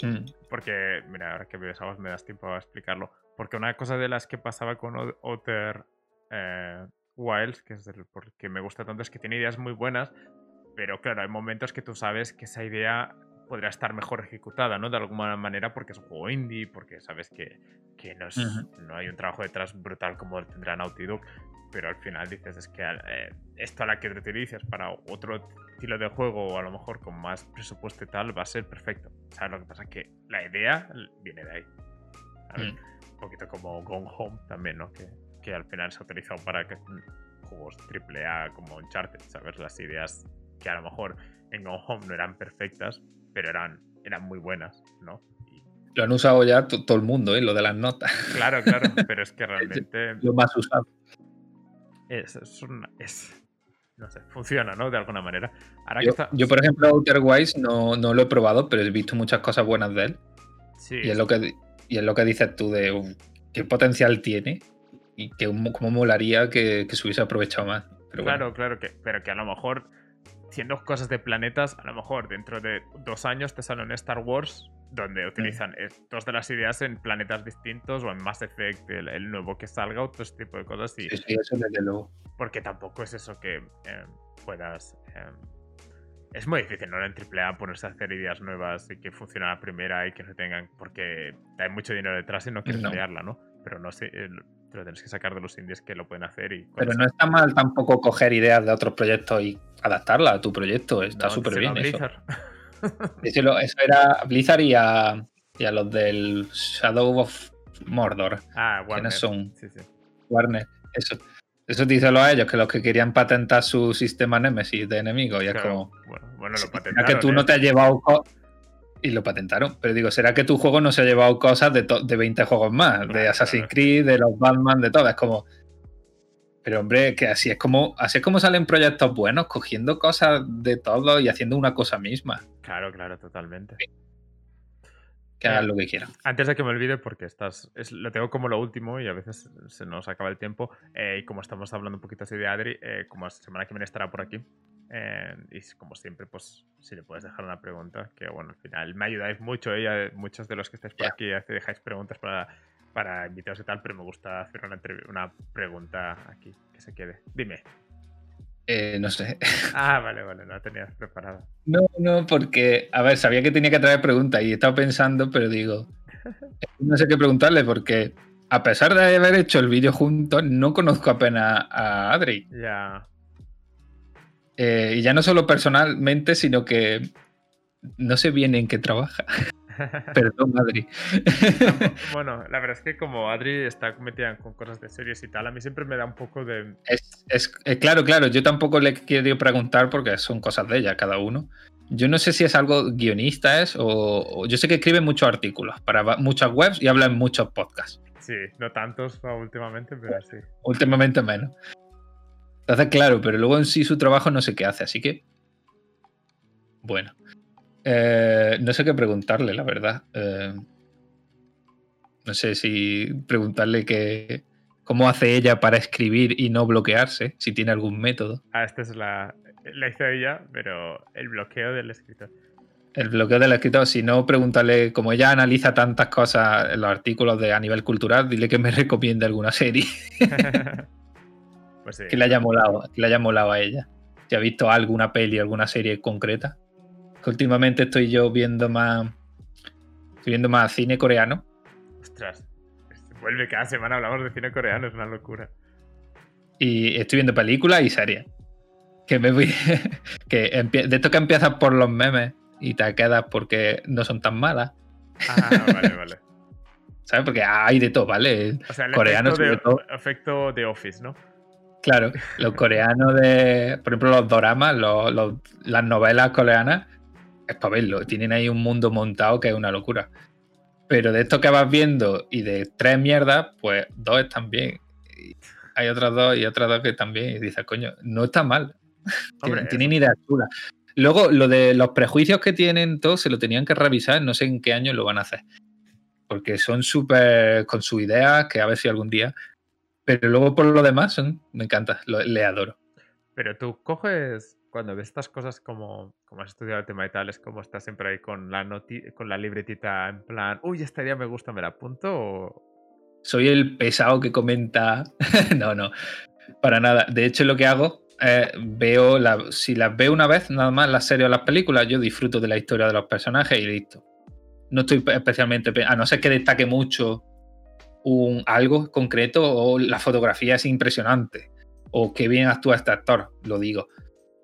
Mm. Porque, mira, ahora que ves a me das tiempo a explicarlo. Porque una cosa de las que pasaba con Outer eh, Wilds, que es el, porque me gusta tanto, es que tiene ideas muy buenas, pero claro, hay momentos que tú sabes que esa idea podría estar mejor ejecutada, ¿no? De alguna manera porque es un juego indie, porque sabes que, que no, no, hay un trabajo detrás brutal como tendrá Naughty Dog, pero al final dices es que eh, esto a la que te utilices para otro estilo de juego o a lo mejor con más presupuesto y tal va a ser perfecto. ¿Sabes lo que pasa? Que la idea viene de ahí. Mm. Un poquito como Gone Home también, ¿no? Que, que al final se ha utilizado para que, juegos AAA como Uncharted, ¿sabes? Las ideas que a lo mejor en Go Home no eran perfectas, pero eran, eran muy buenas, ¿no? Lo han usado ya todo el mundo, ¿eh? Lo de las notas. Claro, claro, [laughs] pero es que realmente... Lo más usado. Es, es, no sé, funciona, ¿no? De alguna manera. yo, por ejemplo, Outer Wise no, no, lo he probado, pero he visto muchas cosas buenas de él. Sí. Y es lo que, y es lo que dices tú de qué potencial tiene y que cómo molaría que, que se hubiese aprovechado más. claro, claro, que, pero que a lo mejor, siendo cosas de planetas, a lo mejor dentro de dos años te sale un Star Wars donde utilizan dos de las ideas en planetas distintos o en Mass Effect, el, nuevo que salga, otro tipo de cosas. Y, sí, eso desde luego. Porque tampoco es eso que eh, puedas. Eh, es muy difícil, ¿no? En AAA ponerse a hacer ideas nuevas y que funcione la primera y que no tengan. Porque hay mucho dinero detrás y no quieres no. ¿no? Pero no sé, te lo tienes que sacar de los indies que lo pueden hacer. y Pero no está mal tampoco coger ideas de otros proyectos y adaptarlas a tu proyecto. Está súper bien. Eso. [laughs] eso, era Blizzard y a, y a, los del Shadow of Mordor. Ah, Warner. son? Sí, sí. Warner. Eso. Eso díselo a ellos, que los que querían patentar su sistema Nemesis de enemigos. Y es como. Bueno, bueno, lo patentaron. que tú no te has llevado. Y lo patentaron. Pero digo, ¿será que tu juego no se ha llevado cosas de, de 20 juegos más? de Assassin's Creed, de los Batman, de todo. Es como. Pero hombre, que así es como. Así es como salen proyectos buenos, cogiendo cosas de todo y haciendo una cosa misma. Claro, claro, totalmente que hagan lo que quieran. Antes de que me olvide, porque estás, lo tengo como lo último y a veces se nos acaba el tiempo, eh, y como estamos hablando un poquito así de Adri, eh, como la semana que viene estará por aquí, eh, y como siempre, pues si le puedes dejar una pregunta, que bueno, al final me ayudáis mucho, ella, muchos de los que estáis por aquí dejáis preguntas para, para invitados y tal, pero me gusta hacer una, una pregunta aquí, que se quede. Dime. Eh, no sé. [laughs] Ah, vale, vale, no la tenías preparada. No, no, porque, a ver, sabía que tenía que traer preguntas y he estado pensando, pero digo, [laughs] no sé qué preguntarle porque a pesar de haber hecho el vídeo juntos, no conozco apenas a Adri. Ya. Eh, y ya no solo personalmente, sino que no sé bien en qué trabaja. [laughs] Perdón, Adri. bueno, la verdad es que como Adri está metida con cosas de series y tal, a mí siempre me da un poco de... Es, eh, claro, claro, yo tampoco le quiero preguntar porque son cosas de ella, cada uno. Yo no sé si es algo guionista es o, yo sé que escribe muchos artículos para muchas webs y habla en muchos podcasts. Sí, no tantos últimamente, pero sí. Últimamente menos. Entonces, claro, pero luego en sí su trabajo no sé qué hace, así que... Bueno. Eh, no sé qué preguntarle, la verdad. Eh, no sé si preguntarle que, cómo hace ella para escribir y no bloquearse, si tiene algún método. Ah, esta es la. La ella, pero el bloqueo del escritor. El bloqueo del escritor, si no, preguntarle, como ella analiza tantas cosas en los artículos de a nivel cultural, dile que me [laughs] recomiende alguna serie. [laughs] pues Que le haya molado, que le haya molado a ella. Si ha visto alguna peli, alguna serie concreta últimamente estoy yo viendo más. Estoy viendo más cine coreano. Ostras. Vuelve cada semana hablamos de cine coreano, es una locura. Y estoy viendo películas y series. Que me voy. [laughs] que de esto que empiezas por los memes y te quedas porque no son tan malas. Ah, vale, vale. [laughs] ¿Sabes? Porque hay de todo, ¿vale? O sea, el efecto, de, efecto de Office, ¿no? Claro, los coreanos de, por ejemplo, los doramas, las novelas coreanas, es para verlo. Tienen ahí un mundo montado que es una locura. Pero de esto que vas viendo y de tres mierdas, pues dos están bien. hay otras dos y otras dos que también. Y dices, coño, no está mal. tienen ideas chulas. Luego, lo de los prejuicios que tienen todos, se lo tenían que revisar. No sé en qué año lo van a hacer. Porque son súper con sus ideas, que a ver si algún día. Pero luego, por lo demás, son, me encanta. le adoro. Pero tú coges cuando ves estas cosas como, como has estudiado el tema y tal, es como estás siempre ahí con la, con la libretita en plan, uy, este día me gusta, me la apunto. Soy el pesado que comenta. [laughs] no, no, para nada. De hecho, lo que hago, veo, la, si las veo una vez, nada más las series o las películas, yo disfruto de la historia de los personajes y listo. No estoy especialmente, a no ser que destaque mucho un, algo concreto o la fotografía es impresionante o qué bien actúa este actor, lo digo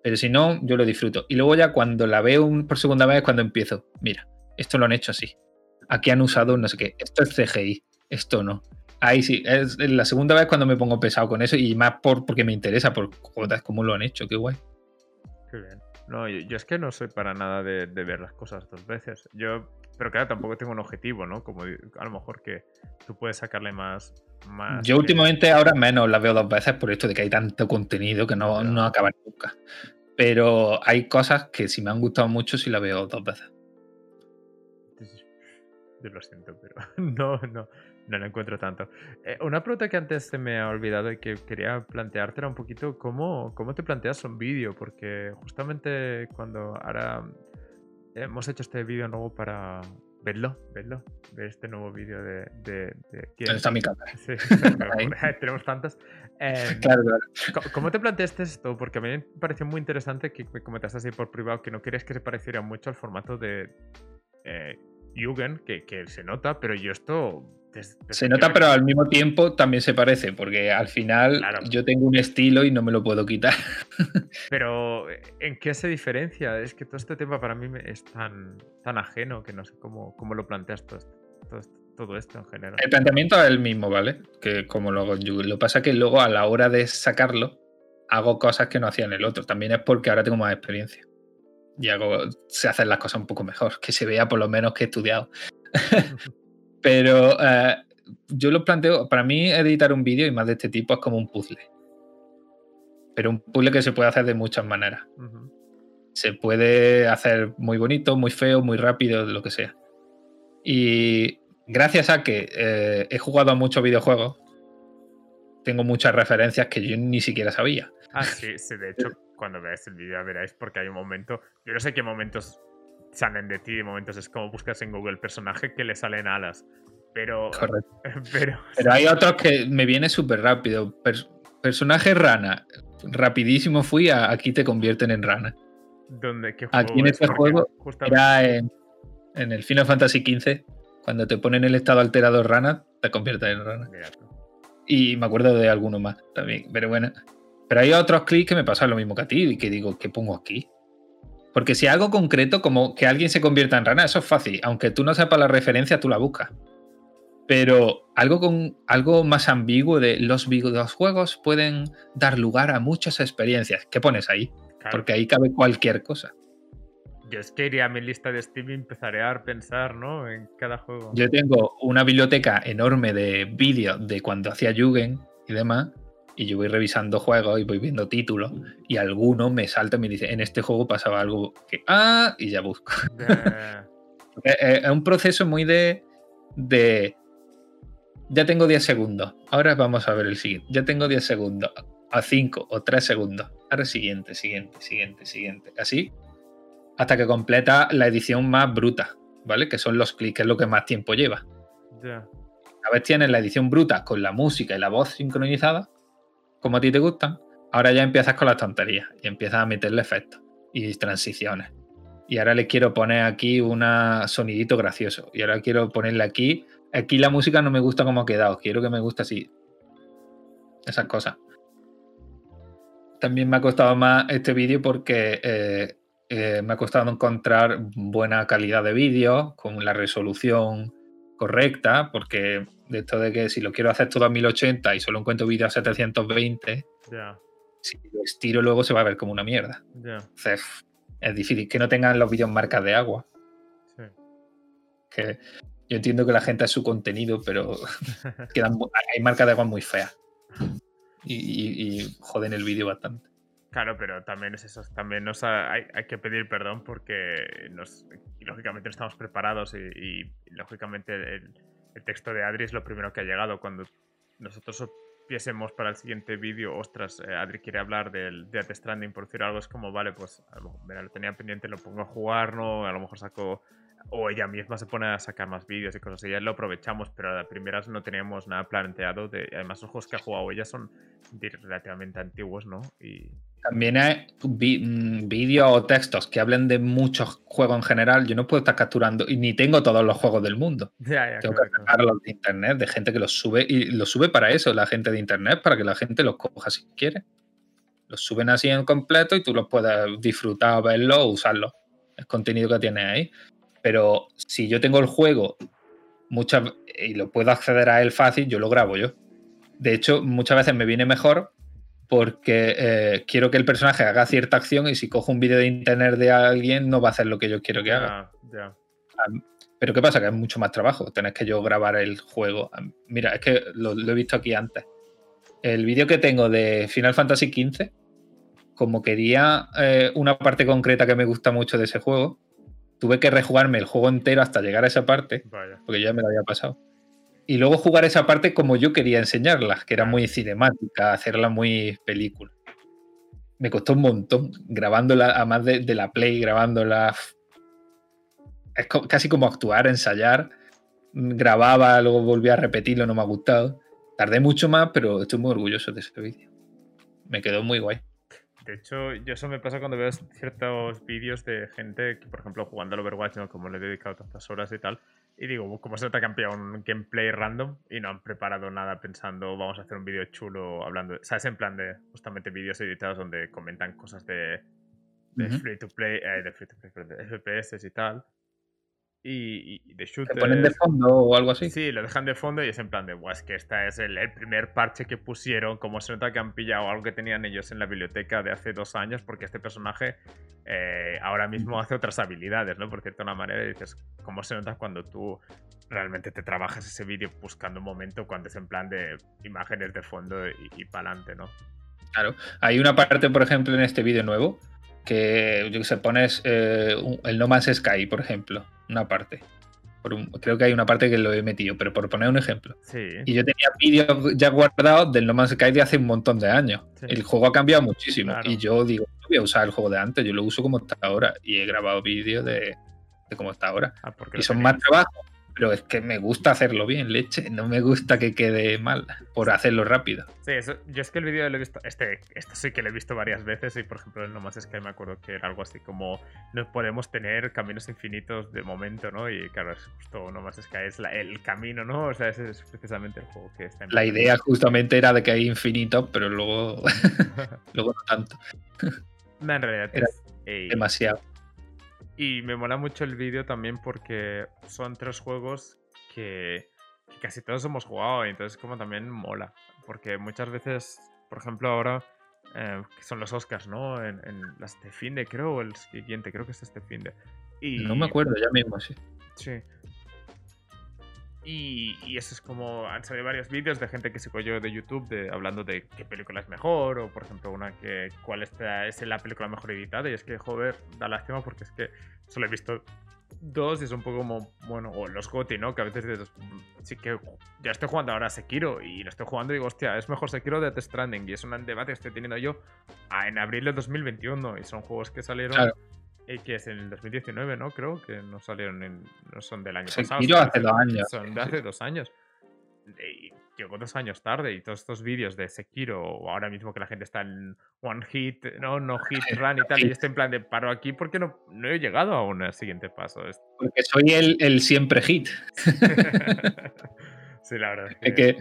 pero si no, yo lo disfruto. Y luego ya cuando la veo por segunda vez, cuando empiezo, mira, esto lo han hecho así. Aquí han usado no sé qué. Esto es CGI, esto no. Ahí sí, es la segunda vez cuando me pongo pesado con eso y más por, porque me interesa, por cómo lo han hecho, qué guay. Qué bien. No, yo, es que no soy para nada de, ver las cosas dos veces. Yo, pero claro, tampoco tengo un objetivo, ¿no? Como a lo mejor que tú puedes sacarle más. más yo últimamente ahora menos la veo dos veces por esto de que hay tanto contenido que no, no acaba nunca. Pero hay cosas que si me han gustado mucho si la veo dos veces. Yo lo siento, pero [laughs] no, no. No lo encuentro tanto. Eh, una pregunta que antes se me ha olvidado y que quería plantearte era un poquito cómo, cómo te planteas un vídeo, porque justamente cuando ahora hemos hecho este vídeo nuevo para, Vedlo, vedlo, ve este nuevo vídeo de, de, Está mi [laughs] cámara. Sí, [laughs] [laughs] tenemos tantas. Em, claro, claro. ¿Cómo te planteaste esto? Porque a mí me pareció muy interesante que me comentaste así por privado que no querías que se pareciera mucho al formato de eh, Jugend, que, que se nota, pero yo esto se nota, pero al mismo tiempo también se parece, porque al final yo tengo un estilo y no me lo puedo quitar. [laughs] Pero, ¿en qué se diferencia? Es que todo este tema para mí es tan, tan ajeno que no sé cómo, cómo lo planteas todo esto, todo, esto en general. El planteamiento es el mismo, ¿vale? Que como lo hago yo. Lo que pasa es que luego a la hora de sacarlo, hago cosas que no hacía en el otro. También es porque ahora tengo más experiencia. Y hago, se hacen las cosas un poco mejor, que se vea por lo menos que he estudiado. [laughs] Pero eh, yo lo planteo, para mí editar un vídeo y más de este tipo es como un puzzle. Pero un puzzle que se puede hacer de muchas maneras. Se puede hacer muy bonito, muy feo, muy rápido, lo que sea. Y gracias a que eh, he jugado a muchos videojuegos, tengo muchas referencias que yo ni siquiera sabía. Ah, sí, sí, de hecho, [laughs] cuando veáis el vídeo veréis porque hay un momento, yo no sé qué momentos salen de ti de momentos. Es como buscas en Google personaje que le salen alas. Pero. [laughs] Pero, pero hay otros que me viene súper rápido. personaje rana. Rapidísimo fui a aquí te convierten en rana. ¿Dónde? aquí en este juego era en, el Final Fantasy XV. Cuando te ponen el estado alterado rana, te convierten en rana. Y me acuerdo de alguno más también. Pero bueno. Pero hay otros clics que me pasan lo mismo que a ti y que digo, ¿qué pongo aquí? Porque si algo concreto, como que alguien se convierta en rana, eso es fácil. Aunque tú no sepas la referencia, tú la buscas. Pero algo, con, algo más ambiguo de los videojuegos pueden dar lugar a muchas experiencias. ¿Qué pones ahí? Porque ahí cabe cualquier cosa. Yo es que iría a mi lista de Steam y empezaré a pensar, ¿no? En cada juego. Yo tengo una biblioteca enorme de vídeos de cuando hacía Jugend y demás y yo voy revisando juegos y voy viendo títulos y alguno me salta y me dice, en este juego pasaba algo que, ah, y ya busco. [laughs] es, un proceso muy de, de, ya tengo 10 segundos, ahora vamos a ver el siguiente, ya tengo 10 segundos, a 5 o 3 segundos, ahora siguiente, siguiente, siguiente, siguiente, así, hasta que completa la edición más bruta, ¿vale? Que son los clics, que es lo que más tiempo lleva. A ver, tienes la edición bruta con la música y la voz sincronizada como a ti te gustan, ahora ya empiezas con las tonterías y empiezas a meterle efectos y transiciones. Y ahora le quiero poner aquí un sonidito gracioso. Y ahora quiero ponerle aquí. Aquí la música no me gusta como ha quedado. Quiero que me guste así. Esas cosas. También me ha costado más este vídeo porque eh, eh, me ha costado encontrar buena calidad de vídeo con la resolución correcta, porque de esto de que si lo quiero hacer todo a 1080 y solo encuentro vídeo a 720, si lo estiro luego se va a ver como una mierda. es difícil que no tengan los vídeos marcas de agua. Que yo entiendo que la gente es su contenido, pero [laughs] quedan, hay marcas de agua muy feas. Y, joden el vídeo bastante. Claro, pero también es eso. También nos hay, que pedir perdón porque lógicamente no estamos preparados y, lógicamente el, texto de Adri es lo primero que ha llegado. Cuando nosotros viésemos para el siguiente vídeo, ostras, eh, Adri quiere hablar del Death Stranding, por decir algo, es como, vale, pues a lo, tenía pendiente, lo pongo a jugar, ¿no? A lo mejor saco o ella misma se pone a sacar más vídeos y cosas y ya lo aprovechamos, pero a las primeras no teníamos nada planteado. De, además, los juegos que ha jugado ella son relativamente antiguos, ¿no? Y... También hay mm, vídeos o textos que hablen de muchos juegos en general. Yo no puedo estar capturando y ni tengo todos los juegos del mundo. tengo que sacarlos de internet, de gente que los sube y los sube para eso, la gente de internet, para que la gente los coja si quiere. Los suben así en completo y tú los puedas disfrutar, verlo o usarlo. Es contenido que tienes ahí. Pero si yo tengo el juego muchas, y lo puedo acceder a él fácil, yo lo grabo yo. De hecho, muchas veces me viene mejor porque eh, quiero que el personaje haga cierta acción y si cojo un vídeo de internet de alguien no va a hacer lo que yo quiero que haga. Pero ¿qué pasa? Que es mucho más trabajo. Tenés que yo grabar el juego. Mira, es que lo, he visto aquí antes. El vídeo que tengo de Final Fantasy XV, como quería eh, una parte concreta que me gusta mucho de ese juego, tuve que rejugarme el juego entero hasta llegar a esa parte, porque ya me lo había pasado. Y luego jugar esa parte como yo quería enseñarlas, que era muy cinemática, hacerla muy película. Me costó un montón grabándola, además de, de la play, grabándola. Es casi como actuar, ensayar. Grababa, luego volvía a repetirlo, no me ha gustado. Tardé mucho más, pero estoy muy orgulloso de ese vídeo. Me quedó muy guay. De hecho, yo eso me pasa cuando veo ciertos vídeos de gente que, por ejemplo, jugando al Overwatch, como le he dedicado tantas horas y tal, y digo, como se ha cambiado un gameplay random y no han preparado nada pensando, vamos a hacer un vídeo chulo hablando, ¿sabes? En plan de justamente vídeos editados donde comentan cosas de, free to play, eh, de free to play, de FPS y tal y, de shooters. ¿Te ponen de fondo o algo así? Sí, lo dejan de fondo y es en plan de, es que este es el, primer parche que pusieron, como se nota que han pillado algo que tenían ellos en la biblioteca de hace dos años, porque este personaje eh, ahora mismo hace otras habilidades, ¿no? Por cierto, una manera, y dices, ¿cómo se nota cuando tú realmente te trabajas ese vídeo buscando un momento cuando es en plan de imágenes de fondo y, y para adelante, ¿no? Claro, hay una parte, por ejemplo, en este vídeo nuevo, que yo que sé, pones eh, el No Man's Sky, por ejemplo, una parte. creo que hay una parte que lo he metido, pero por poner un ejemplo. Y yo tenía vídeos ya guardados del No Man's Sky de hace un montón de años. El juego ha cambiado muchísimo. Y yo digo, no voy a usar el juego de antes, yo lo uso como está ahora. Y he grabado vídeos de, de cómo está ahora. Ah, y son más trabajos, pero es que me gusta hacerlo bien, leche. No me gusta que quede mal por hacerlo rápido. Sí, eso, yo es que el vídeo lo he visto. Este, esto sí que lo he visto varias veces. Y por ejemplo, en No Más Sky me acuerdo que era algo así como: No podemos tener caminos infinitos de momento, ¿no? Y claro, es justo No Más Sky es el camino, ¿no? O sea, ese es precisamente el juego que está en La idea justamente era de que hay infinitos, pero luego, [laughs] [laughs] luego no tanto. No, en realidad era demasiado. Y me mola mucho el vídeo también porque son tres juegos que, casi todos hemos jugado y entonces como también mola. Porque muchas veces, por ejemplo ahora, eh, que son los Oscars, ¿no? En, las de fin de creo, o el siguiente, creo que es este fin de. Y, no me acuerdo ya mismo, sí. Sí. Y, eso es como. Han salido varios vídeos de gente que sigo yo de YouTube de, hablando de qué película es mejor, o por ejemplo, una que. cuál es la película mejor editada. Y es que, joder, da lástima porque es que solo he visto dos y es un poco como. Bueno, o los GOTI, ¿no? Que a veces dices. Sí que ya estoy jugando ahora Sekiro y lo estoy jugando y digo, hostia, es mejor Sekiro de Death Stranding. Y es un debate que estoy teniendo yo en abril de 2021. Y son juegos que salieron. Y que es en el 2019, ¿no? Creo que no salieron en. No son del año pasado. Sekiro hace dos años. Son de hace dos años. Y llegó dos años tarde y todos estos vídeos de Sekiro, o ahora mismo que la gente está en One Hit, no, no Hit [laughs] Run y tal, y estoy en plan de paro aquí porque no, no he llegado a un siguiente paso. Porque soy el, el siempre hit. [laughs] sí, la verdad. Es [laughs] que eh,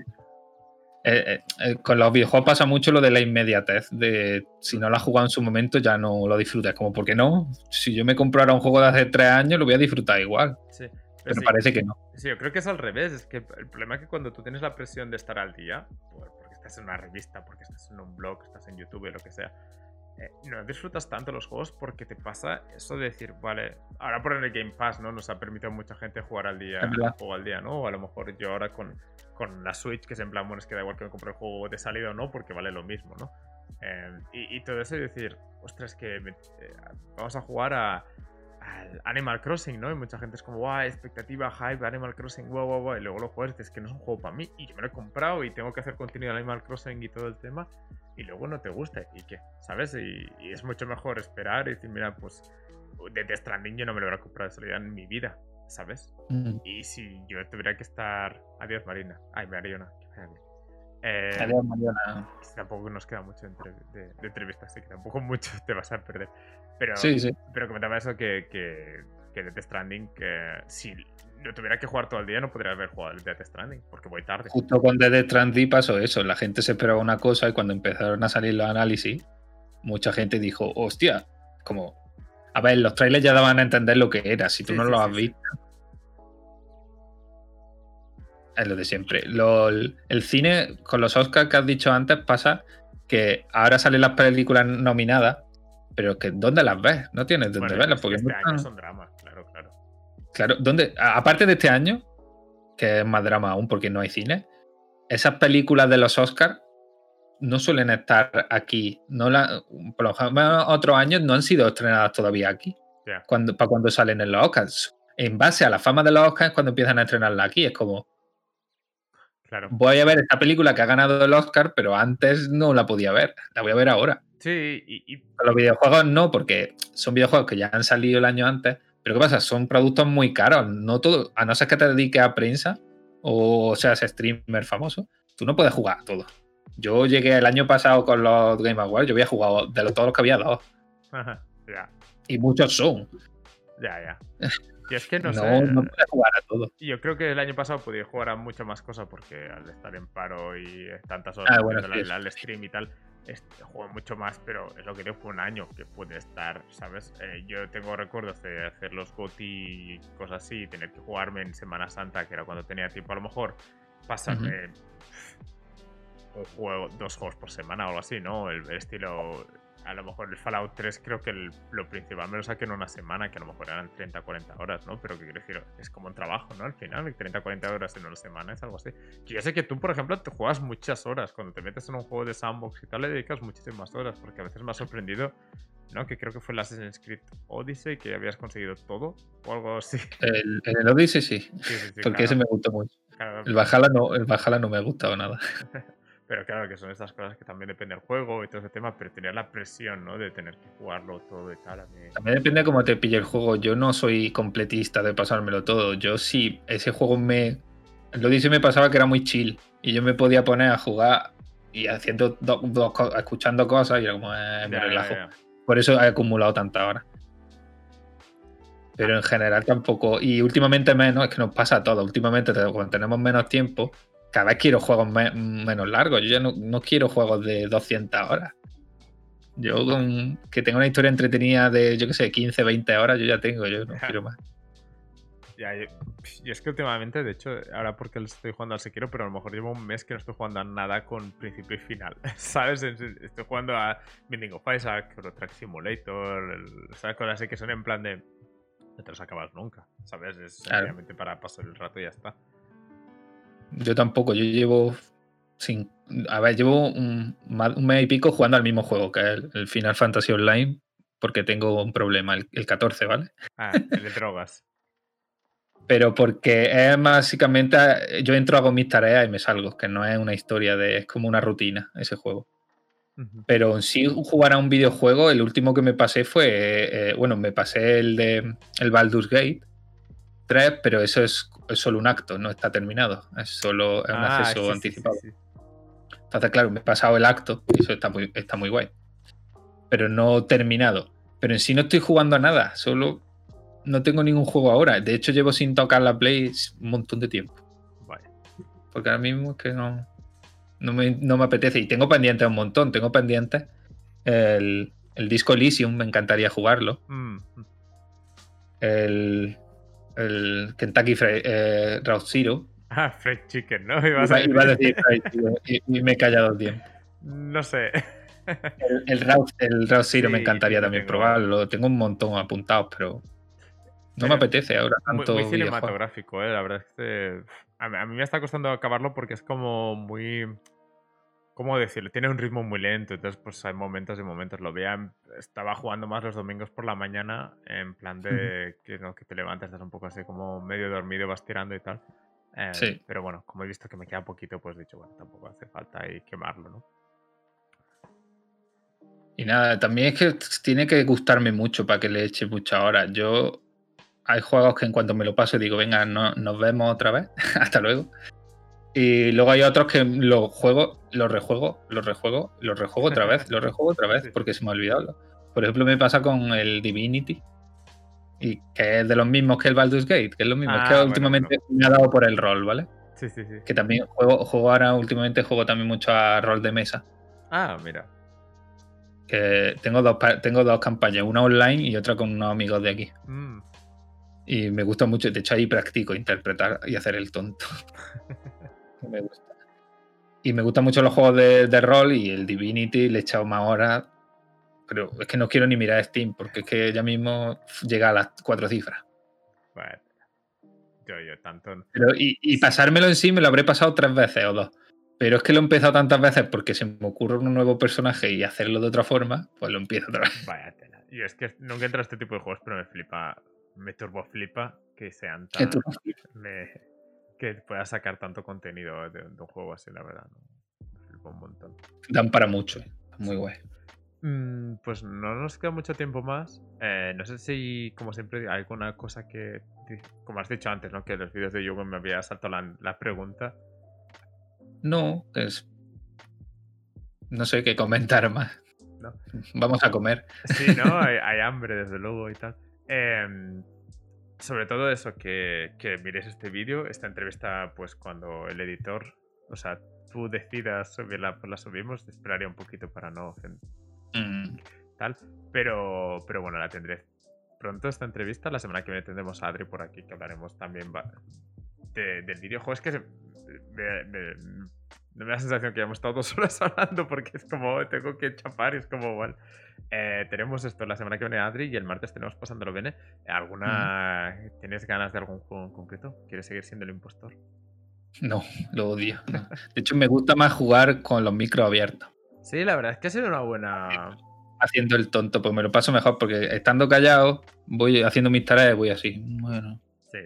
eh, eh, con los videojuegos pasa mucho lo de la inmediatez, de si no lo has jugado en su momento ya no lo disfrutas. Como, ¿por qué no? Si yo me compro ahora un juego de hace tres años, lo voy a disfrutar igual. Sí. Pero, parece que no. Sí, yo creo que es al revés. Es que el problema es que cuando tú tienes la presión de estar al día, porque estás en una revista, porque estás en un blog, estás en YouTube, lo que sea, no disfrutas tanto los juegos porque te pasa eso de decir, vale, ahora por el Game Pass, ¿no? Nos ha permitido a mucha gente jugar al día, juego al día, ¿no? O a lo mejor yo ahora con con la Switch, que es en plan, bueno, es que da igual que me compre el juego de salida o no, porque vale lo mismo, ¿no? Em, y, todo eso y decir, ostras, que eh, vamos a jugar a, al Animal Crossing, ¿no? Y mucha gente es como, guau, expectativa, hype, Animal Crossing, guau, guau, guau, y luego lo juegas es que no es un juego para mí, y yo me lo he comprado y tengo que hacer contenido de Animal Crossing y todo el tema, y luego no te gusta, ¿y qué? ¿Sabes? Y, es mucho mejor esperar y decir, mira, pues de Stranding yo no me lo voy a comprar de salida en mi vida, ¿sabes? Mm. Y si yo tuviera que estar. Adiós, Marina. Ay, Mariona. Eh, Adiós, Mariona. Tampoco nos queda mucho de, entrevistas, así que tampoco [laughs] mucho te vas a perder. Pero, sí, sí. pero comentaba eso que, que, que Death Stranding, que si lo tuviera que jugar todo el día, no podría haber jugado el Death Stranding, porque voy tarde. Justo con Death Stranding pasó eso. La gente se esperaba una cosa y cuando empezaron a salir los análisis, mucha gente dijo, hostia, como. A ver, los trailers ya daban a entender lo que era. Si tú no lo has visto, es lo de siempre. el cine, con los Oscars que has dicho antes, pasa que ahora salen las películas nominadas, pero que ¿dónde las ves? No tienes dónde verlas. Porque este año son dramas, claro, claro. Claro, ¿dónde? aparte de este año, que es más drama aún porque no hay cine, esas películas de los Oscars no suelen estar aquí. No la, por lo menos otros años no han sido estrenadas todavía aquí. Cuando, para cuando salen en los Oscars. En base a la fama de los Oscars, cuando empiezan a estrenarla aquí, es como voy a ver esta película que ha ganado el Oscar, pero antes no la podía ver. La voy a ver ahora. Sí, y, Los videojuegos no, porque son videojuegos que ya han salido el año antes. Pero ¿qué pasa? Son productos muy caros. No todo, a no ser que te dediques a prensa o seas streamer famoso, tú no puedes jugar todo. Yo llegué el año pasado con los Game Awards, yo había jugado de todos los que había dado. ya. Y muchos son. Ya, ya. [laughs] Y es que no, no sé. No puedes jugar a todo. Yo creo que el año pasado podía jugar a muchas más cosas porque al estar en paro y tantas horas ah, bueno, al, stream y tal, juego mucho más, pero es lo que digo, fue un año que puede estar, ¿sabes? Eh, yo tengo recuerdos de hacer los GOTI y cosas así, y tener que jugarme en Semana Santa, que era cuando tenía tiempo a lo mejor, pasarme un juego, dos juegos por semana o algo así, ¿no? El, estilo a lo mejor el Fallout 3 creo que lo principal me lo saqué en una semana, que a lo mejor eran 30, 40 horas, ¿no? Pero que quiero decir, es como un trabajo, ¿no? Al final, 30, 40 horas en una semana es algo así. Que yo sé que tú, por ejemplo, te juegas muchas horas. Cuando te metes en un juego de sandbox y tal, le dedicas muchísimas horas, porque a veces me ha sorprendido, ¿no? Que creo que fue el Assassin's Creed Odyssey que habías conseguido todo o algo así. El, el Odyssey sí, porque ese me gustó mucho. el, Valhalla no, el Valhalla no me ha gustado nada. [laughs] Pero claro, que son estas cosas que también depende del juego y todo ese tema, pero tenía la presión, ¿no? De tener que jugarlo todo y tal. También depende de cómo te pille el juego. Yo no soy completista de pasármelo todo. Yo sí, ese juego me... Lo dice me pasaba que era muy chill y yo me podía poner a jugar y haciendo escuchando cosas y era como eh, me relajo. Por eso he acumulado tanta hora. Pero en general tampoco. Y últimamente menos, es que nos pasa todo. Últimamente, cuando tenemos menos tiempo, cada vez quiero juegos menos largos. Yo ya no, quiero juegos de 200 horas. Yo con que tenga una historia entretenida de, yo qué sé, 15, 20 horas, yo ya tengo, yo no quiero más. Ya, yo, es que últimamente, de hecho, ahora porque estoy jugando al Sekiro, pero a lo mejor llevo un mes que no estoy jugando a nada con principio y final. [laughs] ¿Sabes? Estoy jugando a Binding of Isaac, Track Simulator, ¿sabes? Cosas así que son en plan de. No te los acabas nunca, ¿sabes? Es sencillamente para pasar el rato y ya está. Yo tampoco, yo llevo. Sin, a ver, llevo un, mes y pico jugando al mismo juego, que es el, Final Fantasy Online, porque tengo un problema, el, 14, ¿vale? Ah, el de drogas. [laughs] Pero porque es básicamente. Yo entro, hago mis tareas y me salgo, que no es una historia de. Es como una rutina ese juego. Pero si jugar a un videojuego, el último que me pasé fue. Eh, bueno, me pasé el de. El Baldur's Gate 3, pero eso es es solo un acto, no está terminado, es solo un ah, acceso anticipado. Entonces, claro, me he pasado el acto y eso está muy, está muy guay. Pero no terminado. Pero en sí no estoy jugando a nada, solo no tengo ningún juego ahora. De hecho, llevo sin tocar la Play un montón de tiempo. Porque ahora mismo es que no, no, me, apetece. Y tengo pendientes un montón. Tengo pendientes el, el disco Elysium, me encantaría jugarlo. Mm. El, el Kentucky Fried eh, Zero. Ah, Fried Chicken, ¿no? Iba a, iba a decir Fried Chicken y, me he callado bien. No sé. El, el, el Zero me encantaría también probarlo. Tengo un montón apuntados, pero no me apetece ahora tanto. Muy, cinematográfico, ¿eh? La verdad es que a mí me está costando acabarlo porque es como muy ¿Cómo decirlo? Tiene un ritmo muy lento, entonces pues hay momentos y momentos. Lo veía, estaba jugando más los domingos por la mañana, en plan de que, ¿no? que te levantas, estás un poco así como medio dormido, vas tirando y tal. Eh, sí. Pero bueno, como he visto que me queda poquito, pues he dicho, bueno, tampoco hace falta ahí quemarlo, ¿no? Y nada, también es que tiene que gustarme mucho para que le eche mucha hora. Yo hay juegos que en cuanto me lo paso digo, venga, no, nos vemos otra vez, [laughs] hasta luego. Y luego hay otros que los juego, los rejuego, los rejuego, los rejuego otra vez, los rejuego otra vez, [laughs] porque se me ha olvidado. Por ejemplo, me pasa con el Divinity, y que es de los mismos que el Baldur's Gate, que es lo mismo. es que ah, últimamente me ha dado por el rol, ¿vale? Sí, sí, sí. Que también juego, juego ahora, últimamente juego también mucho a rol de mesa. Ah, mira. Que tengo dos, tengo dos campañas, una online y otra con unos amigos de aquí. Mm. Y me gusta mucho, de hecho ahí practico interpretar y hacer el tonto. [laughs] me gusta. Y me gustan mucho los juegos de, rol y el Divinity le he echado más horas. Pero es que no quiero ni mirar Steam porque es que ya mismo llega a las cuatro cifras. Bueno, yo, yo tanto. y, pasármelo en sí me lo habré pasado tres veces o dos. Pero es que lo he empezado tantas veces porque se me ocurre un nuevo personaje y hacerlo de otra forma, pues lo empiezo otra vez. Vaya tela. Y es que nunca entra este tipo de juegos, pero me flipa, me turbo flipa que sean tan. Me, que pueda sacar tanto contenido de, un juego así, la verdad. Un montón. Dan para mucho, eh. muy guay. Mm, pues no nos queda mucho tiempo más. Eh, no sé si, como siempre, hay alguna cosa que, como has dicho antes, ¿no? Que los vídeos de Yugo me había saltado la, la pregunta. No, es... No sé qué comentar más. Vamos a [laughs] comer. Sí, ¿no? Hay, hambre, desde luego, y tal. Em, sobre todo eso, que, que mires este vídeo, esta entrevista, pues cuando el editor, o sea, tú decidas subirla, pues la subimos, esperaría un poquito para no mm. tal. Pero, pero bueno, la tendré pronto esta entrevista. La semana que viene tendremos a Adri por aquí, que hablaremos también del videojuego. Es que me, me da la sensación que ya hemos estado dos [laughs] horas hablando porque es como, tengo que chapar y es como, bueno. Eh, tenemos esto la semana que viene Adri y el martes tenemos pasándolo bene. ¿Alguna. ¿Tienes ganas de algún juego en concreto? ¿Quieres seguir siendo el impostor? No, [laughs] lo odio. De hecho, me gusta más jugar con los micros abiertos. Sí, la verdad es que ha sido una buena. Haciendo el tonto, pues me lo paso mejor porque estando callado, voy haciendo mis tareas y voy así. Bueno. Sí,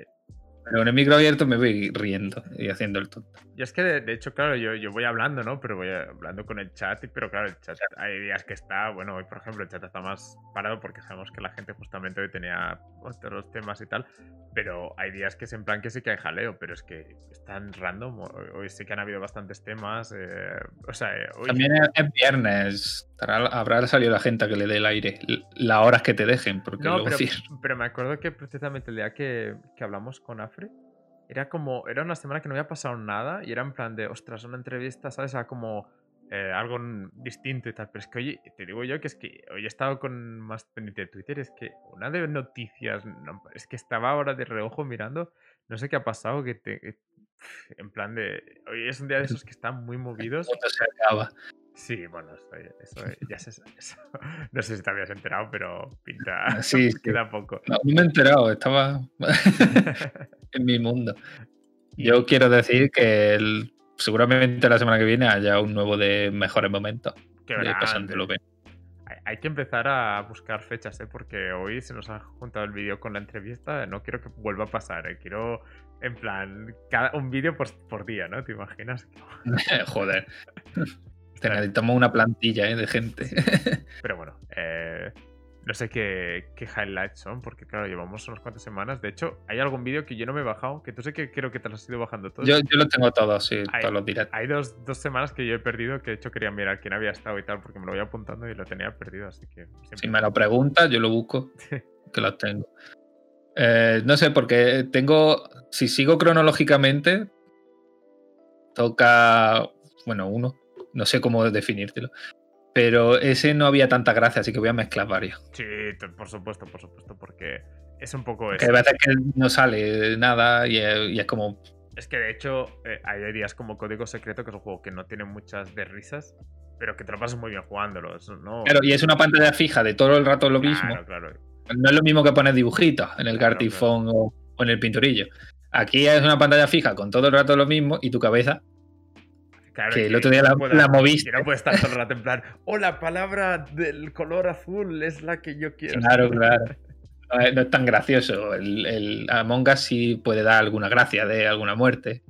pero en el micro abierto me voy riendo y haciendo el tonto. Y es que, de, hecho, claro, yo, yo, voy hablando, ¿no? Pero voy hablando con el chat, pero claro, el chat hay días que está, bueno, hoy por ejemplo el chat está más parado porque sabemos que la gente justamente hoy tenía otros temas y tal, pero hay días que es en plan que sí que hay jaleo, pero es que están random, hoy, sí que han habido bastantes temas, eh, o sea, eh, hoy... También es viernes, habrá salido la gente a que le dé el aire, las horas que te dejen, porque no, pero, [laughs] pero, me acuerdo que precisamente el día que, que hablamos con Afri, era como, era una semana que no había pasado nada y era en plan de, ostras, una entrevista, ¿sabes? Era como eh, algo distinto y tal. Pero es que, oye, te digo yo que es que hoy he estado con más pendiente de Twitter, es que una de noticias, es que estaba ahora de reojo mirando, no sé qué ha pasado, que te... En plan de. Hoy es un día de [laughs] esos que están muy [laughs] movidos. se acaba. Sí, bueno, eso, ya se, eso, [laughs] no sé si te habías enterado, pero pinta. Ah, sí, [laughs] queda poco. No, me he enterado, estaba [laughs] en mi mundo. Yo quiero decir que seguramente la semana que viene haya un nuevo de mejores momentos. Qué Hay que empezar a buscar fechas, ¿eh? porque hoy se nos ha juntado el vídeo con la entrevista. No quiero que vuelva a pasar, ¿eh? quiero, en plan, cada, un vídeo por, por día, ¿no? ¿Te imaginas? Joder. Necesitamos una plantilla ¿eh? de gente. [laughs] Pero bueno, eh, no sé qué, highlights son, porque claro, llevamos unas cuantas semanas. De hecho, hay algún vídeo que yo no me he bajado, que tú sé que creo que te lo has ido bajando todos. Yo, yo lo tengo todo, sí, todos los directos. Hay dos, semanas que yo he perdido, que de hecho quería mirar quién había estado y tal, porque me lo voy apuntando y lo tenía perdido, así que... Si me lo preguntas, yo lo busco, [laughs] que los tengo. Eh, no sé, porque tengo, si sigo cronológicamente, toca, bueno, uno, no sé cómo definírtelo. Pero ese no había tanta gracia, así que voy a mezclar varios. Sí, por supuesto, por supuesto, porque es un poco eso. Que a veces que no sale nada y es, como. Es que de hecho eh, hay días como Código Secreto, que es un juego que no tiene muchas de risas, pero que te lo pasas muy bien jugándolo. ¿no? Claro, y es una pantalla fija de todo el rato lo mismo. Claro. No es lo mismo que poner dibujitos en el claro, o, o, en el pinturillo. Aquí es una pantalla fija con todo el rato lo mismo y tu cabeza que el otro día la, moviste. Que no puede estar todo el rato en plan, [laughs] oh, la palabra del color azul es la que yo quiero. Claro, claro. No es, tan gracioso. El, el, Among Us sí puede dar alguna gracia de alguna muerte.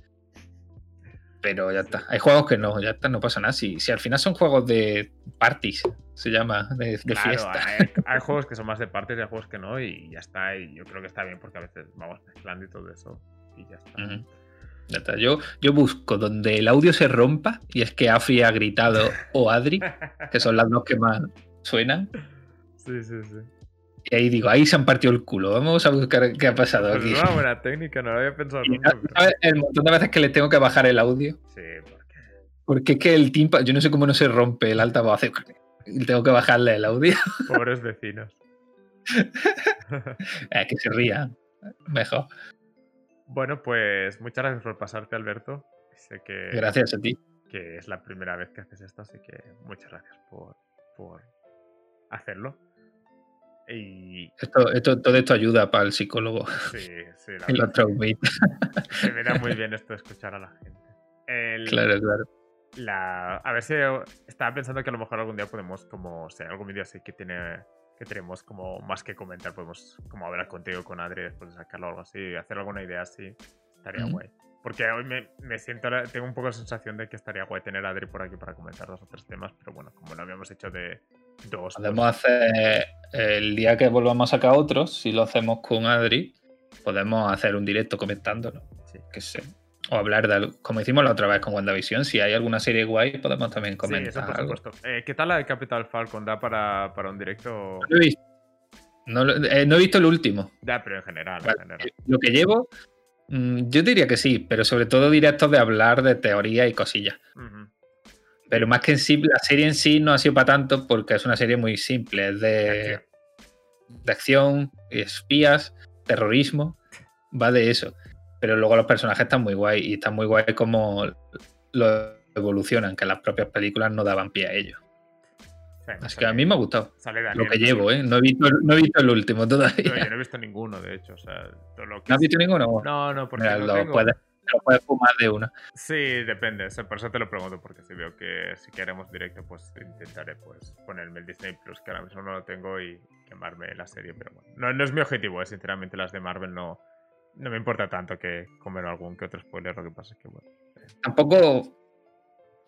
Pero ya está. Hay juegos que no, ya está, no pasa nada. Si, si al final son juegos de parties, se llama, de, fiesta. Hay, [laughs] juegos que son más de parties y hay juegos que no, y ya está. Y yo creo que está bien porque a veces vamos mezclando y todo eso. Y ya está. Yo, yo busco donde el audio se rompa y es que Afi ha gritado o Adri, que son las dos que más suenan. Sí, sí, sí. Y ahí digo, ahí se han partido el culo. Vamos a buscar qué ha pasado pues aquí. Es una buena técnica, no lo había pensado nunca. El montón de veces que le tengo que bajar el audio. Sí, porque. Porque es que el timpa, yo no sé cómo no se rompe el altavoz. Y tengo que bajarle el audio. Pobres vecinos. es [laughs] que se rían. Mejor. Bueno, pues muchas gracias por pasarte, Alberto. Sé que, gracias a ti. Que es la primera vez que haces esto, así que muchas gracias por, por hacerlo. Y... Esto, esto, todo esto ayuda para el psicólogo. Sí, sí. La [laughs] Se me da muy bien esto de escuchar a la gente. claro, claro. La, a ver si estaba pensando que a lo mejor algún día podemos, como, o sea, algún vídeo así que tiene que tenemos como más que comentar, podemos como hablar contigo, con Adri, después de sacarlo o algo así, hacer alguna idea así, estaría guay. Porque hoy me, me, siento, tengo un poco la sensación de que estaría guay tener a Adri por aquí para comentar dos o tres temas, pero bueno, como no habíamos hecho de dos. Podemos hacer el día que volvamos a sacar otros, si lo hacemos con Adri, podemos hacer un directo comentándolo. Sí. Que sé. O hablar de algo, como hicimos la otra vez con WandaVision, si hay alguna serie guay, podemos también comentar. Sí, eso por supuesto. Eh, ¿Qué tal la de Capital Falcon? ¿Da para, para un directo? No he visto. No, eh, no, he visto el último. Ya, pero en general. en general. Lo que llevo, Mm, yo diría que sí, pero sobre todo directos de hablar de teoría y cosillas. Pero más que en sí, la serie en sí no ha sido para tanto porque es una serie muy simple, es de, de acción, espías, terrorismo, va de eso. Pero luego los personajes están muy guay y están muy guay como lo evolucionan, que las propias películas no daban pie a ello. Así que a mí me ha gustado. lo que llevo, ¿eh? No he, visto, no he visto el último todavía. No, yo no he visto ninguno, de hecho. O sea, ¿No has visto ninguno? No, no, porque no lo, tengo. Puedes, lo puedes fumar de uno. Sí, depende. por eso te lo pregunto, porque si veo que si queremos directo, pues intentaré pues ponerme el Disney Plus, que ahora mismo no lo tengo, y quemarme la serie. Pero bueno, no, no es mi objetivo, ¿eh? sinceramente. Las de Marvel no, no me importa tanto que comer algún que otro spoiler. Lo que pasa es que, bueno. Tampoco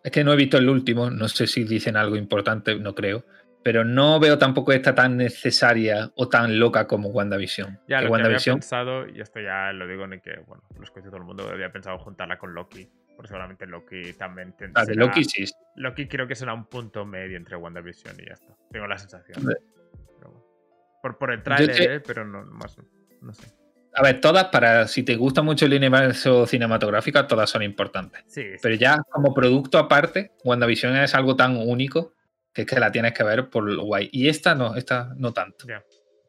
es que no he visto el último, no sé si dicen algo importante, no creo. Pero no veo tampoco esta tan necesaria o tan loca como WandaVision. Ya, lo que había pensado, y esto ya lo digo en que, bueno, los que todo el mundo había pensado juntarla con Loki. Porque seguramente Loki también tendrá. Ah, de Loki sí. Loki creo que será un punto medio entre WandaVision y ya está. Tengo la sensación. por, por el trailer, eh, pero no, más, no sé. A ver, todas, para si te gusta mucho el universo cinematográfico, todas son importantes. Sí, Pero ya como producto aparte, WandaVision es algo tan único que es que la tienes que ver por lo guay. Y esta no, esta no tanto.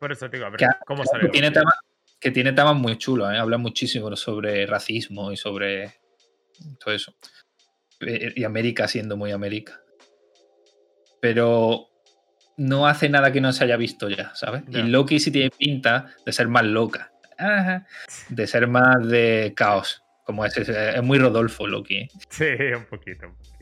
Por eso te digo, a ver, ¿cómo sale? Que tiene, temas, que tiene temas muy chulos, ¿eh? habla muchísimo sobre racismo y sobre todo eso. Eh, y América siendo muy América. Pero no hace nada que no se haya visto ya, ¿sabes? Y Loki sí tiene pinta de ser más loca de ser más de caos. Como es, es, muy Rodolfo Loki. [laughs] Sí, un poquito, un poquito.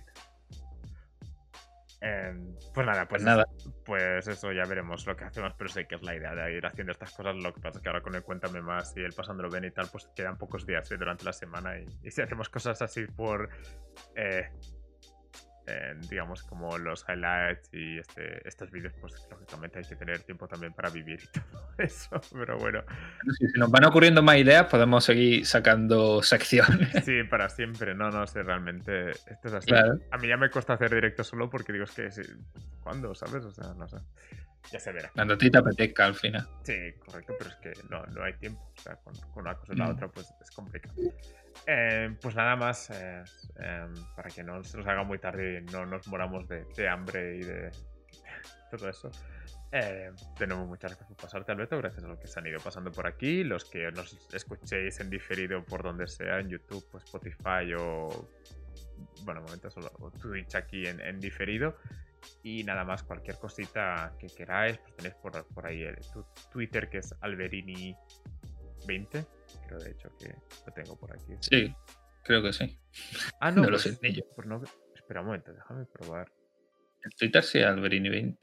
Em, pues nada, pues, pues nada. Pues eso ya veremos lo que hacemos, pero sé que es la idea de ir haciendo estas cosas. Lo que pasa es que ahora con el Cuéntame Más y el Pasándolo Bien y tal, pues quedan pocos días ¿eh? durante la semana. Y, si hacemos cosas así por eh, digamos, como los highlights y este, estos vídeos, pues lógicamente hay que tener tiempo también para vivir y [laughs] todo eso, pero bueno. Si, nos van ocurriendo más ideas, podemos seguir sacando secciones. Sí, para siempre, no, no sé, realmente esto es así. A mí ya me cuesta hacer directo solo porque digo, es que, ¿cuándo? ¿Sabes? O sea, no sé. Ya se verá. Cuando a ti te apetezca al final. Sí, correcto, pero es que no, no hay tiempo. O sea, con, una cosa y la mm. otra, pues es complicado. Eh, pues nada más, eh, em, para que no se nos haga muy tarde y no nos moramos de, hambre y de [laughs] todo eso. Eh, de nuevo, muchas gracias por pasarte, Alberto. Gracias a los que se han ido pasando por aquí. Los que nos escuchéis en diferido por donde sea, en YouTube, pues Spotify o. Bueno, momentos solo Twitch aquí en, diferido. Y nada más, cualquier cosita que queráis, pues tenéis por, por ahí el Twitter que es Alberini20 Creo de hecho que lo tengo por aquí. Sí, creo que sí. Ah, [laughs] no, no lo pues, sé. Yo. Pues no, espera un momento, déjame probar. El Twitter sí, Alberini20.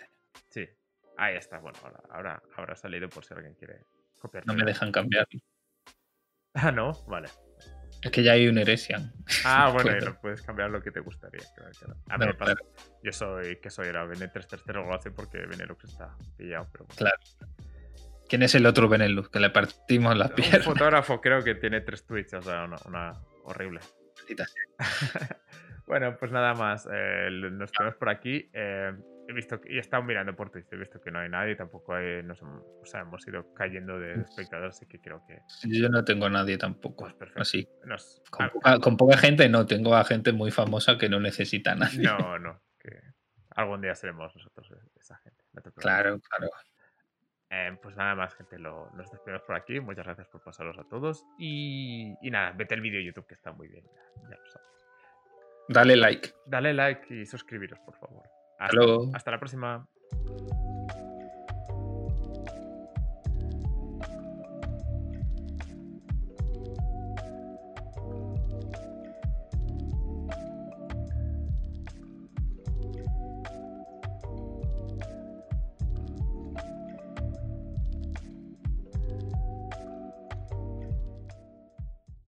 Sí, ahí está. Bueno, ahora, ahora habrá salido por si alguien quiere copiar. No me dejan cambiar. [laughs] Ah, no, vale. Es que ya hay un Heresian. Ah, [laughs] bueno, y lo puedes cambiar lo que te gustaría. A mí me pasa. Yo soy, que soy? Era Bene333, lo hace porque Benelux está pillado. Pero Claro. ¿Quién es el otro Benelux? Que le partimos las piernas. Un [laughs] fotógrafo creo que tiene tres tweets, o sea, una, horrible. [laughs] bueno, pues nada más. Eh, nos tenemos por aquí. Eh, he visto y he estado mirando por Twitch, he visto que no hay nadie, tampoco hay, nos, o sea, hemos ido cayendo de espectadores, así que creo que. Yo no tengo a nadie tampoco. Pues Así. con, poca, gente no, tengo a gente muy famosa que no necesita a nadie. No, no. Que algún día seremos nosotros esa gente. claro, claro. Eh, pues nada más, gente, lo, nos despedimos por aquí. Muchas gracias por pasaros a todos. Y, nada, vete el vídeo de YouTube que está muy bien. Ya, lo sabes. Dale like. Dale like y suscribiros, por favor. Hasta, hasta la próxima.